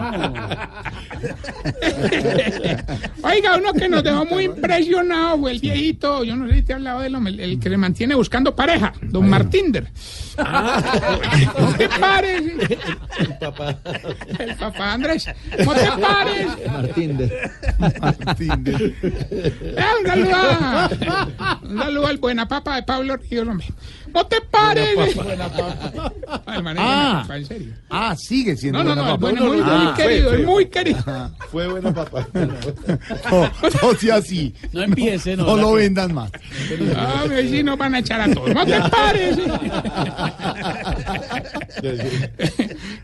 Oiga, uno que nos dejó muy impresionado fue el viejito, yo no sé si te he hablado de él, el, que se mantiene buscando pareja, don Martinder. ¿No te pares? el papá. El papá Andrés. ¿No te pares? Martín de... Eh, un saludo a- un saludo al buena papa de Pablo Ríos, hombre. No te pares. Ah. papa, en serio. Ah, sigue siendo No, no, buena no, papa. bueno, muy, muy Ah, querido, fue, es fue. muy querido. Fue buena papá. No, no sea así. No empiece, no. No lo vendan más. Ah, pero sí nos van a echar a todos. No te pares.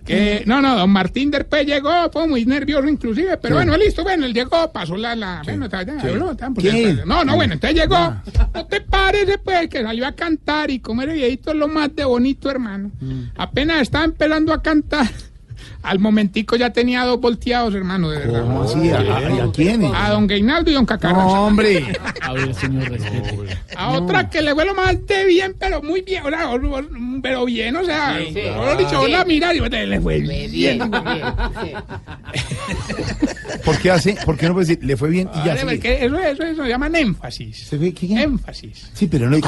que, no, no, don Martín después llegó, fue muy nervioso inclusive, pero bueno, listo, bueno, él llegó, pasó la, la, bueno, está- ya, habló, está, no, no, bueno, entonces llegó, no te pares después, que salió a cantar y como era viejito es lo más de bonito, hermano, apenas estaba empezando a cantar, al momentico ya tenía dos volteados, hermano, de verdad. ¿Cómo así? ¿A, a- a quiénes? A don Gainaldo y don Cacarraza. No, hombre. A ver, señor, respete. A otra que le fue lo más de bien, pero muy bien, pero bien, o sea, mejor dicho, vos la mira y le fue bien. ¿Por qué hace? ¿Por qué no puede decir? Le fue bien y ya Vale, eso, eso, eso se llaman énfasis. ¿Se ve qué? Énfasis. Sí, pero no.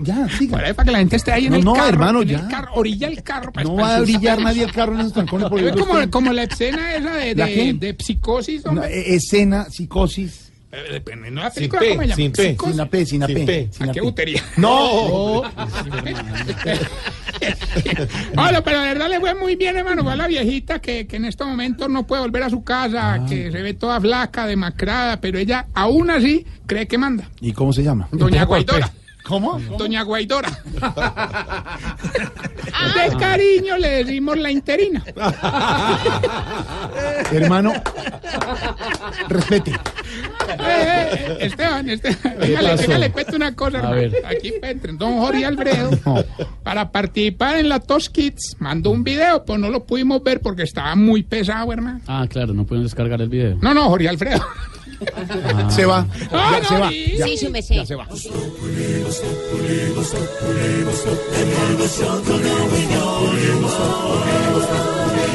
Ya, siga. Para, para que la gente esté ahí en No, el no, carro. hermano, en ya. el carro, orilla el carro. para No va a brillar nadie el carro en esos trancones Es como, como la escena esa de, ¿La de, de psicosis, hombre. e- escena, psicosis. Eh, de la Sin película, P, ¿cómo se llama? sin P. Sin la P, sin la Sin P. P. sin ¿A la qué P. butería? No. Hola, pero de verdad le fue muy bien, hermano. Fue a la viejita que, que en estos momentos no puede volver a su casa, Ah. que se ve toda flaca, demacrada, pero ella aún así cree que manda. ¿Y cómo se llama? Doña Guaidora. ¿Cómo? Doña Guaidora. De cariño le decimos la interina. Hermano, respete. Eh, eh, Esteban, Esteban, pasó? véngale, cuento una cosa, A hermano. ver. Aquí entren don Jorge Alfredo para participar en la Tos Kids. Mandó un video, pues no lo pudimos ver porque estaba muy pesado, hermano. Ah, claro, no pueden descargar el video. No, no, Jorge Alfredo. Se va. Ah, Ya no, se va. sí. ya. Sí, su merced. Ya se va.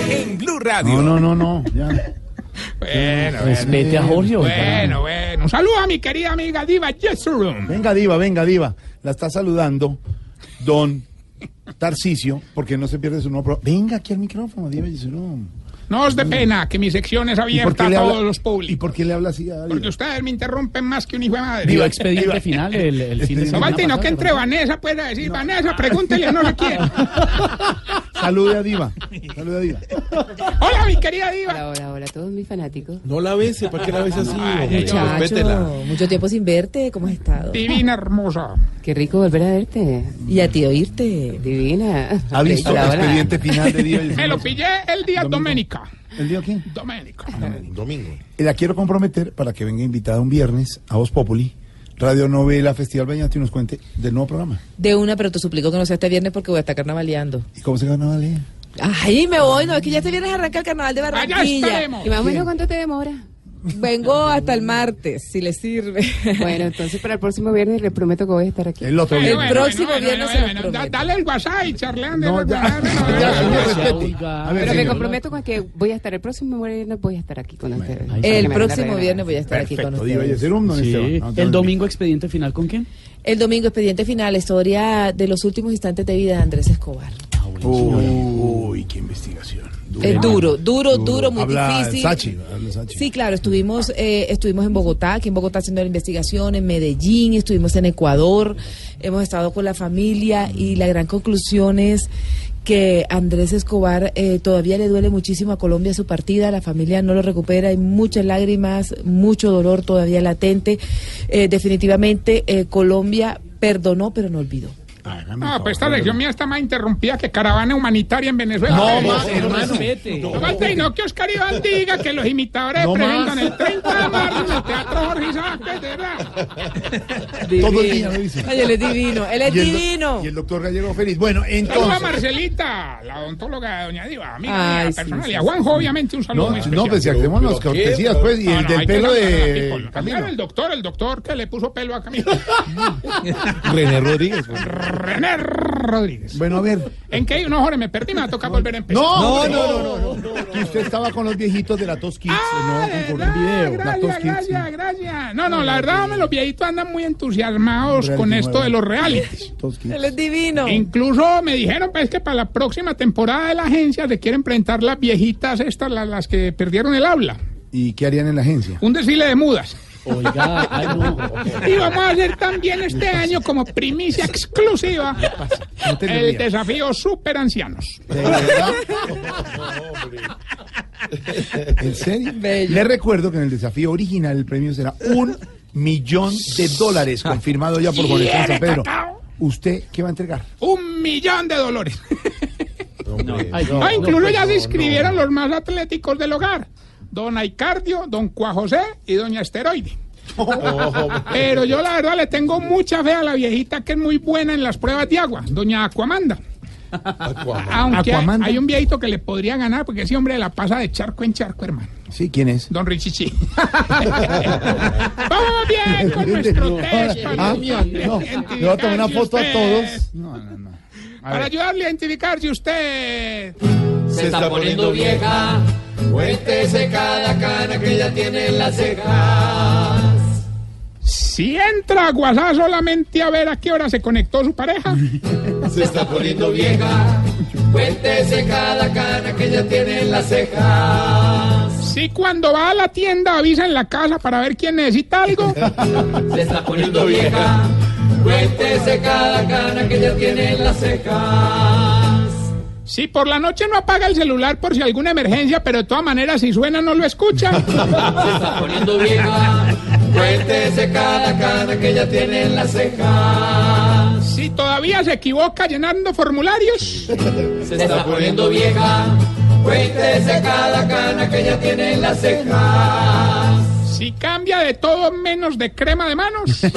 En Blue Radio. No, no, no, no. Ya. Bueno, Respete a Jorge. bueno, bueno. Un saludo a mi querida amiga Diva Yesurum. Venga, Diva, venga, Diva. La está saludando don Tarcicio, porque no se pierde su nuevo programa. Venga aquí al micrófono, Diva Yesurum. No os dé pena que mi sección es abierta a todos habla- los ¿Y públicos. por qué le habla así a? Porque ustedes me interrumpen más que un hijo de madre. Dio expediente final el, el fin de No semana. y no pasado, que entre. Vanessa pueda decir, Vanessa, pregúntele a no sé quién. Salude a Diva. Salude a Diva. Hola, mi querida Diva. Hola, hola, hola, todos mis fanáticos. No la bese, ¿para qué la ves así? Muchacho, mucho tiempo sin verte, ¿cómo has estado? Divina hermosa. Qué rico volver a verte. Y a ti oírte, divina. ¿Ha visto el expediente final de Diva Me lo pillé el día Doménica. ¿El día quién? Doménica. Domingo. Y La quiero comprometer para que venga invitada un viernes a Voz Populi, Radio Novela, Festival Vallenato y nos cuente del nuevo programa. De una, pero te suplico que no sea este viernes porque voy a estar carnavaleando. ¿Y cómo se gana Vale? Ay, me voy, no, es que ya este viernes arranca el carnaval de Barranquilla. ¿Y más o menos cuánto te demora? Vengo hasta el martes, si le sirve. Bueno, entonces para el próximo viernes le prometo que voy a estar aquí. El otro El viernes. próximo viernes se los da- prometo. Dale el WhatsApp y charlean de Pero me comprometo con que voy a estar el próximo viernes, voy a estar aquí con ustedes. El próximo viernes voy a estar aquí con ustedes. El domingo expediente final con quién? El domingo, expediente final, historia de los últimos instantes de vida de Andrés Escobar. Uy, uy, qué investigación. Es duro, duro, duro, muy Habla difícil. Sachi, habla Sachi. Sí, claro, estuvimos, eh, estuvimos en Bogotá, aquí en Bogotá haciendo la investigación, en Medellín, estuvimos en Ecuador, hemos estado con la familia y la gran conclusión es que Andrés Escobar eh, todavía le duele muchísimo a Colombia su partida, la familia no lo recupera, hay muchas lágrimas, mucho dolor todavía latente. Eh, definitivamente eh, Colombia perdonó, pero no olvidó. No, pues esta lección mía está más interrumpida que caravana humanitaria en Venezuela. No, más, hermano. No falta y no que Oscar Iván diga que los imitadores No presentan más. el 30 de marzo en el Teatro Jorge Isaac, de verdad. Todo el día lo dice. Ay, él es divino, él es divino. Y el doctor Gallego feliz. Bueno, Saludos a entonces. Marcelita, la odontóloga de Doña Diva, amiga Ay, mía sí, personal. sí, y a sí, Juanjo, obviamente, un saludo No, muy especial. no, pues si hacemos las cortesías, pues, y No, el no, del pelo a de. Camilo. El doctor, el doctor que le puso pelo a Camilo. René Rodríguez. René Rodríguez. Bueno, a ver. ¿En qué? No, Jorge, me perdí, me va a tocar volver a empezar. No, no, no, no, no, Que usted estaba con los viejitos de la Tos Kids, Ah, ¿no? Con verdad, video. Gracias, gracias, gracias. No, no, la verdad, hombre, los viejitos andan muy entusiasmados con esto nuevo. de los realities. Él es divino. Incluso me dijeron pues que para la próxima temporada de la agencia se quieren presentar las viejitas estas, las, las que perdieron el habla. ¿Y qué harían en la agencia? Un desfile de mudas. Oiga, ay, no. Y vamos a hacer también este año como primicia exclusiva No te el desafío super ancianos. ¿De verdad? ¿En serio? Le recuerdo que en el desafío original el premio será un millón de dólares, confirmado ya por Boletín San Pedro. ¿Usted qué va a entregar? Un millón de no, Ah, no, incluso pues, ya se no, inscribieron los más atléticos del hogar. Don Aicardio, don Cuajosé y doña Esteroide. Pero yo la verdad le tengo mucha fe a la viejita que es muy buena en las pruebas de agua, doña Aquamanda. Aunque hay, Aquamanda. hay un viejito que le podría ganar porque ese hombre la pasa de charco en charco, hermano. Sí, ¿quién es? Don Richichi. Vamos bien con nuestro test. Ah, no, le voy a tomar una foto a todos. No, no, no. Para ayudarle a identificarse usted. Se está poniendo vieja. Cuéntese cada cana que ya tiene en las cejas. Si entra a WhatsApp solamente a ver a qué hora se conectó su pareja. Se está poniendo vieja. Cuéntese cada cana que ya tiene en las cejas. Si cuando va a la tienda avisa en la casa para ver quién necesita algo. Se está poniendo vieja. Cuéntese cada cana que ya tiene en las cejas. Si por la noche no apaga el celular por si alguna emergencia, pero de todas maneras si suena no lo escucha. Se está poniendo vieja. Cuéntese cada cana que ya tiene en las cejas. Si todavía se equivoca llenando formularios. Se está poniendo vieja. Cuéntese cada cana que ya tiene en las cejas. Si cambia de todo menos de crema de manos. Se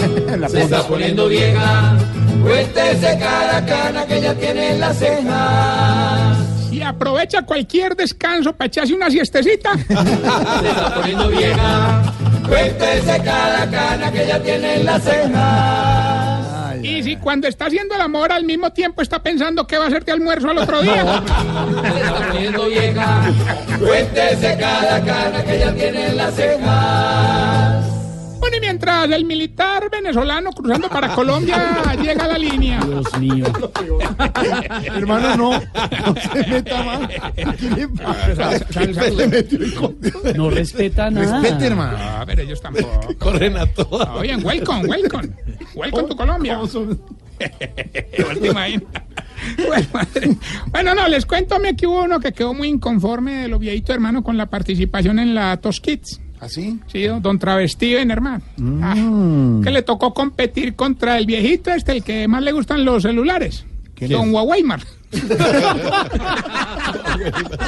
está poniendo vieja. Cuéntese cada cana que ya tiene en las cejas. Si aprovecha cualquier descanso para echarse una siestecita. Se está poniendo vieja. Cuéntese cada cana que ya tiene en la Y si cuando está haciendo el amor al mismo tiempo está pensando qué va a hacer de almuerzo al otro día. Vieja. Cuéntese cada cana que ya tiene en las cejas. Bueno, y mientras el militar venezolano cruzando para Colombia llega a la línea. Dios mío. Hermano, no. No se meta más. ¿Qué le pasa? Sal- sal- Se metió el con- No respeta nada. Respete, hermano. No, pero ellos tampoco. Corren a todas. Oye, welcome, welcome. Welcome to Colombia. Bueno, madre. Bueno, no, les cuento a que hubo uno que quedó muy inconforme de los viejitos, hermano, con la participación en la Tos Kids. ¿Así? Sí, don- Travestiven, hermano. Ah, que le tocó competir contra el viejito este, el que más le gustan los celulares. ¿Quién Don es? Huaweimar. ¿Cómo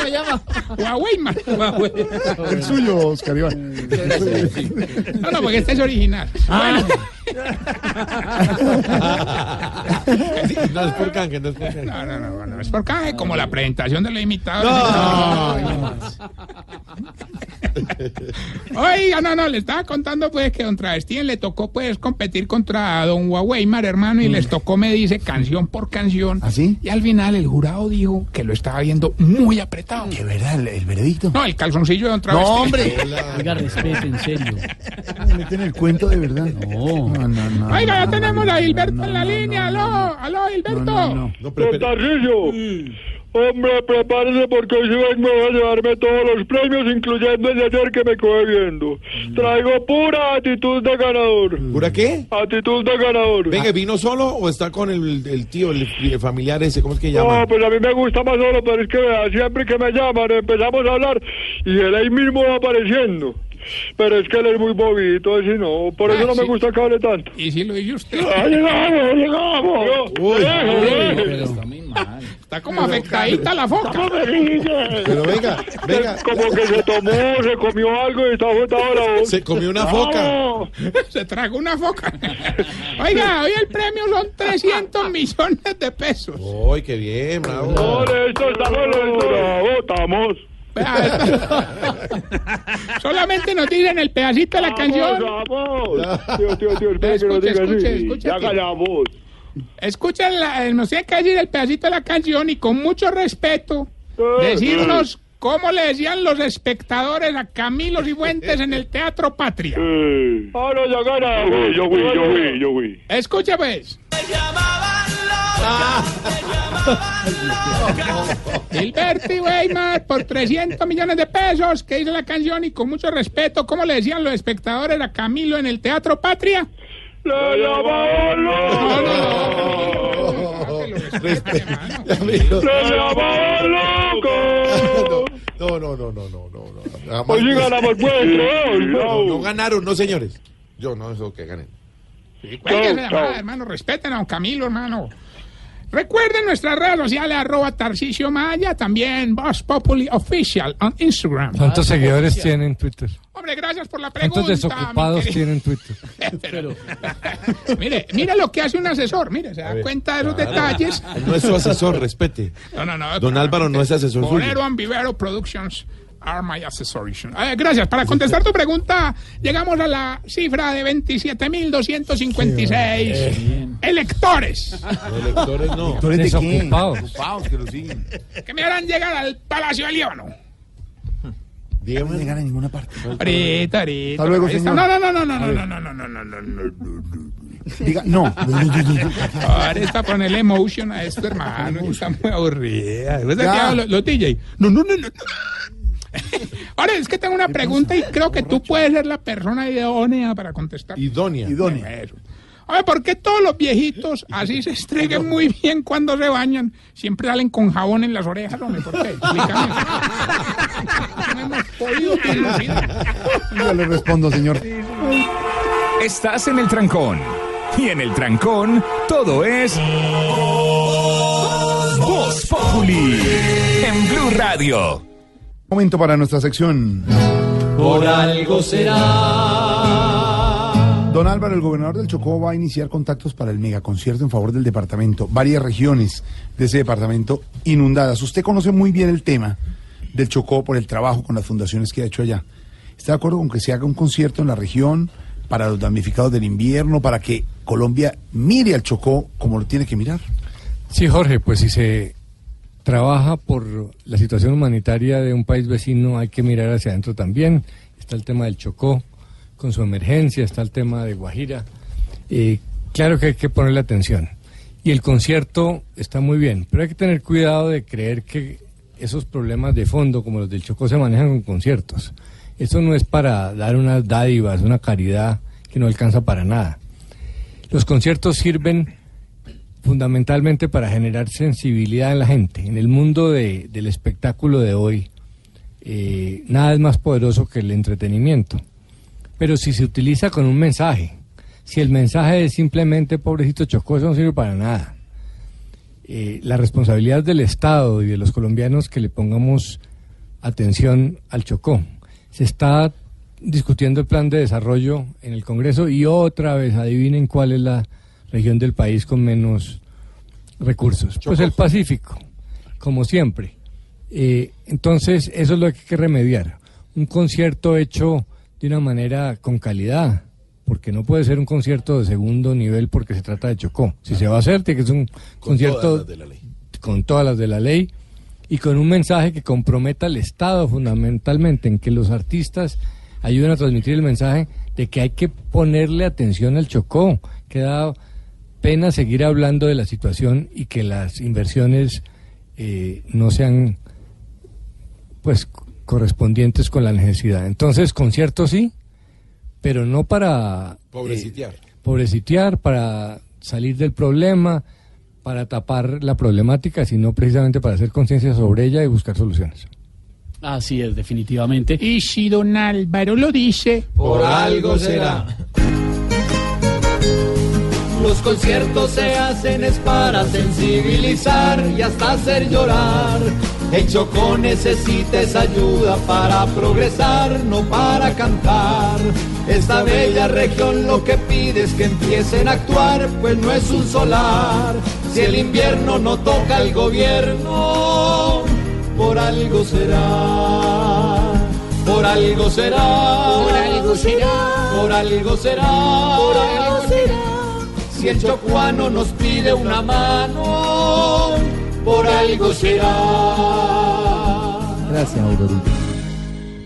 se llama? Huaweimar. El suyo, Oscar Iván. No, no, porque este es original. Bueno, No es por canje, no es por canje. no, no, no, no, es por acá, como la presentación de los imitadores. Oiga, no, no, le estaba contando pues que don Travestín le tocó pues competir contra don Huaweimar, hermano, y les tocó, me dice, canción por canción. ¿Así? Y al final el jurado dijo que lo estaba viendo muy apretado. ¿De verdad el, el veredicto? No, el calzoncillo de don No, Travestín. hombre. Oiga, respete, en serio. Me meten el cuento de verdad. No. No, no, no. Oiga, ya tenemos a Hilberto no, en la no, línea. no, aló, aló, Hilberto. No, no, no. No, pero, pero- Hombre, prepárese porque hoy sí vengo a llevarme todos los premios, incluyendo el de ayer que me coge viendo. Traigo pura actitud de ganador. ¿Pura qué? Actitud de ganador. Venga, ¿vino solo o está con el, el tío, el, el familiar ese? ¿Cómo es que llama? No, pues a mí me gusta más solo, pero es que siempre que me llaman empezamos a hablar y él ahí mismo va apareciendo. Pero es que él es muy bobito, así no, por eso Ah, no me sí. gusta que hable tanto. Y si lo dice usted. ¡Ah, llegamos, llegamos! Uy, Deje, deje. Pero, Está como afectadita la foca. Pero venga, venga. Como que se tomó, se comió algo y está botado la voz. Se comió una foca. Se tragó una foca. Oiga, hoy el premio son 300 millones de pesos. Uy, qué bien, bravo. Por esto estamos estamos. Solamente nos dicen el pedacito de la canción. Tío, tío, tío, que diga así. Ya callamos. Escuchen, la, nos tiene que decir el pedacito de la canción y con mucho respeto decirnos cómo le decían los espectadores a Camilo Cifuentes en el Teatro Patria. Ah, no, ya. Yo fui, yo fui, yo fui. Escucha pues. y Weimar por 300 millones de pesos que hizo la canción y con mucho respeto, ¿cómo le decían los espectadores a Camilo en el Teatro Patria? ¡La llamamos No, no. No, no, no, no, no, no, sí ganamos, No, ganaron, no, señores. Yo no eso que ganen. Llamada, hermano. Respeten a don Camilo, hermano. Recuerden nuestras redes sociales, arroba Tarcisio Maya, también Voz Populi Official en Instagram. ¿Cuántos seguidores tiene en Twitter? Hombre, gracias por la pregunta. ¿Cuántos desocupados querido. tiene en Twitter? Pero- mire, mire lo que hace un asesor, mire, se da cuenta de esos detalles. No es su asesor, respete. No, no, no. Don Álvaro no es asesor suyo. Bolero and Vivero Productions are my accessoration. Eh, gracias. Para contestar tu pregunta, llegamos a la cifra de 27.256 electores Electores no. ¿Electores? Desocupados. Desocupados que lo siguen. que me harán llegar al Palacio del Líbano. No me llegan a ninguna parte. Ahorita, ahorita. Hasta luego, señor. No, no, no, no, no, no, no, no, no, no, no, no, no, no. Diga, no. Ahorita ponerle emotion a esto, hermano. Está muy aburrida. Los, los DJ. No, no, no, no. Ahora es que tengo una pregunta y creo que tú puedes ser la persona idónea para contestar. Idónea. Idónea. Eso. A ver, ¿por qué todos los viejitos así se estreguen muy bien cuando se bañan? Siempre salen con jabón en las orejas, hombre. ¿Por qué? Explícame. No hemos podido. Yo le respondo, señor. Estás en el trancón. Y en el trancón, todo es. Voz Populi. En Blue Radio. Momento para nuestra sección. Por algo será. Don Álvaro, el gobernador del Chocó va a iniciar contactos para el megaconcierto en favor del departamento. Varias regiones de ese departamento inundadas. Usted conoce muy bien el tema del Chocó por el trabajo con las fundaciones que ha hecho allá. ¿Está de acuerdo con que se haga un concierto en la región para los damnificados del invierno, para que Colombia mire al Chocó como lo tiene que mirar? Sí, Jorge, pues si se trabaja por la situación humanitaria de un país vecino, hay que mirar hacia adentro también. Está el tema del Chocó con su emergencia, está el tema de Guajira. Eh, claro que hay que ponerle atención. Y el concierto está muy bien, pero hay que tener cuidado de creer que esos problemas de fondo, como los del Chocó, se manejan con conciertos. Eso no es para dar unas dádivas, una caridad que no alcanza para nada. Los conciertos sirven fundamentalmente para generar sensibilidad en la gente. En el mundo de- del espectáculo de hoy, eh, nada es más poderoso que el entretenimiento. Pero si se utiliza con un mensaje, si el mensaje es simplemente pobrecito Chocó, eso no sirve para nada. Eh, la responsabilidad del Estado y de los colombianos que le pongamos atención al Chocó. Se está discutiendo el plan de desarrollo en el Congreso y otra vez adivinen cuál es la región del país con menos recursos. Pues el Pacífico, como siempre. Eh, entonces, eso es lo que hay que remediar. Un concierto hecho de una manera con calidad, porque no puede ser un concierto de segundo nivel porque se trata de Chocó. Si se va a hacer, tiene que ser un concierto todas con todas las de la ley y con un mensaje que comprometa al Estado fundamentalmente en que los artistas ayuden a transmitir el mensaje de que hay que ponerle atención al Chocó, que da pena seguir hablando de la situación y que las inversiones eh, no sean pues correspondientes con la necesidad. Entonces, conciertos sí, pero no para Pobrecitear. eh, pobrecitear, para salir del problema, para tapar la problemática, sino precisamente para hacer conciencia sobre ella y buscar soluciones. Así es, definitivamente. Y si don Álvaro lo dice, Por algo será. Los conciertos se hacen es para sensibilizar y hasta hacer llorar. El Chocó necesita esa ayuda para progresar, no para cantar. Esta bella región lo que pide es que empiecen a actuar, pues no es un solar. Si el invierno no toca al gobierno, por algo será. Por algo será. Por algo será. Por algo será. Por algo será. Si el chocuano nos pide una mano, por algo será. Gracias, Aurorita.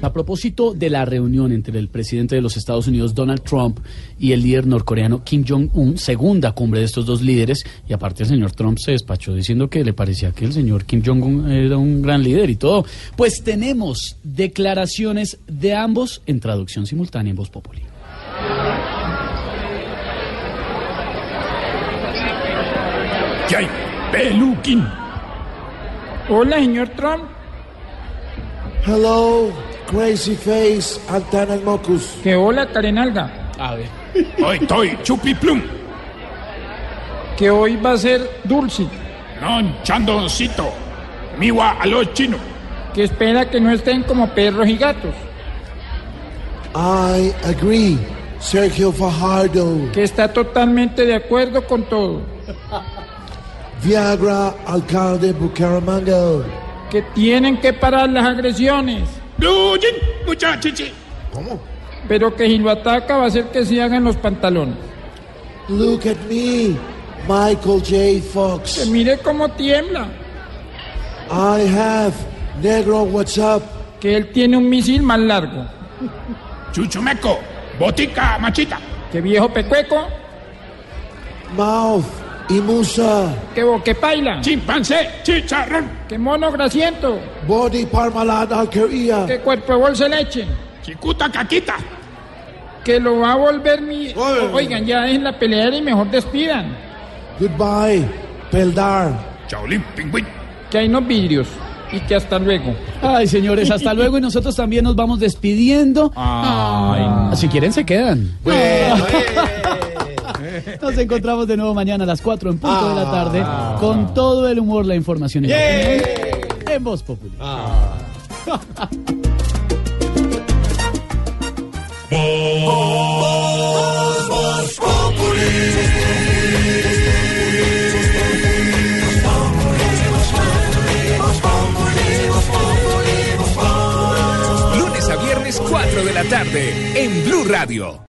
A propósito de la reunión entre el presidente de los Estados Unidos, Donald Trump, y el líder norcoreano Kim Jong-un, segunda cumbre de estos dos líderes, y aparte el señor Trump se despachó diciendo que le parecía que el señor Kim Jong-un era un gran líder y todo, pues tenemos declaraciones de ambos en traducción simultánea en Voz Populi. ¿Qué hay? Peluquín. Hola, señor Trump. Hello, crazy face, Antana Mocus. Que hola, Carenalga. A ver. Hoy estoy chupiplum. Que hoy va a ser dulce. No, chandoncito. Miwa a los chinos. Que espera que no estén como perros y gatos. I agree, Sergio Fajardo. Que está totalmente de acuerdo con todo. Viagra, alcalde Bucaramanga. Que tienen que parar las agresiones. ¡Luyen, muchachichi! ¿Cómo? Pero que si lo ataca va a hacer que se hagan los pantalones. Look at me, Michael J. Fox. Que mire cómo tiembla. I have negro. What's up? Que él tiene un misil más largo. Chuchumeco, botica, machita. Que viejo pecueco. Mouth y Musa. Que boquepaila. Chimpancé, chicharrón. Que mono grasiento. Body parmalada alquería. Que cuerpo de bolsa leche. Chicuta caquita. Que lo va a volver mi. Oigan, ya es la peleadera y mejor despidan. Goodbye, Peldar. Chaolín, pingüín. Que hay unos vidrios. Y que hasta luego. Ay, señores, hasta luego y nosotros también nos vamos despidiendo. Ay. Si quieren, se quedan. Nos encontramos de nuevo mañana a las 4 en punto de la tarde con todo el humor, la información y la opinión en Voz Popular. Lunes a viernes 4 de la la tarde en Blue Radio.